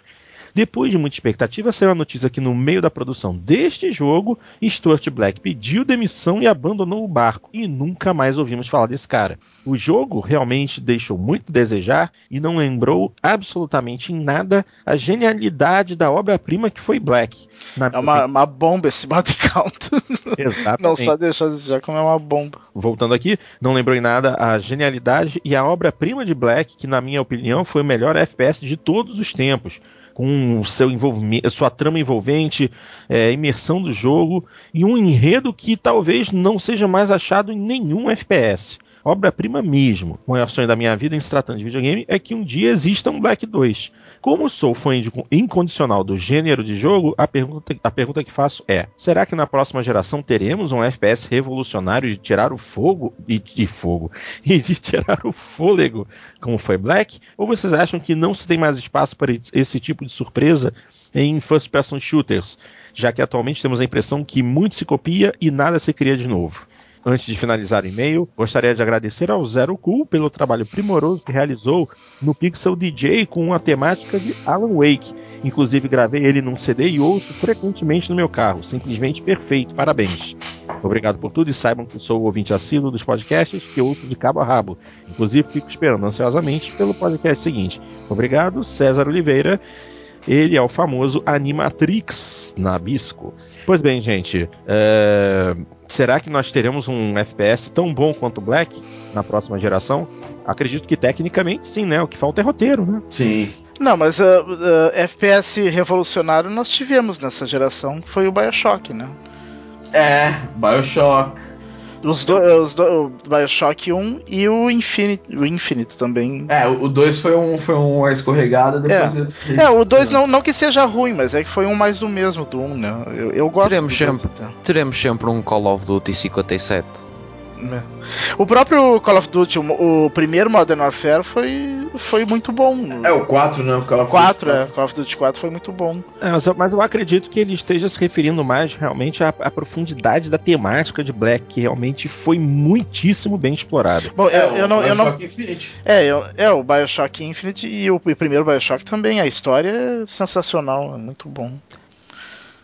Depois de muita expectativa, saiu a notícia que no meio da produção deste jogo, Stuart Black pediu demissão e abandonou o barco, e nunca mais ouvimos falar desse cara. O jogo realmente deixou muito a desejar e não lembrou absolutamente em nada a genialidade da obra-prima que foi Black. Na É uma, uma bomba esse body count. Exatamente. Não só deixou de já como é uma bomba. Voltando aqui, não lembrou em nada a genialidade e a obra-prima de Black, que na minha opinião foi o melhor FPS de todos os tempos, com o seu envolvimento, sua trama envolvente, é, imersão do jogo e um enredo que talvez não seja mais achado em nenhum FPS. Obra-prima mesmo, o maior sonho da minha vida em se tratando de videogame é que um dia exista um Black 2. Como sou fã incondicional do gênero de jogo, a pergunta, a pergunta que faço é: será que na próxima geração teremos um FPS revolucionário de tirar o fogo e de fogo e de tirar o fôlego, como foi Black? Ou vocês acham que não se tem mais espaço para esse tipo de surpresa em first person shooters, já que atualmente temos a impressão que muito se copia e nada se cria de novo? Antes de finalizar o e-mail, gostaria de agradecer ao Zero Cool pelo trabalho primoroso que realizou no Pixel DJ com a temática de Alan Wake. Inclusive gravei ele num CD e ouço frequentemente no meu carro. Simplesmente perfeito, parabéns. Obrigado por tudo e saibam que sou o ouvinte assíduo dos podcasts que ouço de cabo a rabo. Inclusive fico esperando ansiosamente pelo podcast seguinte. Obrigado, César Oliveira. Ele é o famoso Animatrix Nabisco. Pois bem, gente, é... será que nós teremos um FPS tão bom quanto o Black na próxima geração? Acredito que tecnicamente sim, né? O que falta é roteiro, né? Sim. Não, mas uh, uh, FPS revolucionário nós tivemos nessa geração, que foi o Bioshock, né? É, Bioshock. Os dois, do, o Bioshock 1 e o Infinite, o Infinite também. É, o 2 foi, um, foi uma escorregada, depois é. É, o 2 não, não que seja ruim, mas é que foi um mais do mesmo do 1, um, né? Eu, eu gosto teremos sempre, teremos sempre um Call of Duty 57. É. O próprio Call of Duty, o, o, primeiro Modern Warfare foi, foi muito bom. É, o 4, né? O Call of 4, Duty é. Call of Duty 4 foi muito bom. É, mas, eu, mas, eu, acredito que ele esteja se referindo mais realmente à, à, profundidade da temática de Black, que realmente foi muitíssimo bem explorada. Bom, é, eu, eu não. Eu não Infinite. É, eu, é, o Bioshock Infinite e o, o primeiro Bioshock também. A história é sensacional, é muito bom.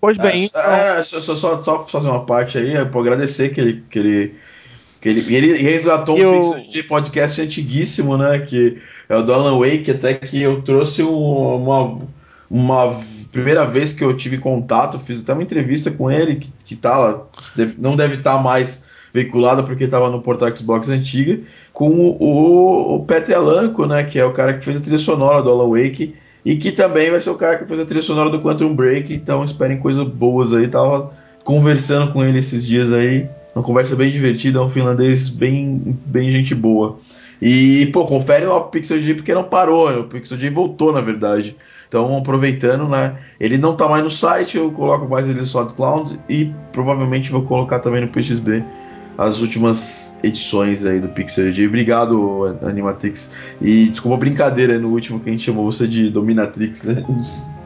Pois bem. É, então... só, só, só fazer uma parte aí, é para agradecer que ele, que ele ele, ele resgatou um de podcast antiguíssimo, né? Que é o do Alan Wake, até que eu trouxe uma, uma primeira vez que eu tive contato, fiz até uma entrevista com ele, que, que tá lá, deve, não deve estar tá mais veiculada porque estava no portal Xbox antiga, com o, o Petri Alanco, né? Que é o cara que fez a trilha sonora do Alan Wake e que também vai ser o cara que fez a trilha sonora do Quantum Break, então esperem coisas boas aí. Tava conversando com ele esses dias aí. Uma conversa bem divertida, é um finlandês bem, bem gente boa. E, pô, confere lá o Pixel porque não parou, o Pixel voltou, na verdade. Então, aproveitando, né? Ele não tá mais no site, eu coloco mais ele no SoundCloud e provavelmente vou colocar também no PXB as últimas edições aí do Pixel. Obrigado, Animatrix. E desculpa a brincadeira no último que a gente chamou você de Dominatrix, né?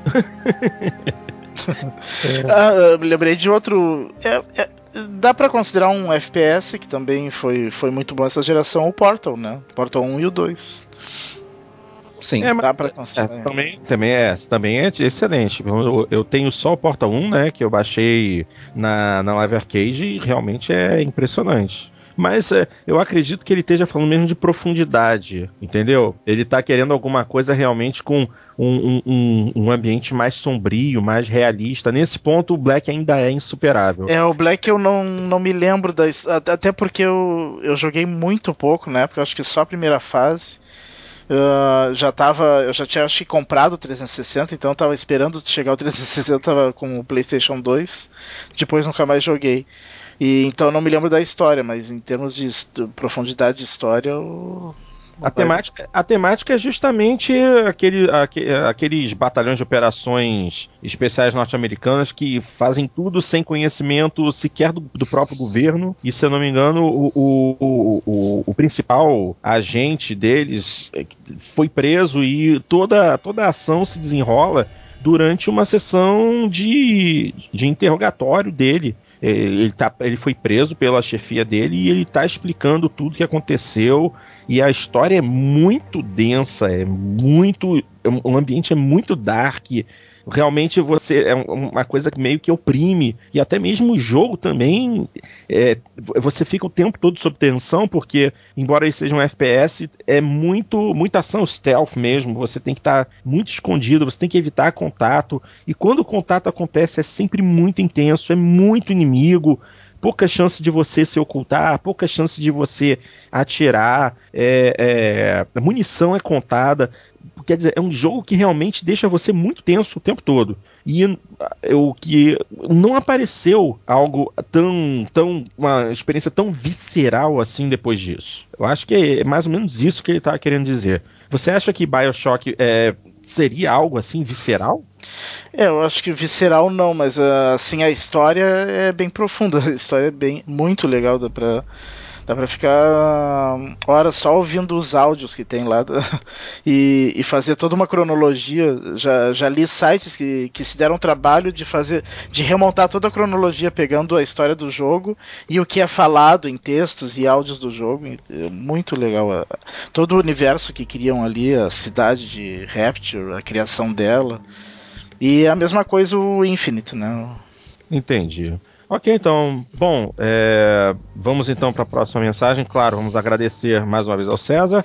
ah, lembrei de outro. É, é, dá para considerar um FPS que também foi, foi muito bom essa geração, o Portal, né? Portal 1 e o 2. Sim, é, dá para considerar. É, também, também, é, também é excelente. Eu, eu, tenho só o Portal 1, né? Que eu baixei na, na Live Arcade e realmente é impressionante. Mas é, eu acredito que ele esteja falando mesmo de profundidade, entendeu? Ele está querendo alguma coisa realmente com um, um, um, ambiente mais sombrio, mais realista. Nesse ponto, o Black ainda é insuperável. É, o Black eu não, não me lembro das. Até porque eu, eu joguei muito pouco na época, acho que só a primeira fase. Uh, já tava, eu já tinha acho que comprado o 360, então eu tava esperando chegar o 360 com o PlayStation 2. Depois nunca mais joguei. E então eu não me lembro da história, mas em termos de profundidade de história, eu a temática, a temática é justamente aquele, aqueles batalhões de operações especiais norte-americanas que fazem tudo sem conhecimento sequer do, do, próprio governo. E se eu não me engano, o, o, o, o, principal agente deles é foi preso e toda, toda a ação se desenrola durante uma sessão de, de interrogatório dele. É, ele, tá, ele foi preso pela chefia dele e ele está explicando tudo que aconteceu. E a história é muito densa, é muito. O ambiente é muito dark realmente você é uma coisa que meio que oprime. E até mesmo o jogo também é, você fica o tempo todo sob tensão porque embora ele seja um FPS é muito muita ação stealth mesmo. Você tem que estar tá muito escondido você tem que evitar contato. E quando o contato acontece é sempre muito intenso é muito inimigo. Pouca chance de você se ocultar, pouca chance de você atirar, é, é, a munição é contada. Quer dizer, é um jogo que realmente deixa você muito tenso o tempo todo. E o que não apareceu algo tão, tão. uma experiência tão visceral assim depois disso. Eu acho que é mais ou menos isso que ele estava querendo dizer. Você acha que Bioshock é, seria algo assim visceral? É, eu acho que visceral não, mas assim a história é bem profunda, a história é bem muito legal, pra Dá pra ficar horas só ouvindo os áudios que tem lá e, e, fazer toda uma cronologia. Já, já li sites que, que se deram trabalho de fazer, de remontar toda a cronologia pegando a história do jogo e o que é falado em textos e áudios do jogo. É muito legal. Todo o universo que criam ali, a cidade de Rapture, a criação dela. E a mesma coisa o Infinite, né? Entendi. Ok, então, bom, é, vamos então para a próxima mensagem. Claro, vamos agradecer mais uma vez ao César.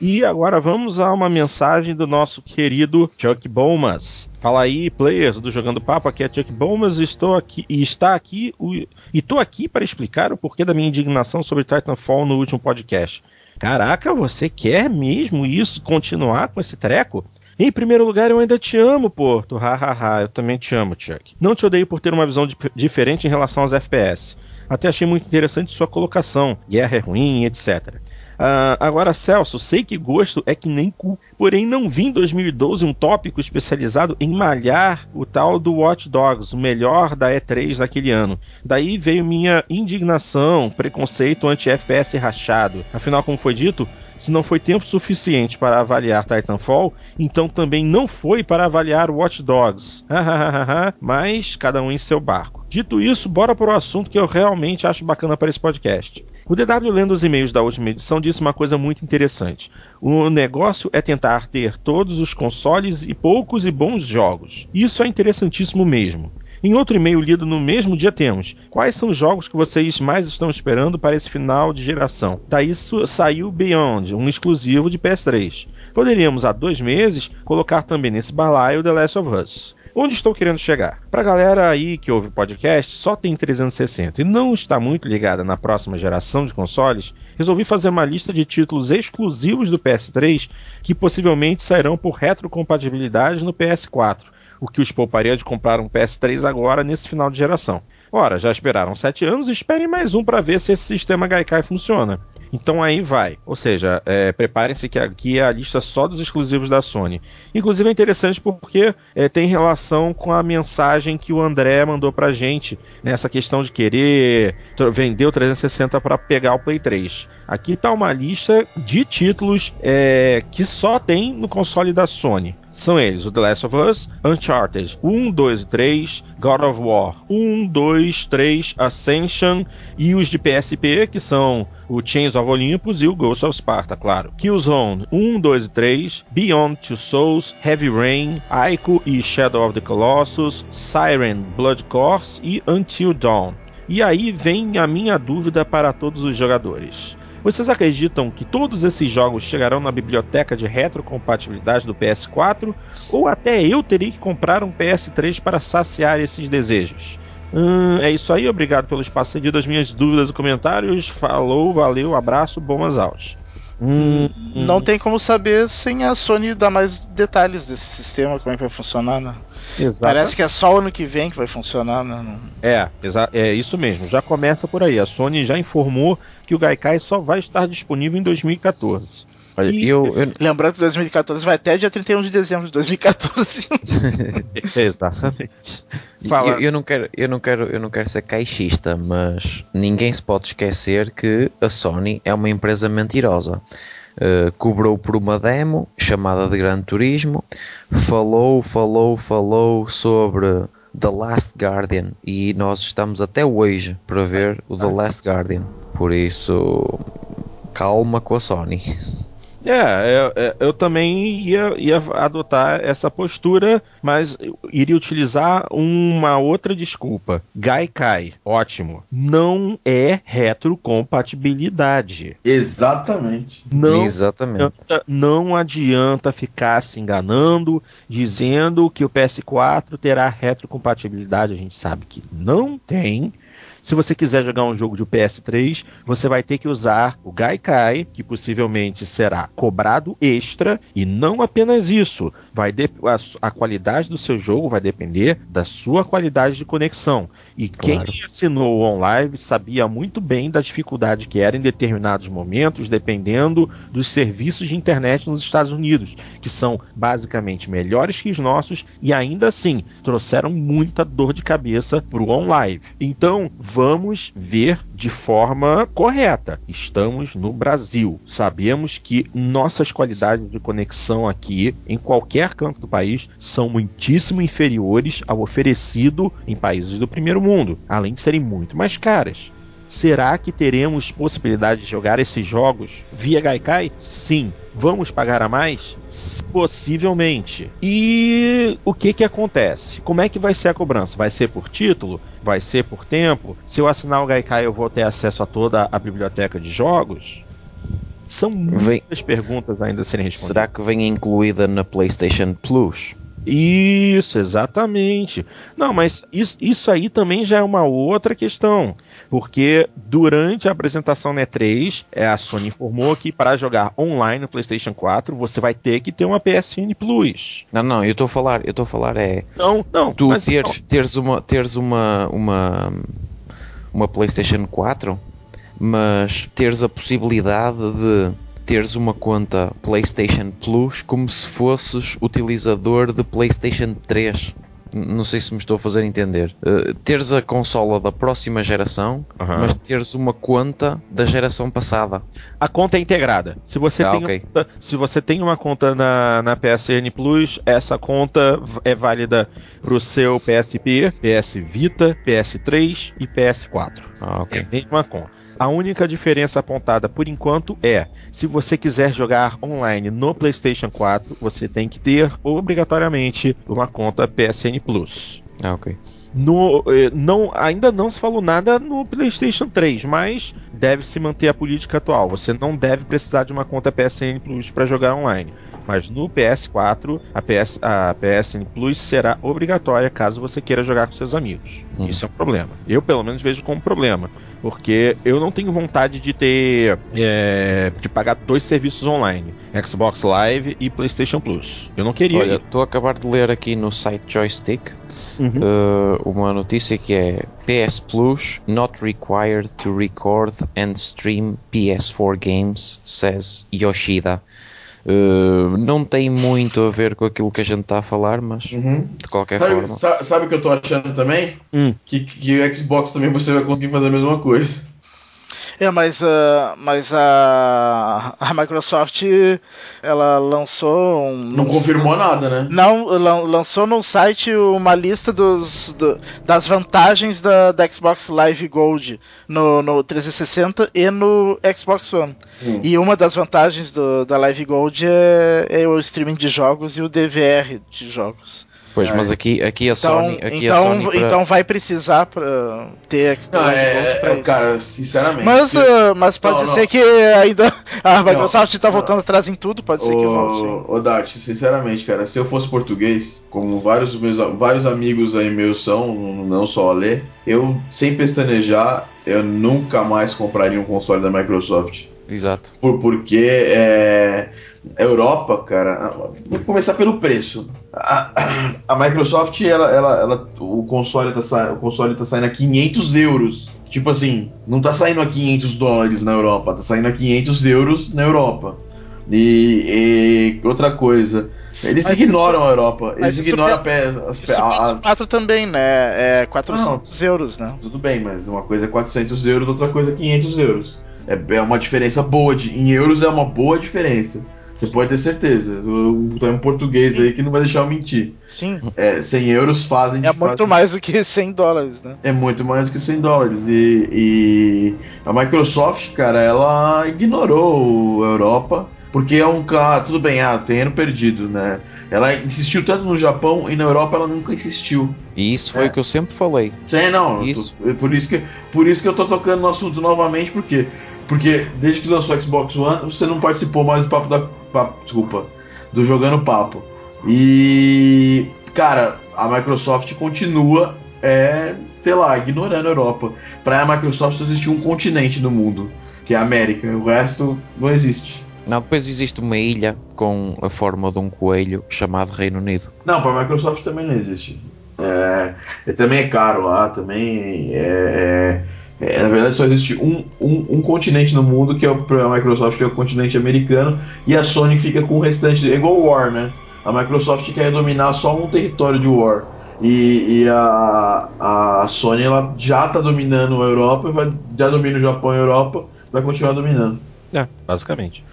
E agora vamos a uma mensagem do nosso querido Chuck Bowmas. Fala aí, players do Jogando Papo, aqui é Chuck Bowmas estou aqui e está aqui o, e estou aqui para explicar o porquê da minha indignação sobre Titanfall no último podcast. Caraca, você quer mesmo isso? Continuar com esse treco? Em primeiro lugar, eu ainda te amo, Porto. Hahaha, eu também te amo, Chuck. Não te odeio por ter uma visão diferente em relação aos FPS. Até achei muito interessante sua colocação. Guerra é ruim, etc. Uh, agora, Celso, sei que gosto é que nem cu, porém não vi em 2012 um tópico especializado em malhar o tal do Watch Dogs, o melhor da E3 daquele ano. Daí veio minha indignação, preconceito anti-FPS rachado. Afinal, como foi dito, se não foi tempo suficiente para avaliar Titanfall, então também não foi para avaliar Watch Dogs. Mas cada um em seu barco. Dito isso, bora para o assunto que eu realmente acho bacana para esse podcast. O DW, lendo os e-mails da última edição, disse uma coisa muito interessante. O negócio é tentar ter todos os consoles e poucos e bons jogos. Isso é interessantíssimo mesmo. Em outro e-mail lido no mesmo dia temos: Quais são os jogos que vocês mais estão esperando para esse final de geração? Daí saiu Beyond, um exclusivo de PS3. Poderíamos, há dois meses, colocar também nesse balaio The Last of Us. Onde estou querendo chegar? Pra galera aí que ouve o podcast, só tem 360 e não está muito ligada na próxima geração de consoles, resolvi fazer uma lista de títulos exclusivos do PS3 que possivelmente sairão por retrocompatibilidade no PS4, o que os pouparia de comprar um PS3 agora nesse final de geração. Ora, já esperaram 7 anos, esperem mais um para ver se esse sistema Gaikai funciona. Então aí vai. Ou seja, é, preparem-se que aqui é a lista só dos exclusivos da Sony. Inclusive é interessante porque é, tem relação com a mensagem que o André mandou pra gente nessa questão de querer vender o 360 para pegar o Play 3. Aqui está uma lista de títulos é, que só tem no console da Sony. São eles: o The Last of Us, Uncharted 1, 2 e 3, God of War 1, 2, 3, Ascension e os de PSP, que são o Chains of Olympus e o Ghost of Sparta, claro. Killzone 1, 2 e 3, Beyond Two Souls, Heavy Rain, Ico e Shadow of the Colossus, Siren, Blood Course e Until Dawn. E aí vem a minha dúvida para todos os jogadores. Vocês acreditam que todos esses jogos chegarão na biblioteca de retrocompatibilidade do PS4? Ou até eu teria que comprar um PS3 para saciar esses desejos? Hum, é isso aí, obrigado pelo espaço cedido as minhas dúvidas e comentários. Falou, valeu, abraço, boas aulas. Hum, não hum. tem como saber sem a Sony dar mais detalhes desse sistema, como é que vai funcionar, né? Exato. Parece que é só o ano que vem que vai funcionar, né? É, é isso mesmo. Já começa por aí. A Sony já informou que o Gaikai só vai estar disponível em 2014. Olha, e, eu, eu... Lembrando que 2014 vai até dia 31 de dezembro de 2014. Exatamente. Fala. Eu, eu, não quero, eu, não quero, eu não quero ser caixista, mas ninguém se pode esquecer que a Sony é uma empresa mentirosa. Uh, cobrou por uma demo chamada de Gran Turismo, falou, falou, falou sobre The Last Guardian e nós estamos até hoje para ver o The Last Guardian. Por isso, calma com a Sony. É, eu, é, é, eu também ia, ia adotar essa postura, mas iria utilizar uma outra desculpa. Gaikai, ótimo. Não é retrocompatibilidade. Exatamente. Não Exatamente. Adianta, não adianta ficar se enganando, dizendo que o PS4 terá retrocompatibilidade. A gente sabe que não tem. Se você quiser jogar um jogo de PS3, você vai ter que usar o Gaikai, que possivelmente será cobrado extra, e não apenas isso, vai a, a, qualidade do seu jogo vai depender da sua qualidade de conexão. E claro. quem assinou o OnLive sabia muito bem da dificuldade que era em determinados momentos, dependendo dos serviços de internet nos Estados Unidos, que são basicamente melhores que os nossos e ainda assim trouxeram muita dor de cabeça para o OnLive. Então, vamos ver de forma correta. Estamos no Brasil. Sabemos que nossas qualidades de conexão aqui, em qualquer canto do país, são muitíssimo inferiores ao oferecido em países do primeiro mundo, além de serem muito mais caras. Será que teremos possibilidade de jogar esses jogos via Gaikai? Sim. Vamos pagar a mais? Possivelmente. E o que que acontece? Como é que vai ser a cobrança? Vai ser por título? Vai ser por tempo? Se eu assinar o Gaikai, eu vou ter acesso a toda a biblioteca de jogos? São muitas vem... perguntas ainda a serem respondidas. Será que vem incluída na PlayStation Plus? Isso, exatamente. Não, mas isso, isso aí também já é uma outra questão. Porque durante a apresentação na E3, é, a Sony informou que para jogar online no PlayStation 4, você vai ter que ter uma PSN Plus. Não, não, eu estou a falar, eu estou a falar é. Não, não. Tu teres, não. teres uma. Teres uma, uma, uma PlayStation 4, mas teres a possibilidade de teres uma conta PlayStation Plus como se fosses utilizador de PlayStation 3. Não sei se me estou a fazer entender. Uh, teres a consola da próxima geração, uhum. mas teres uma conta da geração passada. A conta é integrada. Se você, ah, tem, okay. uma, se você tem uma conta na, na PSN Plus, essa conta é válida para o seu PSP, PS Vita, PS3 e PS4. Ah, okay. É a mesma conta. A única diferença apontada por enquanto é: se você quiser jogar online no PlayStation 4, você tem que ter obrigatoriamente uma conta PSN Plus. Ah, ok. No, eh, não, ainda não se falou nada no PlayStation 3, mas deve se manter a política atual. Você não deve precisar de uma conta PSN Plus para jogar online. Mas no PS4, a, PS, a PSN Plus será obrigatória caso você queira jogar com seus amigos. Hum. Isso é um problema. Eu, pelo menos, vejo como um problema. Porque eu não tenho vontade de ter. É, de pagar dois serviços online: Xbox Live e PlayStation Plus. Eu não queria. Olha, estou a acabar de ler aqui no site Joystick uhum. uh, uma notícia que é PS Plus not required to record and stream PS4 games, says Yoshida. Uh, não tem muito a ver com aquilo que a gente está a falar, mas uhum. de qualquer sabe, forma. Sabe, sabe o que eu estou achando também? Hum. Que, que o Xbox também você vai conseguir fazer a mesma coisa. É, mas, uh, mas a, a Microsoft ela lançou um, não confirmou nada, né? Não lançou no site uma lista dos, do, das vantagens da, da, Xbox Live Gold no, no 360 e no Xbox One. Hum. E uma das vantagens do, da Live Gold é, é o streaming de jogos e o DVR de jogos. Pois, mas aqui, aqui a então, Sony. Aqui então, a Sony pra... então vai precisar pra ter não, é, pra é, Cara, sinceramente. Mas, uh, mas pode não, ser não. que ainda a Microsoft está voltando atrás em tudo, pode ser o, que volte. Ô, Dart, sinceramente, cara, se eu fosse português, como vários meus vários amigos aí meus são, não só a ler, eu, sem pestanejar, eu nunca mais compraria um console da Microsoft. Exato. Por, porque é Europa, cara, vou começar pelo preço. A, a Microsoft, ela, ela, ela, o, console tá o console tá saindo a 500 euros. Tipo assim, não tá saindo a 500 dólares na Europa, tá saindo a 500 euros na Europa. E, e outra coisa, eles mas ignoram isso, a Europa, eles ignoram pensa, as, as, as, 4 também, né? É 400 não, euros, né? Tudo bem, mas uma coisa é 400 euros, outra coisa é 500 euros. É, é uma diferença boa, de, em euros é uma boa diferença. Você pode ter certeza. Tem um português Sim. aí que não vai deixar eu mentir. Sim. É, 100 euros fazem. É muito mais do que 100 dólares, né? É muito mais do que 100 dólares. E, e a Microsoft, cara, ela ignorou a Europa. Porque é um cara. Tudo bem, ah, terreno perdido, né? Ela insistiu tanto no Japão e na Europa ela nunca insistiu. E isso foi é. o que eu sempre falei. Sim, não. Isso. Tô, por, isso que, por isso que eu tô tocando no assunto novamente, porque porque desde que lançou o Xbox One, você não participou mais do papo da. Papo, desculpa. Do Jogando Papo. E. Cara, a Microsoft continua é, sei lá, ignorando a Europa. Para a Microsoft só existe um continente no mundo, que é a América. O resto não existe. Não, depois existe uma ilha com a forma de um coelho chamado Reino Unido. Não, para a Microsoft também não existe. É, é, também é caro lá, também é, é, é na verdade só existe um, um, um, continente no mundo que é para a Microsoft, que é o continente americano, e a Sony fica com o restante, é igual o War, né? A Microsoft quer dominar só um território de War. E, e a, a Sony ela já está dominando a Europa, vai, já domina o Japão e a Europa, vai continuar dominando. É, basicamente.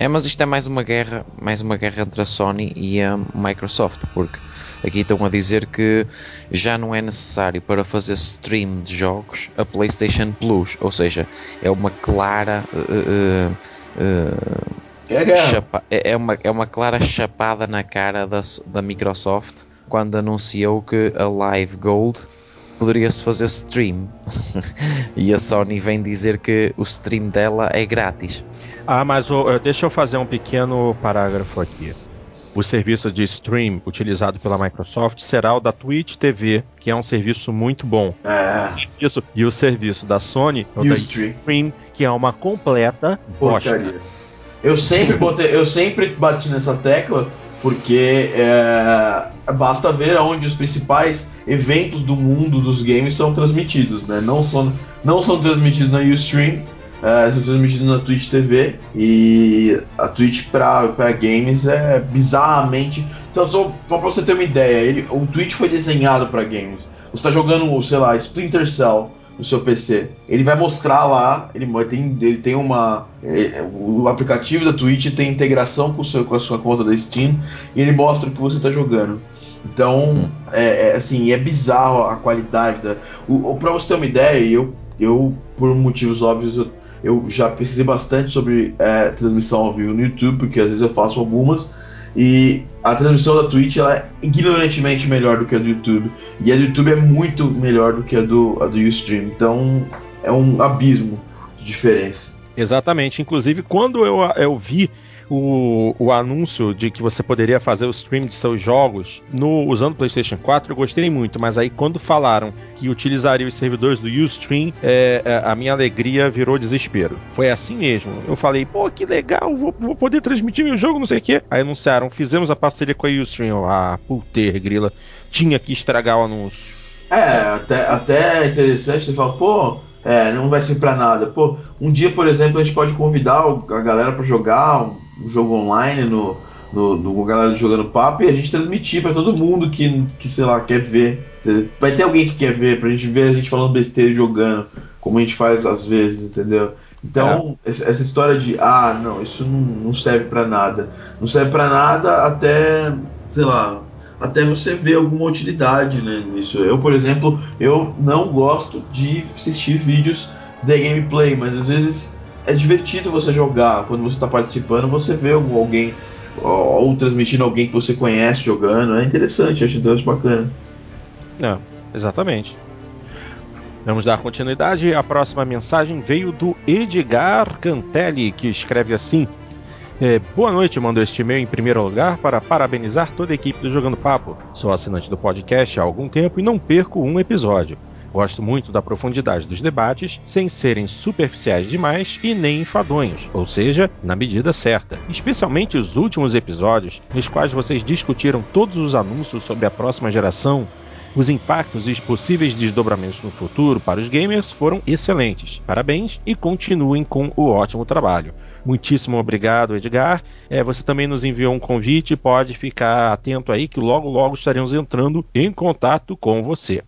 É, mas isto é mais uma guerra, mais uma guerra entre a Sony e a Microsoft, porque aqui estão a dizer que já não é necessário para fazer stream de jogos a PlayStation Plus, ou seja, é uma clara uh, uh, é, chapa, é, é, uma, é uma clara chapada na cara da, da Microsoft quando anunciou que a Live Gold poderia-se fazer stream. E a Sony vem dizer que o stream dela é grátis. Ah, mas oh, deixa eu fazer um pequeno parágrafo aqui. O serviço de stream utilizado pela Microsoft será o da Twitch TV, que é um serviço muito bom. É. Isso. E o serviço da Sony é o da stream. stream, que é uma completa bosta. Eu sempre botei, eu sempre bati nessa tecla porque é, basta ver onde os principais eventos do mundo dos games são transmitidos, né? Não são, não são transmitidos na Ustream, é, são transmitidos na Twitch TV e a Twitch para games é bizarramente. Então, só, pra você ter uma ideia, ele, o Twitch foi desenhado para games. Você está jogando, sei lá, Splinter Cell no seu PC. Ele vai mostrar lá, ele tem, ele tem uma. É, o aplicativo da Twitch tem integração com, seu, com a sua conta da Steam e ele mostra o que você está jogando. Então, é, é, assim, é bizarro a qualidade da. O, o, pra você ter uma ideia, eu, eu por motivos óbvios, eu, eu já pesquisei bastante sobre é, transmissão ao vivo no YouTube, porque às vezes eu faço algumas. E a transmissão da Twitch ela é ignorantemente melhor do que a do YouTube. E a do YouTube é muito melhor do que a do, a do Ustream. Então é um abismo de diferença. Exatamente. Inclusive, quando eu, eu vi o, o anúncio de que você poderia fazer o stream de seus jogos no, usando o PlayStation 4, eu gostei muito, mas aí quando falaram que utilizaria os servidores do Ustream, é, é, a minha alegria virou desespero. Foi assim mesmo. Eu falei, pô, que legal, vou, vou poder transmitir meu jogo, não sei o quê. Aí anunciaram, fizemos a parceria com a Ustream. Ah, puter, grila, tinha que estragar o anúncio. É, até, até é interessante você falar, pô, é, não vai ser pra nada. Pô, um dia, por exemplo, a gente pode convidar a galera para jogar um, jogo online no, no, no galera jogando papo e a gente transmitir para todo mundo que, que, sei lá, quer ver. Vai ter alguém que quer ver, pra gente ver a gente falando besteira e jogando, como a gente faz às vezes, entendeu? Então, é. essa história de, ah, não, isso não, não serve para nada. Não serve para nada até, sei lá, até você ver alguma utilidade né, nisso. Eu, por exemplo, eu não gosto de assistir vídeos de gameplay, mas às vezes é divertido você jogar. Quando você está participando, você vê alguém ou, transmitindo alguém que você conhece jogando. É interessante, acho Deus bacana. Não, exatamente. Vamos dar continuidade. A próxima mensagem veio do Edgar Cantelli, que escreve assim: é, boa noite, mando este e-mail em primeiro lugar para parabenizar toda a equipe do Jogando Papo. Sou assinante do podcast há algum tempo e não perco um episódio. Gosto muito da profundidade dos debates, sem serem superficiais demais e nem enfadonhos, ou seja, na medida certa. Especialmente os últimos episódios, nos quais vocês discutiram todos os anúncios sobre a próxima geração, os impactos e os possíveis desdobramentos no futuro para os gamers foram excelentes. Parabéns e continuem com o ótimo trabalho. Muitíssimo obrigado, Edgar. É, você também nos enviou um convite, pode ficar atento aí que logo logo estaremos entrando em contato com você.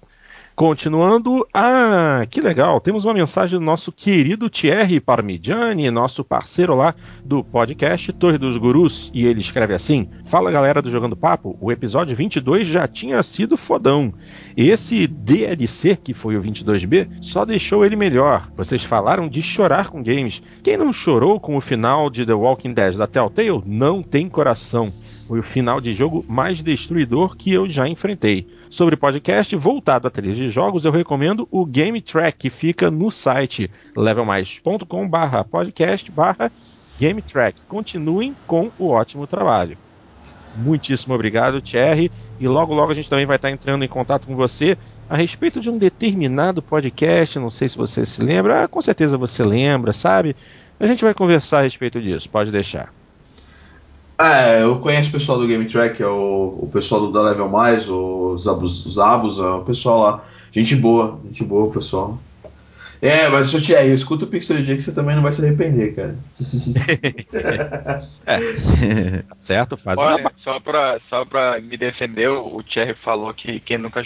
Continuando, ah, que legal, temos uma mensagem do nosso querido Thierry Parmigiani, nosso parceiro lá do podcast Torre dos Gurus, e ele escreve assim: Fala galera do Jogando Papo, o episódio 22 já tinha sido fodão. Esse DLC, que foi o 22B, só deixou ele melhor. Vocês falaram de chorar com games. Quem não chorou com o final de The Walking Dead da Telltale não tem coração. Foi o final de jogo mais destruidor que eu já enfrentei. Sobre podcast voltado a trilhas de jogos, eu recomendo o Game Track, que fica no site levelmais.com/podcast/gametrack. Continuem com o ótimo trabalho. Muitíssimo obrigado, Thierry. E logo, logo a gente também vai estar entrando em contato com você a respeito de um determinado podcast. Não sei se você se lembra. Ah, com certeza você lembra, sabe? A gente vai conversar a respeito disso, pode deixar. É, eu conheço o pessoal do Game Track, é o, o pessoal do Da Level Mais, os Abus, os Abus, o pessoal lá. Gente boa, gente boa, pessoal. É, mas o Thierry, escuta o Pixel que você também não vai se arrepender, cara. é. certo, faz Olha, uma... só pra, só pra me defender, o Thierry falou que quem nunca,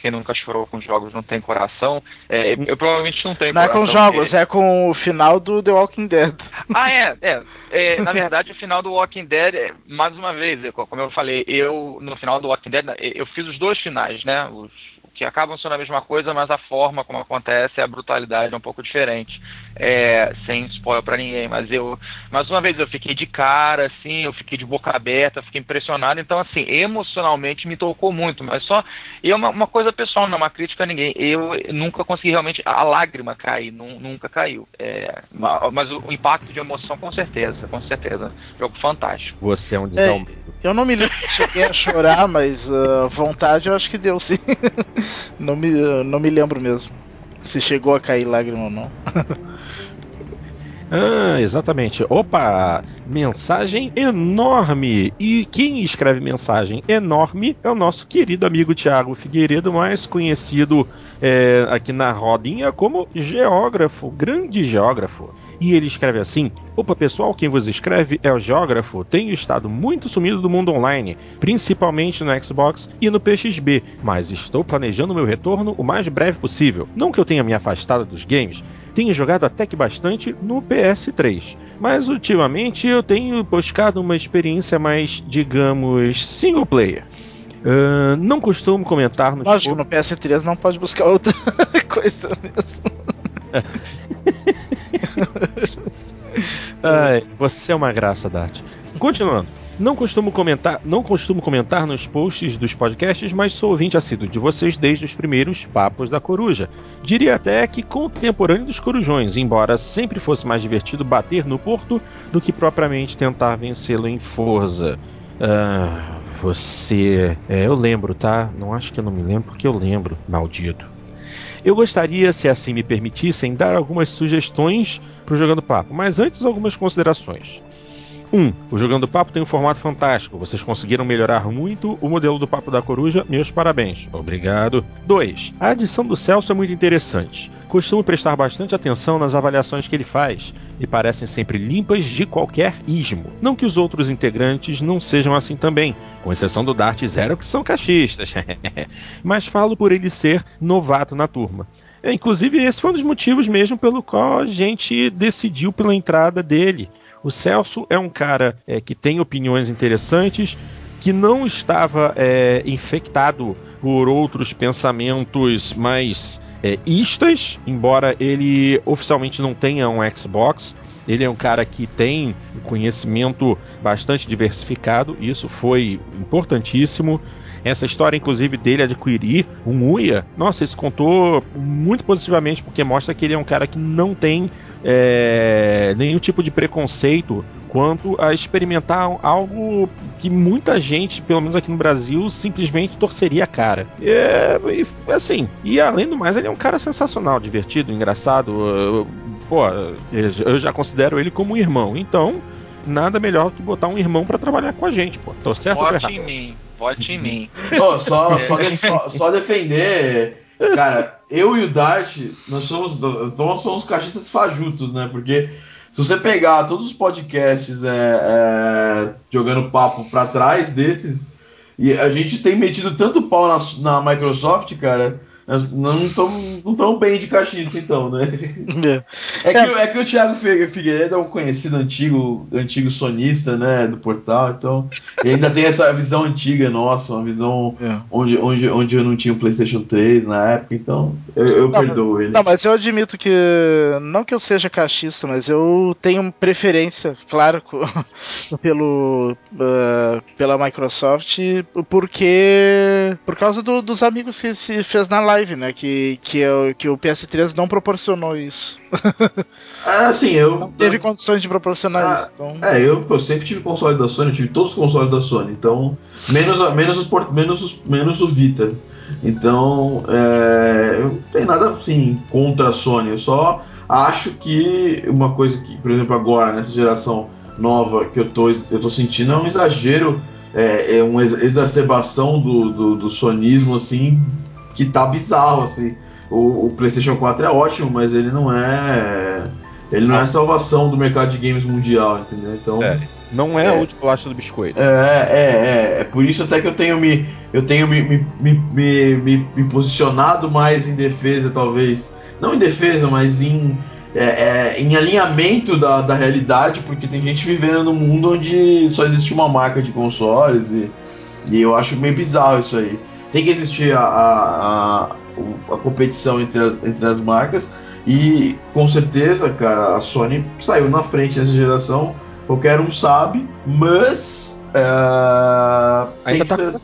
quem nunca chorou com jogos não tem coração. É, eu provavelmente não tenho não coração. Não é com jogos, porque... é com o final do The Walking Dead. Ah, é, é. é na verdade, o final do Walking Dead, é, mais uma vez, como eu falei, eu, no final do Walking Dead, eu fiz os dois finais, né? Os que acabam sendo a mesma coisa, mas a forma como acontece, a brutalidade é um pouco diferente. É, sem spoiler para ninguém, mas eu, mais uma vez, eu fiquei de cara, assim, eu fiquei de boca aberta, fiquei impressionado. Então, assim, emocionalmente me tocou muito, mas só. E é uma, uma coisa pessoal, não é uma crítica a ninguém. Eu nunca consegui realmente. A lágrima cair, nunca caiu. É, mas o, o, impacto de emoção, com certeza, com certeza. Jogo fantástico. Você é um desal... É, eu não me lembro se cheguei a chorar, mas uh, vontade eu acho que deu sim. não, me, não me lembro mesmo. Se chegou a cair lágrima ou não. Ah, exatamente. Opa! Mensagem enorme! E quem escreve mensagem enorme é o nosso querido amigo Tiago Figueiredo, mais conhecido é, aqui na rodinha como geógrafo, grande geógrafo. E ele escreve assim: Opa pessoal, quem vos escreve é o Geógrafo. Tenho estado muito sumido do mundo online, principalmente no Xbox e no PXB, mas estou planejando meu retorno o mais breve possível. Não que eu tenha me afastado dos games, tenho jogado até que bastante no PS3, mas ultimamente eu tenho buscado uma experiência mais, digamos, single player. Uh, não costumo comentar no Lógico, no PS3 não pode buscar outra coisa mesmo. Ai, você é uma graça, Dart. Continuando. Não costumo comentar, não costumo comentar nos posts dos podcasts, mas sou ouvinte assíduo de vocês desde os primeiros papos da coruja. Diria até que contemporâneo dos corujões, embora sempre fosse mais divertido bater no porto do que propriamente tentar vencê-lo em força. Ah, você. É, eu lembro, tá? Não acho que eu não me lembro, porque eu lembro, maldito. Eu gostaria, se assim me permitissem, dar algumas sugestões para o Jogando Papo, mas antes algumas considerações. 1. Um, o Jogando Papo tem um formato fantástico. Vocês conseguiram melhorar muito o modelo do Papo da Coruja. Meus parabéns. Obrigado. 2. A adição do Celso é muito interessante. Costumo prestar bastante atenção nas avaliações que ele faz e parecem sempre limpas de qualquer ismo. Não que os outros integrantes não sejam assim também, com exceção do Dart Zero, que são cachistas. Mas falo por ele ser novato na turma. É, inclusive, esse foi um dos motivos mesmo pelo qual a gente decidiu pela entrada dele. O Celso é um cara é, que tem opiniões interessantes, que não estava é, infectado por outros pensamentos mais é, istas, embora ele oficialmente não tenha um Xbox. Ele é um cara que tem conhecimento bastante diversificado, isso foi importantíssimo. Essa história, inclusive, dele adquirir um Uia, nossa, isso contou muito positivamente, porque mostra que ele é um cara que não tem é, nenhum tipo de preconceito quanto a experimentar algo que muita gente, pelo menos aqui no Brasil, simplesmente torceria a cara. É, assim, e além do mais, ele é um cara sensacional, divertido, engraçado. Pô, eu já considero ele como um irmão. Então, nada melhor que botar um irmão para trabalhar com a gente, pô. Tô certo Vote ou errado? em mim, vote em mim. Oh, só, só, só, só defender Cara, eu e o Dart, nós somos, nós somos cachistas fajutos, né? Porque se você pegar todos os podcasts é, é, jogando papo para trás desses, e a gente tem metido tanto pau na, na Microsoft, cara não estão não tão bem de cachista, então, né? É, é que, é. é que o Thiago Figueiredo é um conhecido antigo, antigo sonista, né? Do portal, então. Ele ainda tem essa visão antiga nossa, uma visão é. onde, onde, onde eu não tinha o PlayStation 3 na época, então eu, eu não, perdoo ele. Não, mas eu admito que. Não que eu seja cachista, mas eu tenho preferência, claro, pelo, uh, pela Microsoft, porque. Por causa do, dos amigos que se fez na live live, né? Que, que, eu, que o PS3 não proporcionou isso. Ah, assim, eu. Não teve condições de proporcionar Ah, isso. Então... É, eu, eu sempre tive console da Sony, eu tive todos os consoles da Sony, então. Menos, a- menos, os, menos, os, menos o Vita. Então, é, eu não tenho nada assim contra a Sony, eu só acho que uma coisa que, por exemplo, agora, nessa geração nova que eu tô, eu tô sentindo é um exagero, é, é uma ex- exacerbação do, do, do sonismo, assim, que tá bizarro, assim. O, o PlayStation 4 é ótimo, mas ele não é. Ele não é a salvação do mercado de games mundial, entendeu? Então. É. Não é, É. a última bolacha do biscoito. É, é, é, é por isso até que eu tenho me, eu tenho me, me, me, me, me- me posicionado mais em defesa, talvez. Não em defesa, mas em, é, é, em alinhamento da, da realidade, porque tem gente vivendo num mundo onde só existe uma marca de consoles e, e eu acho meio bizarro isso aí. Tem que existir a, a, a, a competição entre as, entre as marcas e com certeza, cara, a Sony saiu na frente nessa geração qualquer um sabe, mas. tem Ainda tá ser-.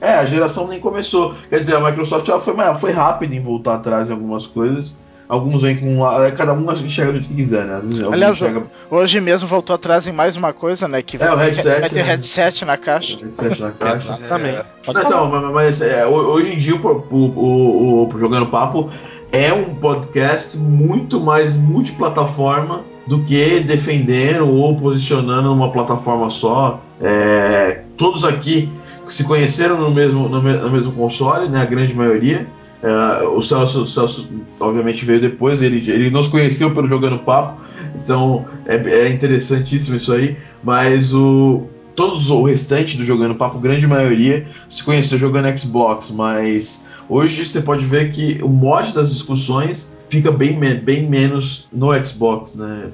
É, a geração nem começou. Quer dizer, a Microsoft ela foi, foi rápida em voltar atrás em algumas coisas. Alguns vêm com. lá- Cada um enxerga do que quiser, né? Às vezes Aliás, enxerga Hoje mesmo voltou atrás em mais uma coisa, né? Que É, o vai, headset, vai ter né? headset na caixa. headset na caixa. Exatamente. Não, falar. então, mas, mas, é, ho- hoje em dia o, o, o- o Jogando Papo é um podcast muito mais multiplataforma do que defendendo ou posicionando uma plataforma só. É, todos aqui se conheceram no mesmo, no, no mesmo console, né, a grande maioria. É, o, Celso, o Celso, obviamente, veio depois, ele, ele nos conheceu pelo Jogando Papo, então é, é interessantíssimo isso aí. Mas o, todos o restante do Jogando Papo, grande maioria, se conheceu jogando Xbox, mas hoje você pode ver que o mote das discussões fica bem, bem menos no Xbox, né?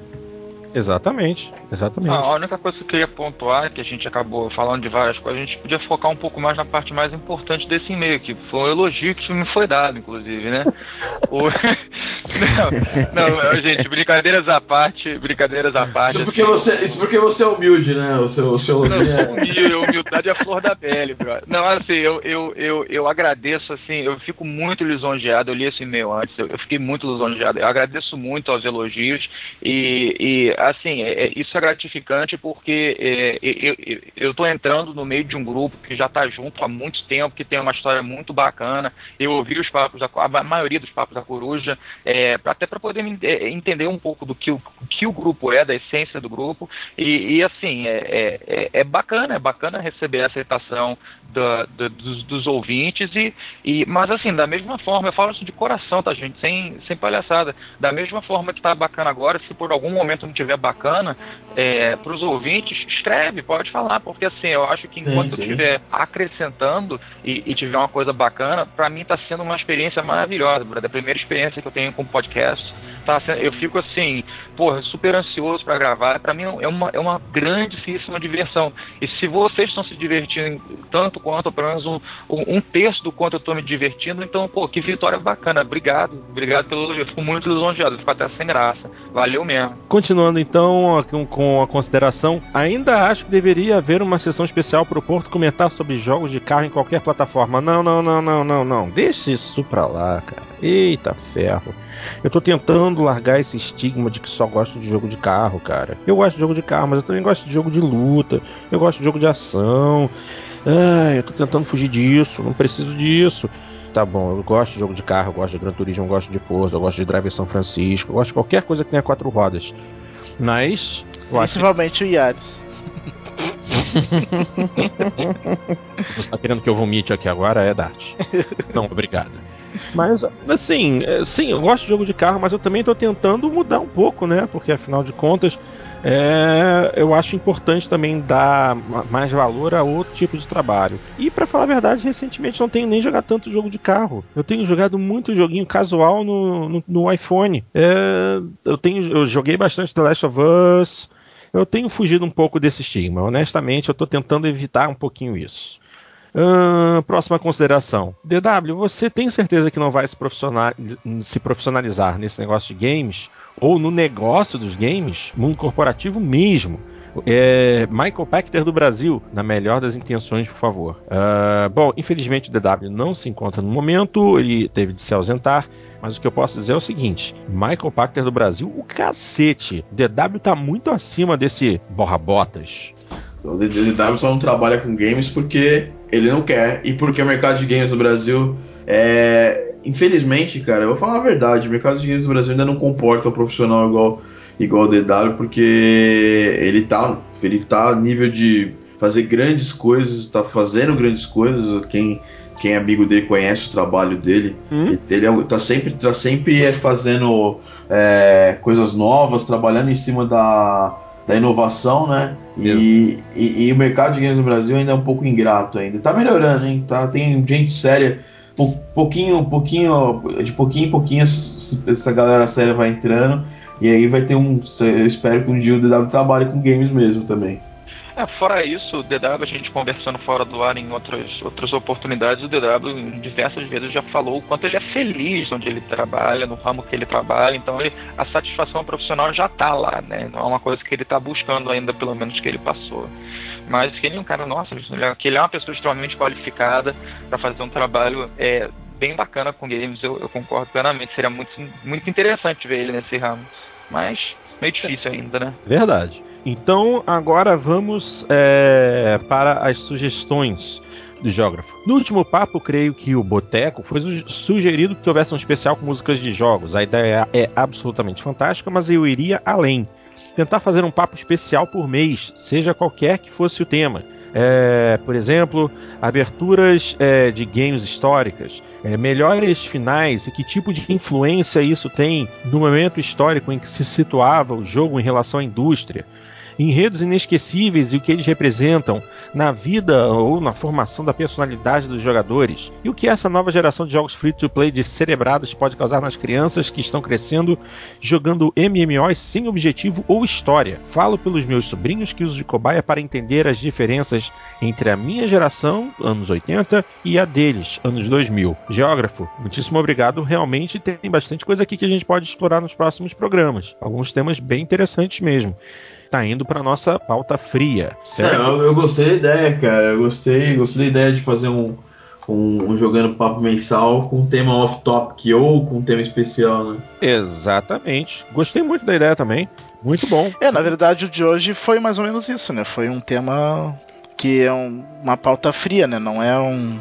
Exatamente. Exatamente. Ah, a única coisa que eu queria pontuar, que a gente acabou falando de várias coisas, a gente podia focar um pouco mais na parte mais importante desse e-mail, que foi um elogio que me foi dado, inclusive, né? O- não, não, gente, brincadeiras à parte, brincadeiras à parte. Isso porque assim, você, isso porque você é humilde, né? O seu, o seu Não, é- humildade é a flor da pele, brother. Não, assim, eu, eu, eu, eu agradeço, assim, eu fico muito lisonjeado, eu li esse e-mail antes, eu, eu fiquei muito lisonjeado, eu agradeço muito aos elogios e, e assim, é- é- isso é gratificante porque é, eu, tô entrando no meio de um grupo que já tá junto há muito tempo, que tem uma história muito bacana, eu ouvi os papos, da, a maioria dos papos da coruja, é, até para poder é, entender um pouco do que o, o que o grupo é, da essência do grupo, e, e, assim, é, é, é- é bacana, é bacana receber a aceitação da- da- dos, dos ouvintes, e, e, mas assim, da mesma forma, eu falo isso de coração, tá gente, sem, sem palhaçada, da mesma forma que tá bacana agora, se por algum momento não tiver bacana, é, para os ouvintes, escreve, pode falar, porque assim, eu acho que Sim, enquanto sim. eu estiver acrescentando e, e tiver uma coisa bacana, para mim tá sendo uma experiência maravilhosa, brother. a primeira experiência que eu tenho com podcast, tá eu fico assim, porra, super ansioso para gravar, para mim é uma, é uma grandíssima diversão, e se vocês estão se divertindo tanto quanto, pelo menos um, um, terço do quanto eu tô me divertindo, então, pô, que vitória bacana, obrigado, obrigado pelo elogio, fico muito lisonjeado, fico até sem graça, valeu mesmo. Continuando então com, a consideração, ainda acho que deveria haver uma sessão especial para o Porto comentar sobre jogos de carro em qualquer plataforma. Não, não, não, não, não, não. Deixa isso pra lá, cara. Eita ferro. Eu tô tentando largar esse estigma de que só gosto de jogo de carro, cara. Eu gosto de jogo de carro, mas eu também gosto de jogo de luta. Eu gosto de jogo de ação. Ai, eu tô tentando fugir disso. Não preciso disso. Tá bom, eu gosto de jogo de carro, eu gosto de Gran Turismo, eu gosto de Forza, eu gosto de Drive São Francisco, eu gosto de qualquer coisa que tenha quatro rodas. Mas, acho que Principalmente o Yaris. você tá querendo que eu vomite aqui agora, é Dart. Não, obrigado. Mas, assim, é, sim, eu gosto de jogo de carro, mas eu também tô tentando mudar um pouco, né? Porque afinal de contas, é, eu acho importante também dar ma- mais valor a outro tipo de trabalho. E pra falar a verdade, recentemente não tenho nem jogado tanto jogo de carro. Eu tenho jogado muito joguinho casual no, no, no iPhone. É, eu tenho, eu joguei bastante The Last of Us. Eu tenho fugido um pouco desse estigma. Honestamente, eu tô tentando evitar um pouquinho isso. Ahn, próxima consideração. DW, você tem certeza que não vai se, se profissionalizar nesse negócio de games? Ou no negócio dos games? Mundo corporativo mesmo? É, Michael Pachter do Brasil, na melhor das intenções, por favor. Uh, bom, infelizmente o DW não se encontra no momento, ele teve de se ausentar, mas o que eu posso dizer é o seguinte: Michael Pachter do Brasil, o cacete. O DW tá muito acima desse borra-botas. O DW só não trabalha com games porque ele não quer e porque o mercado de games no Brasil é. Infelizmente, cara, eu vou falar a verdade, o mercado de games no Brasil ainda não comporta um profissional igual igual o DW, porque ele tá, ele tá a nível de fazer grandes coisas, está fazendo grandes coisas. Quem, quem é amigo dele conhece o trabalho dele. Hum? Ele é, tá sempre, tá sempre é, fazendo é, coisas novas, trabalhando em cima da, da inovação, né? E, e, e, o mercado de games no Brasil ainda é um pouco ingrato ainda. Tá melhorando, hein? Tá, tem gente séria. pouquinho, pouquinho, de pouquinho em pouquinho essa galera séria vai entrando e aí vai ter um. Eu espero que um dia o DW trabalhe com games mesmo também. É, fora isso, o DW, a gente conversando fora do ar em outras, outras oportunidades, o DW diversas vezes já falou o quanto ele é feliz onde ele trabalha, no ramo que ele trabalha, então ele, a satisfação profissional já está lá, né? Não é uma coisa que ele está buscando ainda, pelo menos que ele passou. Mas que ele é um cara, nossa, que ele é uma pessoa extremamente qualificada para fazer um trabalho é, bem bacana com games, eu, eu concordo plenamente. Seria muito, muito interessante ver ele nesse ramo mas meio difícil ainda, né? Verdade. Então agora vamos é, para as sugestões do geógrafo. No último papo, creio que o Boteco foi sugerido que houvesse um especial com músicas de jogos. A ideia é absolutamente fantástica, mas eu iria além. Tentar fazer um papo especial por mês, seja qualquer que fosse o tema é, por exemplo, aberturas é, de games históricas, é, melhores finais e que tipo de influência isso tem no momento histórico em que se situava o jogo em relação à indústria enredos inesquecíveis e o que eles representam na vida ou na formação da personalidade dos jogadores, e o que essa nova geração de jogos free to play descerebrados pode causar nas crianças que estão crescendo jogando MMOs sem objetivo ou história. Falo pelos meus sobrinhos que uso de cobaia para entender as diferenças entre a minha geração, anos 80, e a deles, anos 2000. Geógrafo, muitíssimo obrigado. Realmente tem bastante coisa aqui que a gente pode explorar nos próximos programas. Alguns temas bem interessantes mesmo tá indo para nossa pauta fria, certo? É, eu, eu, gostei da ideia, cara. Eu gostei, gostei da ideia de fazer um, um, um jogando papo mensal com tema off-topic ou com tema especial, né? Exatamente. Gostei muito da ideia também. Muito bom. É, na verdade o de hoje foi mais ou menos isso, né? Foi um tema que é um, uma pauta fria, né? Não é um.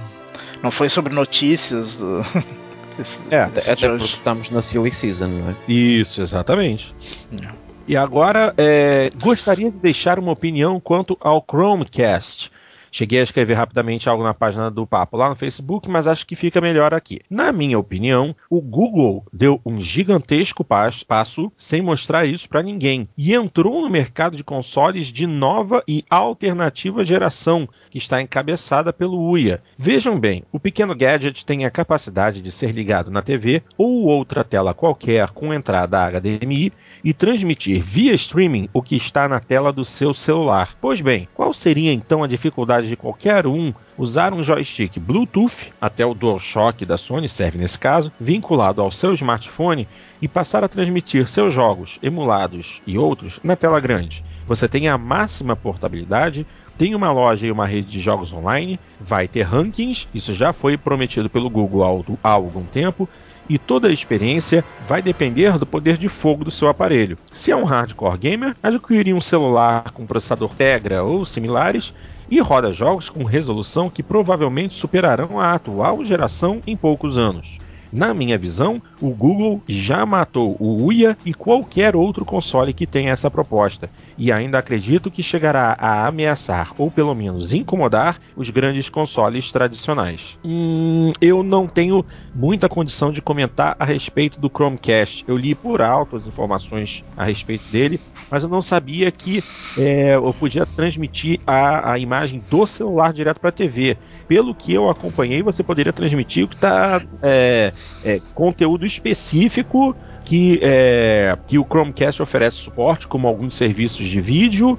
Não foi sobre notícias do. Esse, é, até, até porque estamos na Silly Season, não é? Isso, exatamente. É. E agora é, gostaria de deixar uma opinião quanto ao Chromecast. Cheguei a escrever rapidamente algo na página do Papo lá no Facebook, mas acho que fica melhor aqui. Na minha opinião, o Google deu um gigantesco passo sem mostrar isso para ninguém e entrou no mercado de consoles de nova e alternativa geração, que está encabeçada pelo Uia. Vejam bem, o pequeno gadget tem a capacidade de ser ligado na TV ou outra tela qualquer com entrada HDMI e transmitir via streaming o que está na tela do seu celular. Pois bem, qual seria então a dificuldade de qualquer um usar um joystick Bluetooth, até o DualShock da Sony serve nesse caso, vinculado ao seu smartphone e passar a transmitir seus jogos emulados e outros na tela grande? Você tem a máxima portabilidade, tem uma loja e uma rede de jogos online, vai ter rankings, isso já foi prometido pelo Google há algum tempo, e toda a experiência vai depender do poder de fogo do seu aparelho. Se é um hardcore gamer, adquiriria um celular com processador Tegra ou similares e roda jogos com resolução que provavelmente superarão a atual geração em poucos anos. Na minha visão, o Google já matou o Uia e qualquer outro console que tenha essa proposta, e ainda acredito que chegará a ameaçar ou pelo menos incomodar os grandes consoles tradicionais. Hum, eu não tenho muita condição de comentar a respeito do Chromecast. Eu li por alto as informações a respeito dele, mas eu não sabia que é, eu podia transmitir a, a imagem do celular direto para a TV. Pelo que eu acompanhei, você poderia transmitir o que está é, é, conteúdo específico que, é, que o Chromecast oferece suporte, como alguns serviços de vídeo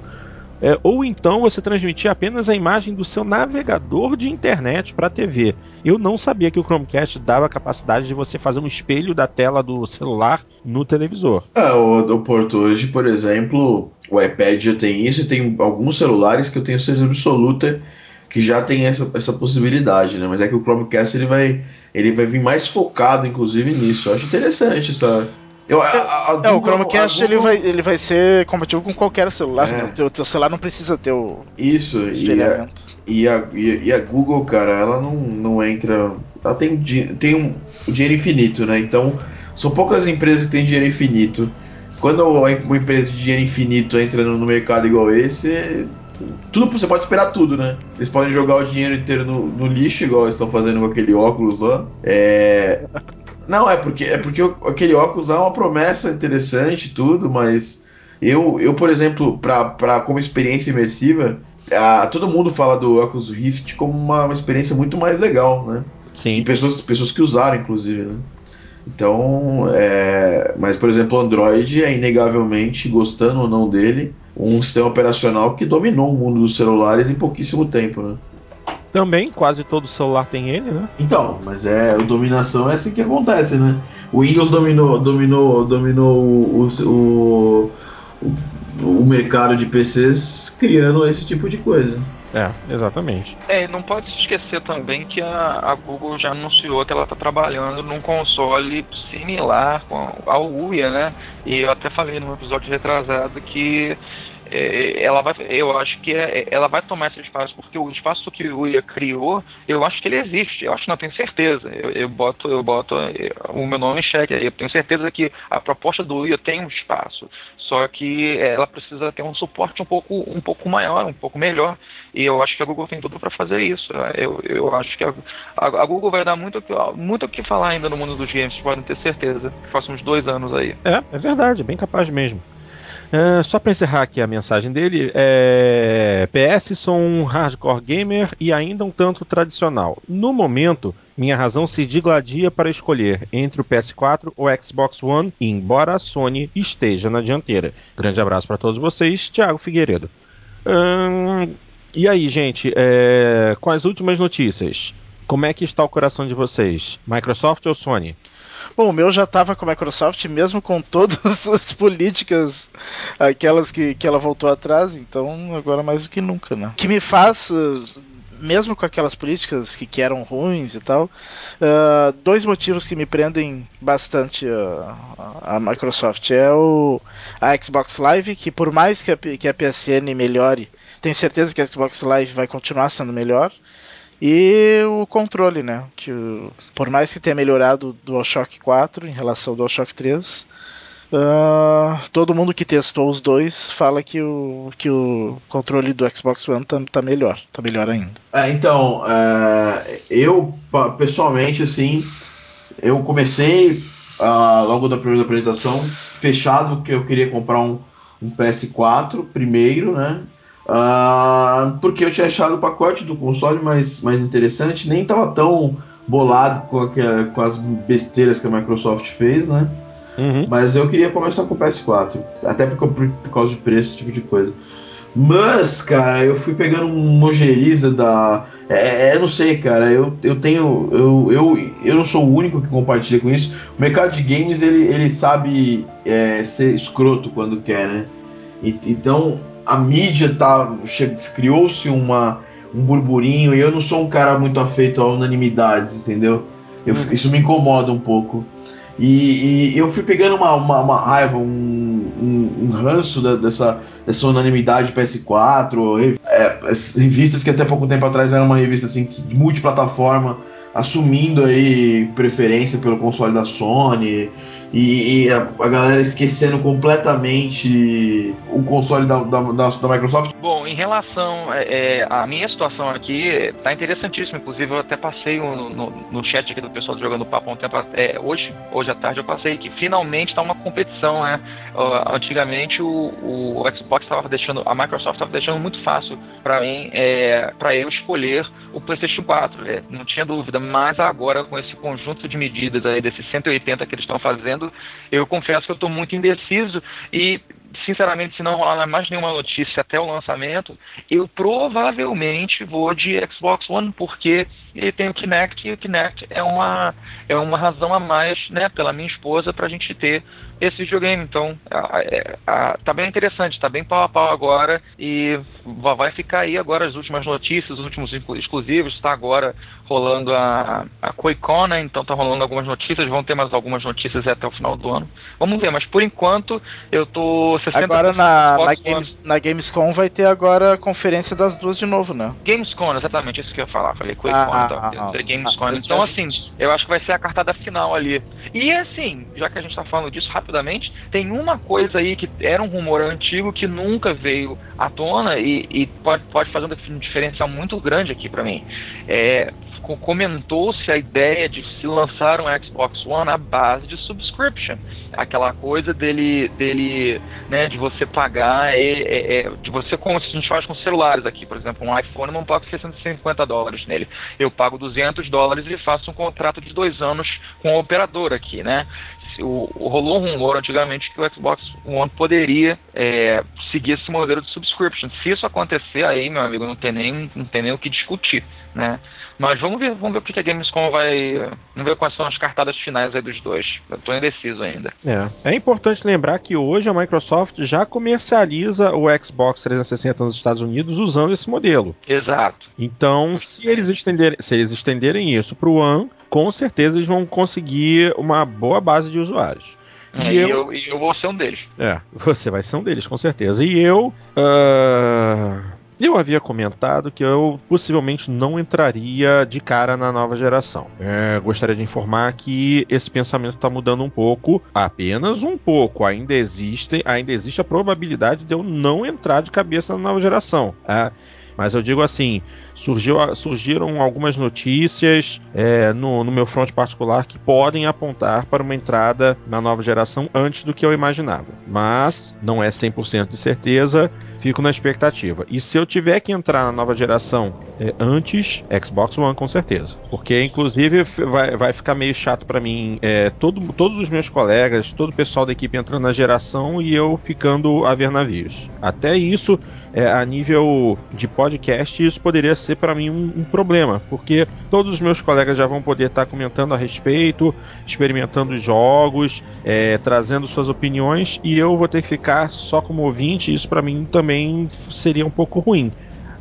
É, ou então você transmitir apenas a imagem do seu navegador de internet para a TV. Eu não sabia que o Chromecast dava a capacidade de você fazer um espelho da tela do celular no televisor. É, o, o Porto hoje, por exemplo, o iPad já tem isso e tem alguns celulares que eu tenho certeza absoluta que já tem essa, essa possibilidade, né? Mas é que o Chromecast ele vai, ele vai vir mais focado, inclusive, nisso. Eu acho interessante essa. Eu, a, a É, o Google- Chromecast a ele, Google- vai, ele vai ser compatível com qualquer celular. É. né? O teu, teu celular não precisa ter o Isso, e a, espelhamento. e, a, e, a- e a Google, cara, ela não, não entra. Ela tem, tem um, o dinheiro infinito, né? Então, são poucas empresas que têm dinheiro infinito. Quando uma uma empresa de dinheiro infinito entra no, no mercado igual esse, tudo você pode esperar tudo, né? Eles podem jogar o dinheiro inteiro no, no lixo, igual eles estão fazendo com aquele óculos lá. É. Não, é porque, é porque aquele óculos lá é uma promessa interessante e tudo, mas eu, eu por exemplo, pra, pra, como experiência imersiva, ah, todo mundo fala do Oculus Rift como uma, uma experiência muito mais legal, né? E Sim. pessoas, pessoas que usaram, inclusive, né? Então, é... mas por exemplo, o Android é inegavelmente, gostando ou não dele, um sistema operacional que dominou o mundo dos celulares em pouquíssimo tempo, né? Também, quase todo celular tem ele, né? Então, mas é, a dominação é assim que acontece, né? O Windows dominou, dominou, dominou o, o, o, o mercado de PCs criando esse tipo de coisa. É, exatamente. É, e não pode se esquecer também que a, a Google já anunciou que ela está trabalhando num console similar com- ao Uia, né? E eu até falei no episódio retrasado que ela vai, eu acho que é- ela vai tomar esse espaço, porque o espaço que o Uia criou, eu acho que ele existe, eu acho não tenho certeza. Eu, eu boto, eu boto o meu nome em xeque, eu tenho certeza que a proposta do Uia tem um espaço. Só que ela precisa ter um suporte um pouco, um pouco maior, um pouco melhor. E eu acho que a Google tem tudo para fazer isso. Eu, eu acho que a, a, Google vai dar muito muito o que falar ainda no mundo dos games, podem ter certeza. Nos próximos dois anos aí. É, é verdade, bem capaz mesmo. Só para encerrar aqui a mensagem dele, é, PS sou um hardcore gamer e ainda um tanto tradicional. No momento, minha razão se digladia para escolher entre o PS4 ou Xbox One, embora a Sony esteja na dianteira. Grande abraço para todos vocês, Thiago Figueiredo. Hum, e aí, gente, é, com as últimas notícias, como é que está o coração de vocês? Microsoft ou Sony? Bom, o meu já estava com a Microsoft, mesmo com todas as políticas, aquelas que, que ela voltou atrás, então agora mais do que nunca, né? Que me faz, uh, mesmo com aquelas políticas que, que eram ruins e tal, uh, dois motivos que me prendem bastante a, a Microsoft. É o a Xbox Live, que por mais que a, que a PSN melhore, tenho certeza que a Xbox Live vai continuar sendo melhor. E o controle, né? Que por mais que tenha melhorado o DualShock 4 em relação ao DualShock 3, ah, todo mundo que testou os dois fala que o, que o controle do Xbox One tá, tá melhor, tá melhor ainda. É, então, é, eu pessoalmente, assim, eu comecei ah, logo da primeira apresentação fechado que eu queria comprar um, um PS4 primeiro, né? Ah, porque eu tinha achado o pacote do console mais, mais interessante, nem tava tão bolado com, aquela- com as besteiras que a Microsoft fez, né? Uhum. Mas eu queria começar com o PS4. Até por, por, por causa de preço, esse tipo de coisa. Mas, cara, eu fui pegando um mojeriza da. É, é, eu não sei, cara. Eu, eu tenho. Eu, eu, eu não sou o único que compartilha com isso. O mercado de games, ele, ele sabe é, ser escroto quando quer, né? E- então, a mídia tá. Criou-se uma um burburinho e eu não sou um cara muito afeito a unanimidades, entendeu? Eu- isso me incomoda um pouco. E, e eu fui pegando uma, uma, uma raiva, um, um, um ranço da- dessa, dessa unanimidade PS4, re- é, as revistas que até pouco tempo atrás eram uma revista assim, multiplataforma, assumindo aí preferência pelo console da Sony, e, e a, a galera esquecendo completamente o console da, da, da, da Microsoft. Bom, em relação é, é, à minha situação aqui, tá interessantíssimo. Inclusive, eu até passei no, no, no chat aqui do pessoal jogando papo um tempo. É, hoje, hoje à tarde, eu passei que finalmente tá uma competição, né? Uh, antigamente, o, o Xbox estava deixando, a Microsoft estava deixando muito fácil para mim, é, para eu escolher o PlayStation 4. é, não tinha dúvida. Mas agora, com esse conjunto de medidas aí, desses 180 que eles estão fazendo, eu confesso que eu estou muito indeciso e sinceramente, se não rolar mais nenhuma notícia até o lançamento, eu provavelmente vou de Xbox One, porque ele tem o Kinect e o Kinect é uma, é uma razão a mais, né, pela minha esposa, para a gente ter esse videogame. Então, a, a, a, tá bem interessante, tá bem pau a pau agora e vai ficar aí agora as últimas notícias, os últimos exclusivos. Está agora rolando a, a QuakeCon, né? Então tá rolando algumas notícias, vão ter mais algumas notícias até o final do ano. Vamos ver, mas por enquanto eu tô 60 Agora na, na, Games, na Gamescom vai ter agora a conferência das duas de novo, né? Gamescom, exatamente isso que eu ia falar. Falei QuakeCon, ah, então. Ah, Gamescom. Ah, então, assim, eu acho que vai ser a cartada final ali. E assim, já que a gente tá falando disso rapidamente, tem uma coisa aí que era um rumor antigo que nunca veio à tona e, e pode, pode fazer um diferencial muito grande aqui para mim. É, comentou-se a ideia de se lançar um Xbox One à base de subscription, aquela coisa dele, dele, né, de você pagar, é, é, é, de você como a gente faz com celulares aqui, por exemplo, um iPhone não pago 650 dólares nele, eu pago 200 dólares e faço um contrato de dois anos com a operadora aqui, né? O, o, rolou um rumor antigamente que o Xbox One poderia é, seguir esse modelo de subscription. Se isso acontecer, aí, meu amigo, não tem nem, não tem nem o que discutir, né? Mas vamos ver, vamos ver o que a Gamescom vai. Vamos ver quais são as cartadas finais aí dos dois. Eu tô indeciso ainda. É. É importante lembrar que hoje a Microsoft já comercializa o Xbox 360 nos Estados Unidos usando esse modelo. Exato. Então, se eles estenderem, se eles estenderem isso para o One, com certeza eles vão conseguir uma boa base de usuários. É, e, eu, eu, eu, vou ser um deles. É, você vai ser um deles, com certeza. E eu. Uh eu havia comentado que eu possivelmente não entraria de cara na nova geração. É, gostaria de informar que esse pensamento está mudando um pouco, apenas um pouco. Ainda existe, ainda existe a probabilidade de eu não entrar de cabeça na nova geração. É, mas eu digo assim, surgiu, surgiram algumas notícias é, no, no, meu front particular que podem apontar para uma entrada na nova geração antes do que eu imaginava. Mas não é 100% de certeza, fico na expectativa. E se eu tiver que entrar na nova geração é, antes, Xbox One com certeza. Porque inclusive vai, vai ficar meio chato para mim é, todo, todos os meus colegas, todo o pessoal da equipe entrando na geração e eu ficando a ver navios. Até isso, é, a nível de podcast, isso poderia ser para mim um, um, problema, porque todos os meus colegas já vão poder estar tá comentando a respeito, experimentando jogos, é, trazendo suas opiniões, e eu vou ter que ficar só como ouvinte. Isso para mim também seria um pouco ruim.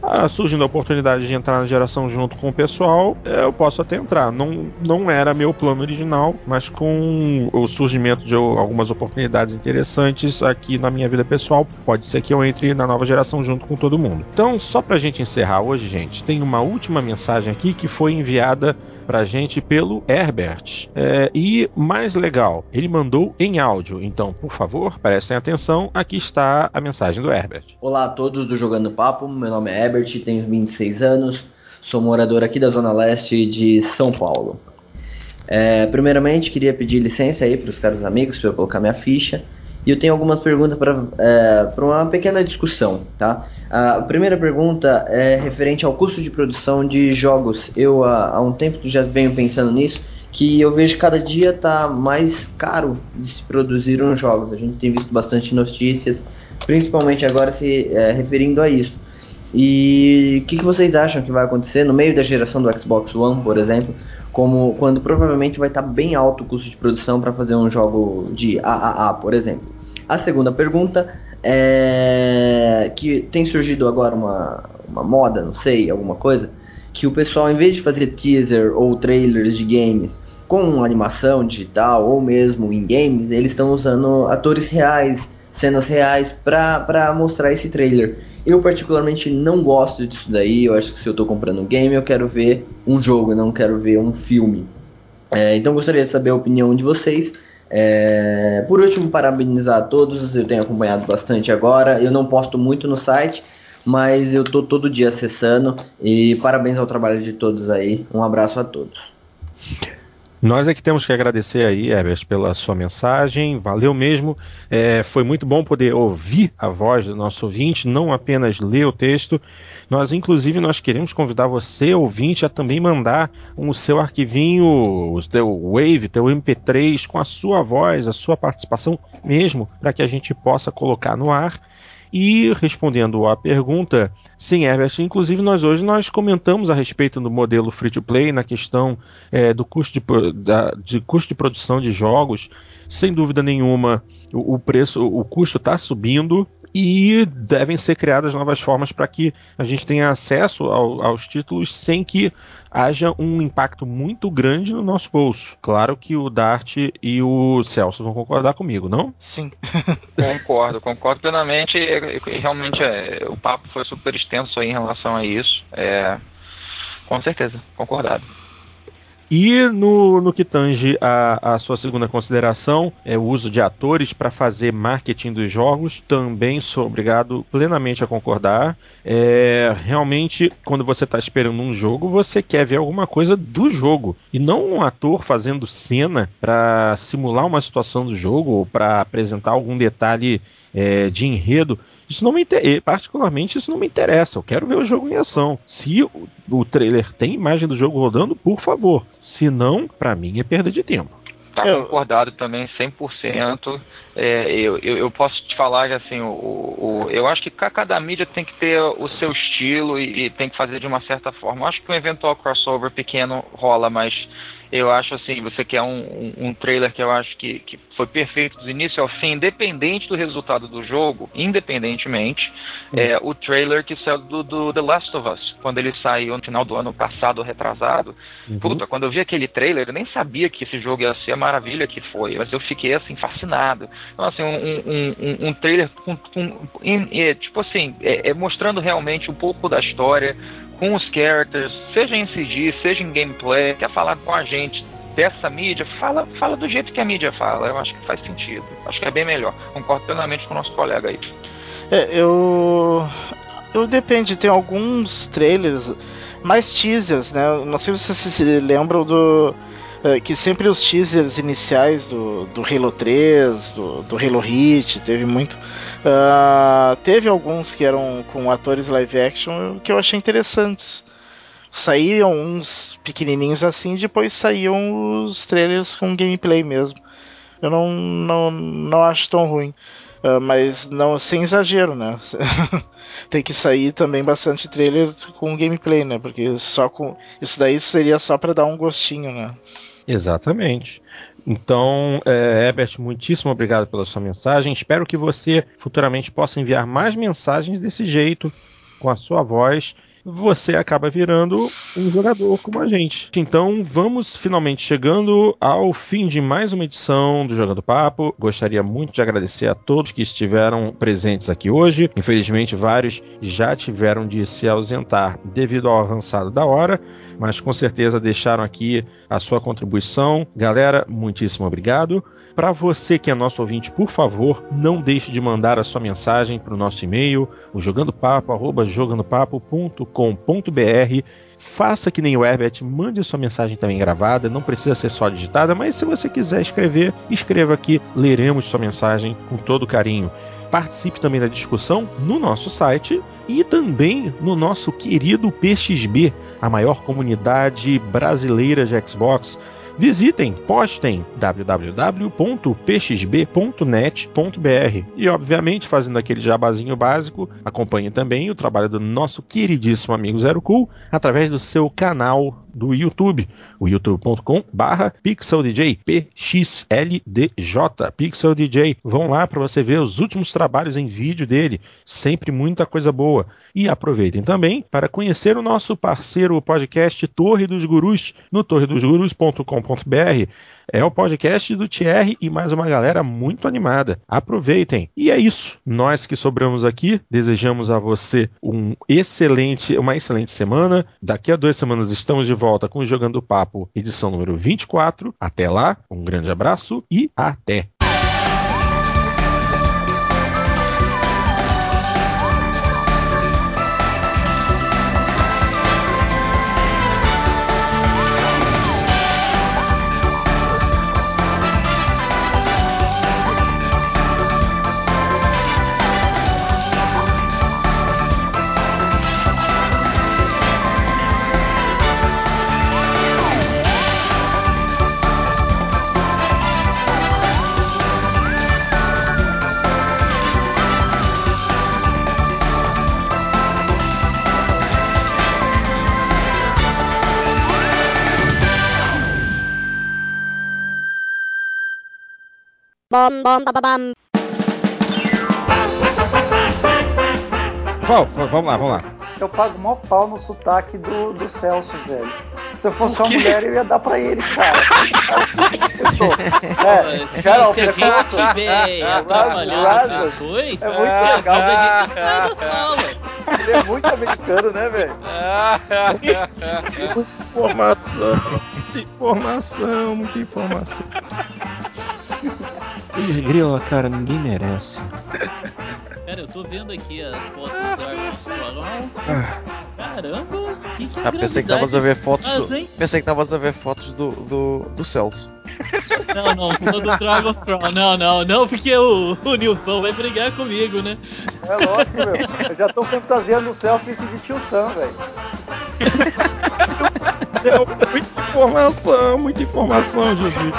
Ah, surgindo a oportunidade de entrar na geração junto com o pessoal, eu posso até entrar. Não, não era meu plano original, mas com o surgimento de algumas oportunidades interessantes aqui na minha vida pessoal, pode ser que eu entre na nova geração junto com todo mundo. Então, só pra gente encerrar hoje, gente, tem uma última mensagem aqui que foi enviada pra gente pelo Herbert. É, e mais legal, ele mandou em áudio. Então, por favor, prestem atenção. Aqui está a mensagem do Herbert. Olá a todos do Jogando Papo. Meu nome é Herbert, tenho 26 anos, sou morador aqui da Zona Leste de São Paulo. É, primeiramente, queria pedir licença aí para os caros amigos para eu colocar minha ficha. E eu tenho algumas perguntas para é, uma pequena discussão, tá? A primeira pergunta é referente ao custo de produção de jogos. Eu há, há um tempo já venho pensando nisso, que eu vejo cada dia tá mais caro de se produzir uns jogos. A gente tem visto bastante notícias, principalmente agora se é, referindo a isso. E o que, que, vocês acham que vai acontecer no meio da geração do Xbox One, por exemplo, como quando provavelmente vai estar bem alto o custo de produção para fazer um jogo de AAA, por exemplo? A segunda pergunta é que tem surgido agora uma, uma moda, não sei, alguma coisa, que o pessoal, em vez de fazer teaser ou trailers de games com animação digital ou mesmo em games, eles estão usando atores reais, cenas reais para mostrar esse trailer. Eu particularmente não gosto disso daí. Eu acho que se eu estou comprando um game, eu quero ver um jogo, não quero ver um filme. É, então gostaria de saber a opinião de vocês. É, por último, parabenizar a todos. Eu tenho acompanhado bastante agora. Eu não posto muito no site, mas eu tô todo dia acessando. E parabéns ao trabalho de todos aí. Um abraço a todos. Nós é que temos que agradecer aí, Herbert, pela sua mensagem. Valeu mesmo. É, foi muito bom poder ouvir a voz do nosso ouvinte, não apenas ler o texto. Nós, inclusive, nós queremos convidar você, ouvinte, a também mandar o seu arquivinho, o teu Wave, teu MP3, com a sua voz, a sua participação mesmo, para que a gente possa colocar no ar e respondendo à pergunta, sim, Herbert, inclusive nós hoje nós comentamos a respeito do modelo free to play na questão é, do custo de, da, de custo de produção de jogos. Sem dúvida nenhuma, o, o preço, o custo está subindo e devem ser criadas novas formas para que a gente tenha acesso ao, aos títulos sem que haja um impacto muito grande no nosso bolso. Claro que o Dart e o Celso vão concordar comigo, não? Sim. concordo, concordo plenamente. Realmente é, o papo foi super extenso aí em relação a isso. É, com certeza, concordado. E no, no que tange a, a sua segunda consideração, é o uso de atores para fazer marketing dos jogos, também sou obrigado plenamente a concordar. É, realmente, quando você está esperando um jogo, você quer ver alguma coisa do jogo e não um ator fazendo cena para simular uma situação do jogo ou para apresentar algum detalhe é, de enredo. Isso não me particularmente isso não me interessa. Eu quero ver o jogo em ação. Se o, o trailer tem imagem do jogo rodando, por favor. Se não, para mim é perda de tempo. Tá eu... concordado também 100%. É, eu, eu, eu, posso te falar que assim, o, o, eu acho que cada mídia tem que ter o seu estilo e, e, tem que fazer de uma certa forma. Eu acho que um eventual crossover pequeno rola, mas eu acho assim, você quer um, um, um trailer que eu acho que, que foi perfeito do início ao fim, independente do resultado do jogo, independentemente, uhum. é o trailer que saiu do, do, The Last of Us, quando ele saiu no final do ano passado, retrasado. Uhum. Puta, quando eu vi aquele trailer, eu nem sabia que esse jogo ia ser a maravilha que foi, mas eu fiquei assim, fascinado. Então, assim, um, um, um trailer com, com é, tipo assim, é, é mostrando realmente um pouco da história, com os characters, seja em CG, seja em gameplay, quer falar com a gente dessa mídia, fala, fala do jeito que a mídia fala. Eu acho que faz sentido. Acho que é bem melhor. Concordo plenamente com o nosso colega aí. É, eu. Eu depende, tem alguns trailers mais teasers, né? Não sei se vocês se lembram do que sempre os teasers iniciais do, do Halo 3, do, do Halo Hit, teve muito. Uh, teve alguns que eram com atores live action que eu achei interessantes. Saíam uns pequenininhos assim, depois saíam os trailers com gameplay mesmo. Eu não, não, não acho tão ruim. Uh, mas não sem exagero, né? Tem que sair também bastante trailer com gameplay, né? Porque só com isso daí seria só para dar um gostinho, né? Exatamente. Então, é, Herbert, muitíssimo obrigado pela sua mensagem. Espero que você futuramente possa enviar mais mensagens desse jeito, com a sua voz. Você acaba virando um jogador como a gente. Então, vamos finalmente chegando ao fim de mais uma edição do Jogando Papo. Gostaria muito de agradecer a todos que estiveram presentes aqui hoje. Infelizmente, vários já tiveram de se ausentar devido ao avançado da hora mas com certeza deixaram aqui a sua contribuição. Galera, muitíssimo obrigado. Para você que é nosso ouvinte, por favor, não deixe de mandar a sua mensagem para o nosso e-mail, o jogandopapo@jogandopapo.com.br. Faça que nem o Herbert, mande sua mensagem também gravada, não precisa ser só digitada, mas se você quiser escrever, escreva aqui, leremos sua mensagem com todo carinho. Participe também da discussão no nosso site e também no nosso querido PXB, a maior comunidade brasileira de Xbox. Visitem, postem www.pxb.net.br e, obviamente, fazendo aquele jabazinho básico, acompanhe também o trabalho do nosso queridíssimo amigo Zero Cool através do seu canal do YouTube, o youtube.com barra pixeldj, P-X-L-D-J, pixeldj. Vão lá para você ver os últimos trabalhos em vídeo dele, sempre muita coisa boa. E aproveitem também para conhecer o nosso parceiro podcast Torre dos Gurus no torredosgurus.com.br. É o podcast do Thierry e mais uma galera muito animada. Aproveitem. E é isso. Nós que sobramos aqui, desejamos a você um excelente, uma excelente semana. Daqui a duas semanas estamos de volta com o Jogando Papo, edição número 24. Até lá, um grande abraço e até! Val, vamos lá, vamos lá. Eu pago mó pau no sotaque do, do Celso, velho. Se eu fosse uma mulher, eu ia dar pra ele, cara. É, cara, Se a gente tiver atrapalhando essas coisas, É muito legal. mas a gente sai da sala. Ele é muito americano, né, velho? Muita informação, muita informação, muita informação. Ih, Grila, cara, ninguém merece. Cara, eu tô vendo aqui as fotos do Dragon's Crown. Caramba, o que, que é Ah, pensei que estavas a ver fotos faz, do. hein? Pensei que estavas a ver fotos do, do, do Celso. Não, não, do Dragon's Crown. Não, não, não, porque o, o Nilson vai brigar comigo, né? É lógico, meu. Eu já tô fantasiando o Celso e de tio Sam, velho. muita informação, muita informação, Jesus.